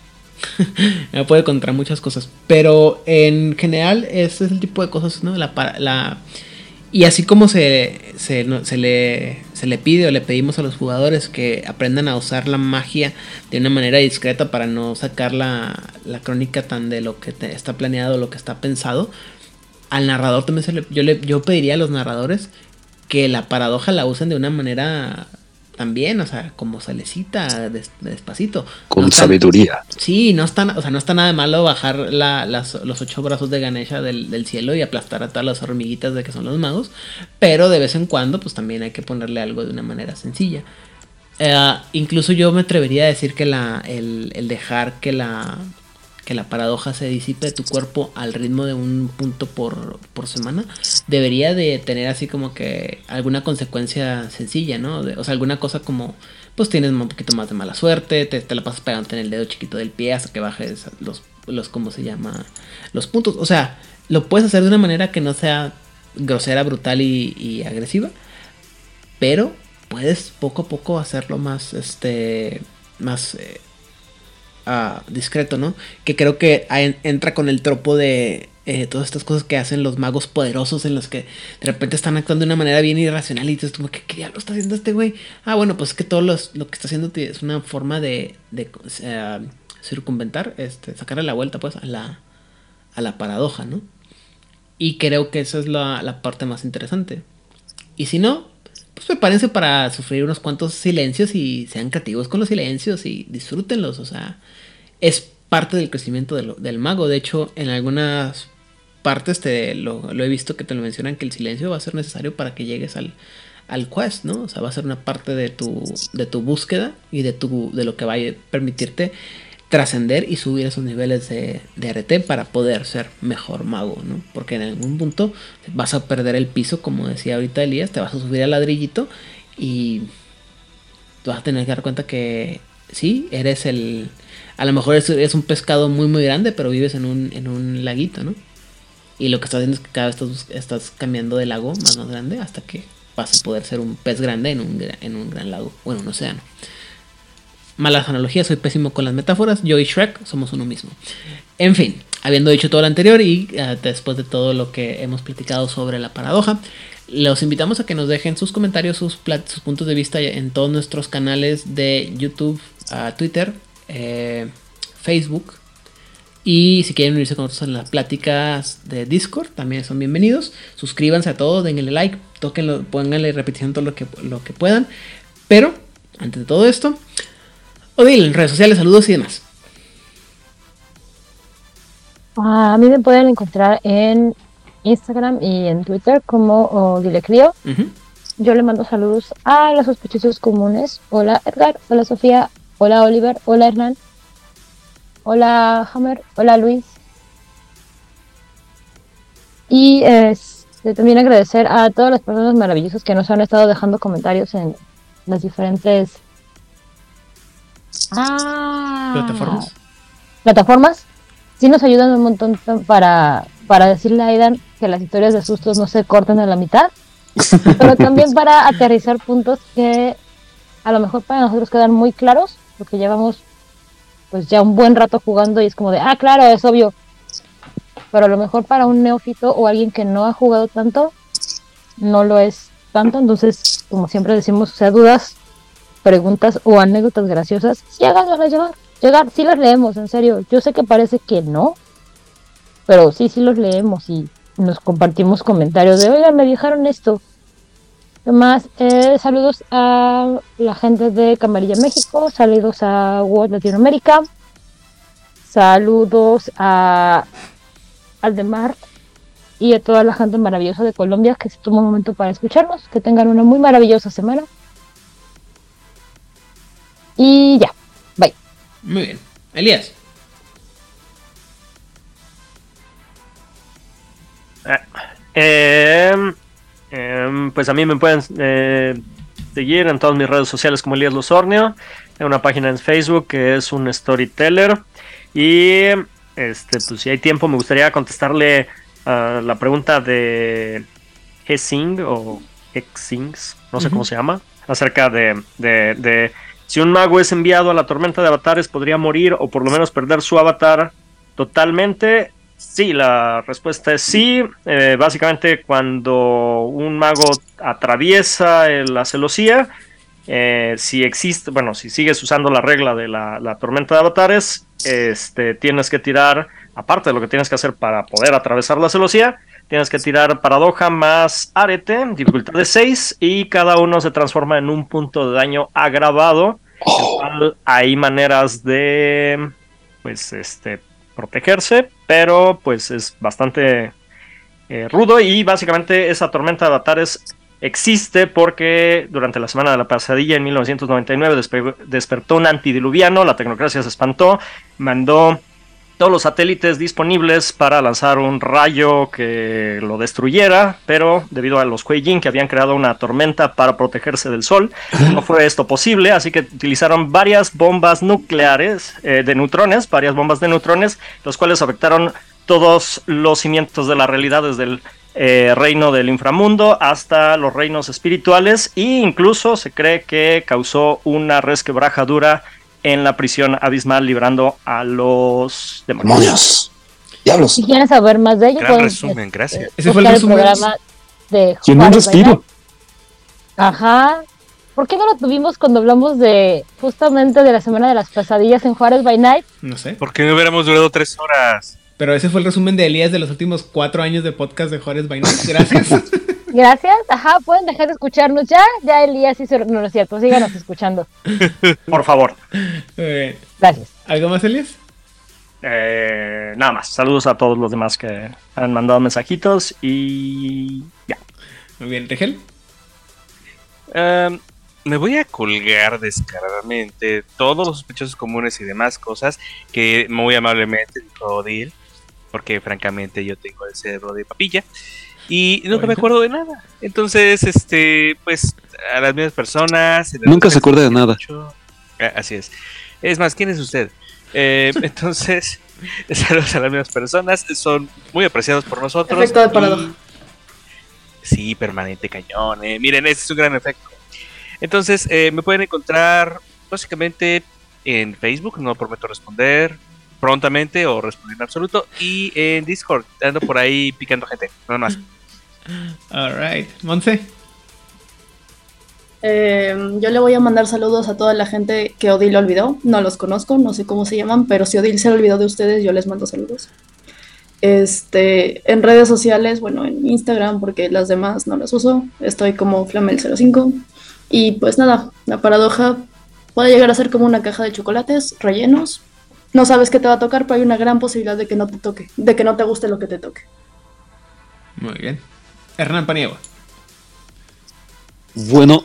Me puede contra muchas cosas. Pero en general, ese es el tipo de cosas, ¿no? La, para- la, y así como se, se, no- se le, se le pide o le pedimos a los jugadores que aprendan a usar la magia de una manera discreta para no sacar la, la crónica tan de lo que te- está planeado, lo que está pensado. Al narrador también se le, yo, le, yo pediría a los narradores que la paradoja la usen de una manera también, o sea, como se les cita des- despacito. Con No sabiduría. Sí, no está, o sea, no está nada de malo bajar la- las- los ocho brazos de Ganesha del, del cielo y aplastar a todas las hormiguitas de que son los magos. Pero de vez en cuando, pues también hay que ponerle algo de una manera sencilla. Eh, incluso yo me atrevería a decir que la, el, el dejar que la, que la paradoja se disipe de tu cuerpo al ritmo de un punto por, por semana, debería de tener así como que alguna consecuencia sencilla, ¿no? De- o sea, alguna cosa como, pues tienes un poquito más de mala suerte, te, la pasas pegándote en el dedo chiquito del pie hasta que bajes los, los, ¿cómo se llama? Los puntos. O sea, lo puedes hacer de una manera que no sea grosera, brutal y, y agresiva, pero puedes poco a poco hacerlo más, este, más eh, discreto, ¿no? Que creo que entra con el tropo de eh, todas estas cosas que hacen los magos poderosos en los que de repente están actuando de una manera bien irracional y dices como que ¿qué diablo está haciendo este güey? Ah, bueno, pues es que todo los- lo que está haciendo es una forma de, de eh, circunventar, este, sacarle la vuelta pues a la, a la paradoja, ¿no? Y creo que esa es la, la parte más interesante. Y si no, pues prepárense para sufrir unos cuantos silencios y sean creativos con los silencios y disfrútenlos. O sea, es parte del crecimiento de lo- del mago. De hecho, en algunas partes te lo, lo he visto que te lo mencionan que el silencio va a ser necesario para que llegues al, al quest, ¿no? O sea, va a ser una parte de tu, de tu búsqueda y de, tu, de lo que va a permitirte trascender y subir esos niveles de, de RT para poder ser mejor mago, ¿no? Porque en algún punto vas a perder el piso, como decía ahorita Elías, te vas a subir al ladrillito y vas a tener que dar cuenta que sí, eres el... A lo mejor es, un pescado muy muy grande, pero vives en un, en un laguito, ¿no? Y lo que estás haciendo es que cada vez estás, cambiando de lago más más grande hasta que vas a poder ser un pez grande en un, en un gran lago, o en un océano. Malas analogías, soy pésimo con las metáforas. Yo y Shrek somos uno mismo. En fin, habiendo dicho todo lo anterior y eh, después de todo lo que hemos platicado sobre la paradoja, los invitamos a que nos dejen sus comentarios, sus, sus puntos de vista en todos nuestros canales de YouTube, ah, Twitter, eh, Facebook. Y si quieren unirse con nosotros en las pláticas de Discord, también son bienvenidos. Suscríbanse a todos, denle like, tóquenlo, pónganle repetición todo lo que, lo que puedan. Pero, antes de todo esto, Odil, en redes sociales, saludos y demás. Ah, A mí me pueden encontrar en Instagram y en Twitter como Odile Crío. Yo le mando saludos a los sospechosos comunes. Hola Edgar, hola Sofía, hola Oliver, hola Hernán, hola Hammer, hola Luis. Y este, también agradecer a todas las personas maravillosas que nos han estado dejando comentarios en las diferentes ah, Plataformas. plataformas. Sí nos ayudan un montón para, para decirle a Aidan que las historias de sustos no se corten a la mitad pero también para aterrizar puntos que a lo mejor para nosotros quedan muy claros, porque llevamos pues ya un buen rato jugando y es como de, ah, claro, es obvio. Pero a lo mejor para un neófito o alguien que no ha jugado tanto, no lo es tanto. Entonces, como siempre decimos, o sea, dudas, preguntas o anécdotas graciosas, sí háganlas llegar. Llegar, sí las leemos, en serio. Yo sé que parece que no, pero sí, sí los leemos y nos compartimos comentarios de, oigan, me dijeron esto. Además, eh, saludos a la gente de Camarilla México, saludos a World Latinoamérica, saludos a Aldemar y a toda la gente maravillosa de Colombia que se tomó un momento para escucharnos. Que tengan una muy maravillosa semana. Y ya, bye. Muy bien. Elías. Eh, em, pues a mí me pueden eh, seguir en todas mis redes sociales como Elías Losornio, en una página en Facebook que es un storyteller. Y este, pues si hay tiempo, me gustaría contestarle la pregunta de Hessing o Hexings, no sé cómo se llama, acerca de, de, de si un mago es enviado a la tormenta de avatares, podría morir o por lo menos perder su avatar totalmente. Sí, la respuesta es sí. Eh, básicamente, cuando un mago atraviesa la celosía, eh, si existe, bueno, si sigues usando la regla de la, tormenta de avatares, este, tienes que tirar, aparte de lo que tienes que hacer para poder atravesar la celosía, tienes que tirar paradoja más arete, dificultad de 6, y cada uno se transforma en un punto de daño agravado. hay maneras de, pues, este, protegerse, pero pues es bastante eh, rudo y básicamente esa tormenta de avatares existe porque durante la semana de la pasadilla en 1999 despertó un antidiluviano, la tecnocracia se espantó, mandó todos los satélites disponibles para lanzar un rayo que lo destruyera, pero debido a los Kuei-Jin que habían creado una tormenta para protegerse del sol, no fue esto posible, así que utilizaron varias bombas nucleares eh, de neutrones, varias bombas de neutrones, los cuales afectaron todos los cimientos de la realidad desde el eh, reino del inframundo hasta los reinos espirituales e incluso se cree que causó una resquebrajadura en la prisión abismal librando a los demonios. Diablos. Si quieren saber más de ello, Gran resumen, gracias. Ese fue el, resumen. programa de Tiene un respiro. Ajá. ¿Por qué no lo tuvimos cuando hablamos de justamente de la semana de las pesadillas en Juárez by Night? No sé. ¿Por qué no hubiéramos durado tres horas? Pero ese fue el resumen de Elías de los últimos cuatro años de podcast de Juárez by Night. Gracias. Gracias. Ajá, pueden dejar de escucharnos ya. Ya Elías hizo. No, no es cierto, síganos escuchando. Por favor. Eh, Gracias. ¿Algo más, Elías? Eh, nada más. Saludos a todos los demás que han mandado mensajitos y ya. Muy bien, Rigel. Em, me voy a colgar descaradamente todos los sospechosos comunes y demás cosas que muy amablemente dijo Odil, porque francamente yo tengo el cerebro de papilla y nunca me acuerdo de nada. Entonces, este, pues a las mismas personas. Nunca se acuerda de nada. Ah, así es. Es más, ¿quién es usted? Eh, entonces, saludos a las mismas personas. Son muy apreciados por nosotros. Efecto de paradoja. Sí, permanente cañón. Eh. Miren, este es un gran efecto. Entonces, eh, me pueden encontrar básicamente en Facebook, no prometo responder prontamente o responder en absoluto, y en Discord, ando por ahí picando gente, nada más. Alright, Monse. Eh, yo le voy a mandar saludos a toda la gente que Odil olvidó. No los conozco, no sé cómo se llaman, pero si Odil se olvidó de ustedes, yo les mando saludos. Este, en redes sociales, bueno, en Instagram, porque las demás no las uso, estoy como Flamel05. Y pues nada, la paradoja puede llegar a ser como una caja de chocolates rellenos. No sabes qué te va a tocar, pero hay una gran posibilidad de que no te toque, de que no te guste lo que te toque. Muy bien. Hernán Paniagua. Bueno,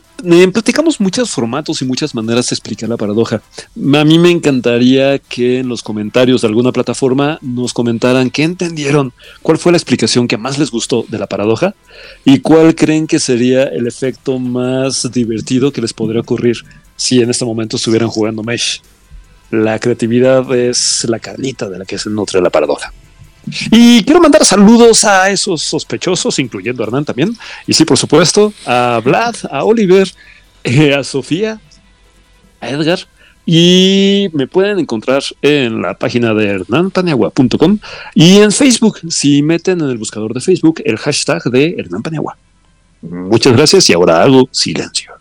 platicamos muchos formatos y muchas maneras de explicar la paradoja. A mí me encantaría que en los comentarios de alguna plataforma nos comentaran qué entendieron, cuál fue la explicación que más les gustó de la paradoja y cuál creen que sería el efecto más divertido que les podría ocurrir si en este momento estuvieran jugando Mesh. La creatividad es la carnita de la que se nutre la paradoja. Y quiero mandar saludos a esos sospechosos, incluyendo a Hernán también. Y sí, por supuesto, a Vlad, a Oliver, eh, a Sofía, a Edgar. Y me pueden encontrar en la página de hernanpaniagua.com y en Facebook, si meten en el buscador de Facebook el hashtag de Hernán Paniagua. Muchas gracias y ahora hago silencio.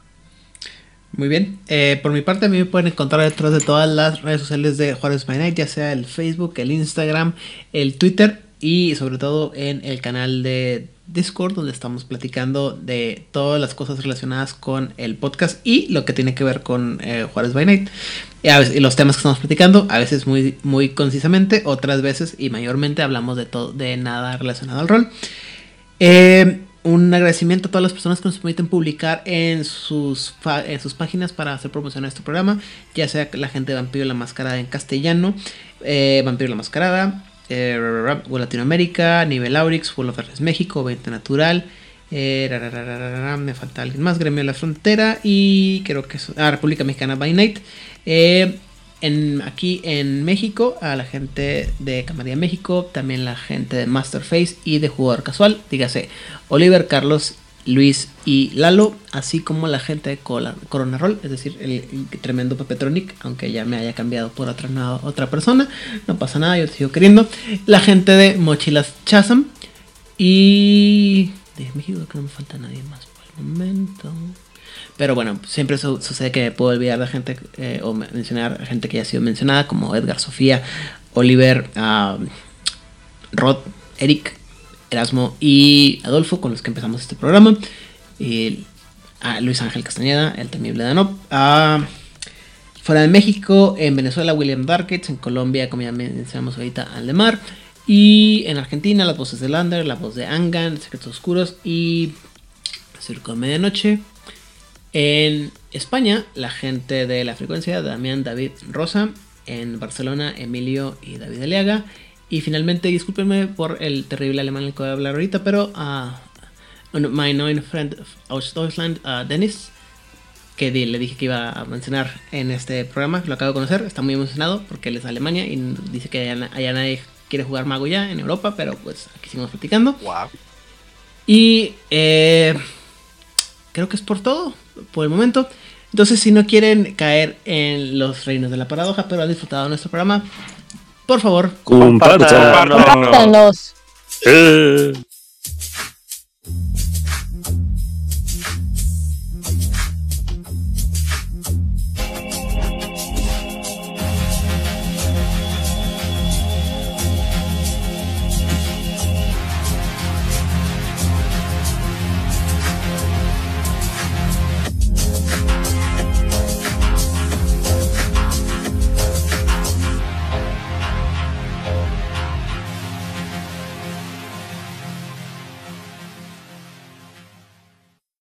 Muy bien. Eh, por mi parte, a mí me pueden encontrar detrás de todas las redes sociales de Juárez by Night, ya sea el Facebook, el Instagram, el Twitter y sobre todo en el canal de Discord, donde estamos platicando de todas las cosas relacionadas con el podcast y lo que tiene que ver con eh, Juárez by Night. Y, a veces, los temas que estamos platicando, a veces muy, muy concisamente, otras veces y mayormente hablamos de todo, de nada relacionado al rol. Eh, un agradecimiento a todas las personas que nos permiten publicar en sus, en sus páginas para hacer promoción a este programa, ya sea la gente Vampiro la Mascarada en castellano, eh, Vampiro la Mascarada, eh, Latinoamérica, Nivel Aurix, Full of México, 20 Natural, eh, me falta alguien más, Gremio de la Frontera y creo que es ah, República Mexicana by Night. Eh, aquí en México, a la gente de Camarilla México, también la gente de Masterface y de Jugador Casual, dígase Oliver, Carlos Luis y Lalo, así como la gente de Corona Roll, es decir, el, el tremendo Pepetronic, aunque ya me haya cambiado por otra, na- otra persona, no pasa nada, yo te sigo queriendo. La gente de Mochilas Chasam y de México, que no me falta nadie más por el momento. Pero bueno, siempre su- sucede que puedo olvidar de gente eh, o me- mencionar gente que ya ha sido mencionada, como Edgar Sofía, Oliver, ah, Rod, Eric, Erasmo y Adolfo, con los que empezamos este programa. Y Luis Ángel Castañeda, el temible Danop. Ah, fuera de México, en Venezuela, William Darkets. En Colombia, como ya mencionamos ahorita, Aldemar. Y en Argentina, las voces de Lander, la voz de Angan, Secretos Oscuros y Circo de Medianoche. En España, la gente de la frecuencia, Damián David Rosa. En Barcelona, Emilio y David Aliaga. Y finalmente, discúlpenme por el terrible alemán del que voy a hablar ahorita, pero a my known friend aus Deutschland, uh, Dennis, que le dije que iba a mencionar en este programa, lo acabo de conocer, está muy emocionado porque él es de Alemania y dice que allá nadie quiere jugar mago ya en Europa, pero pues aquí seguimos platicando. Wow. Y eh, creo que es por todo, por el momento. Entonces, si no quieren caer en los reinos de la paradoja, pero han disfrutado de nuestro programa, por favor. Compártanos. Eh.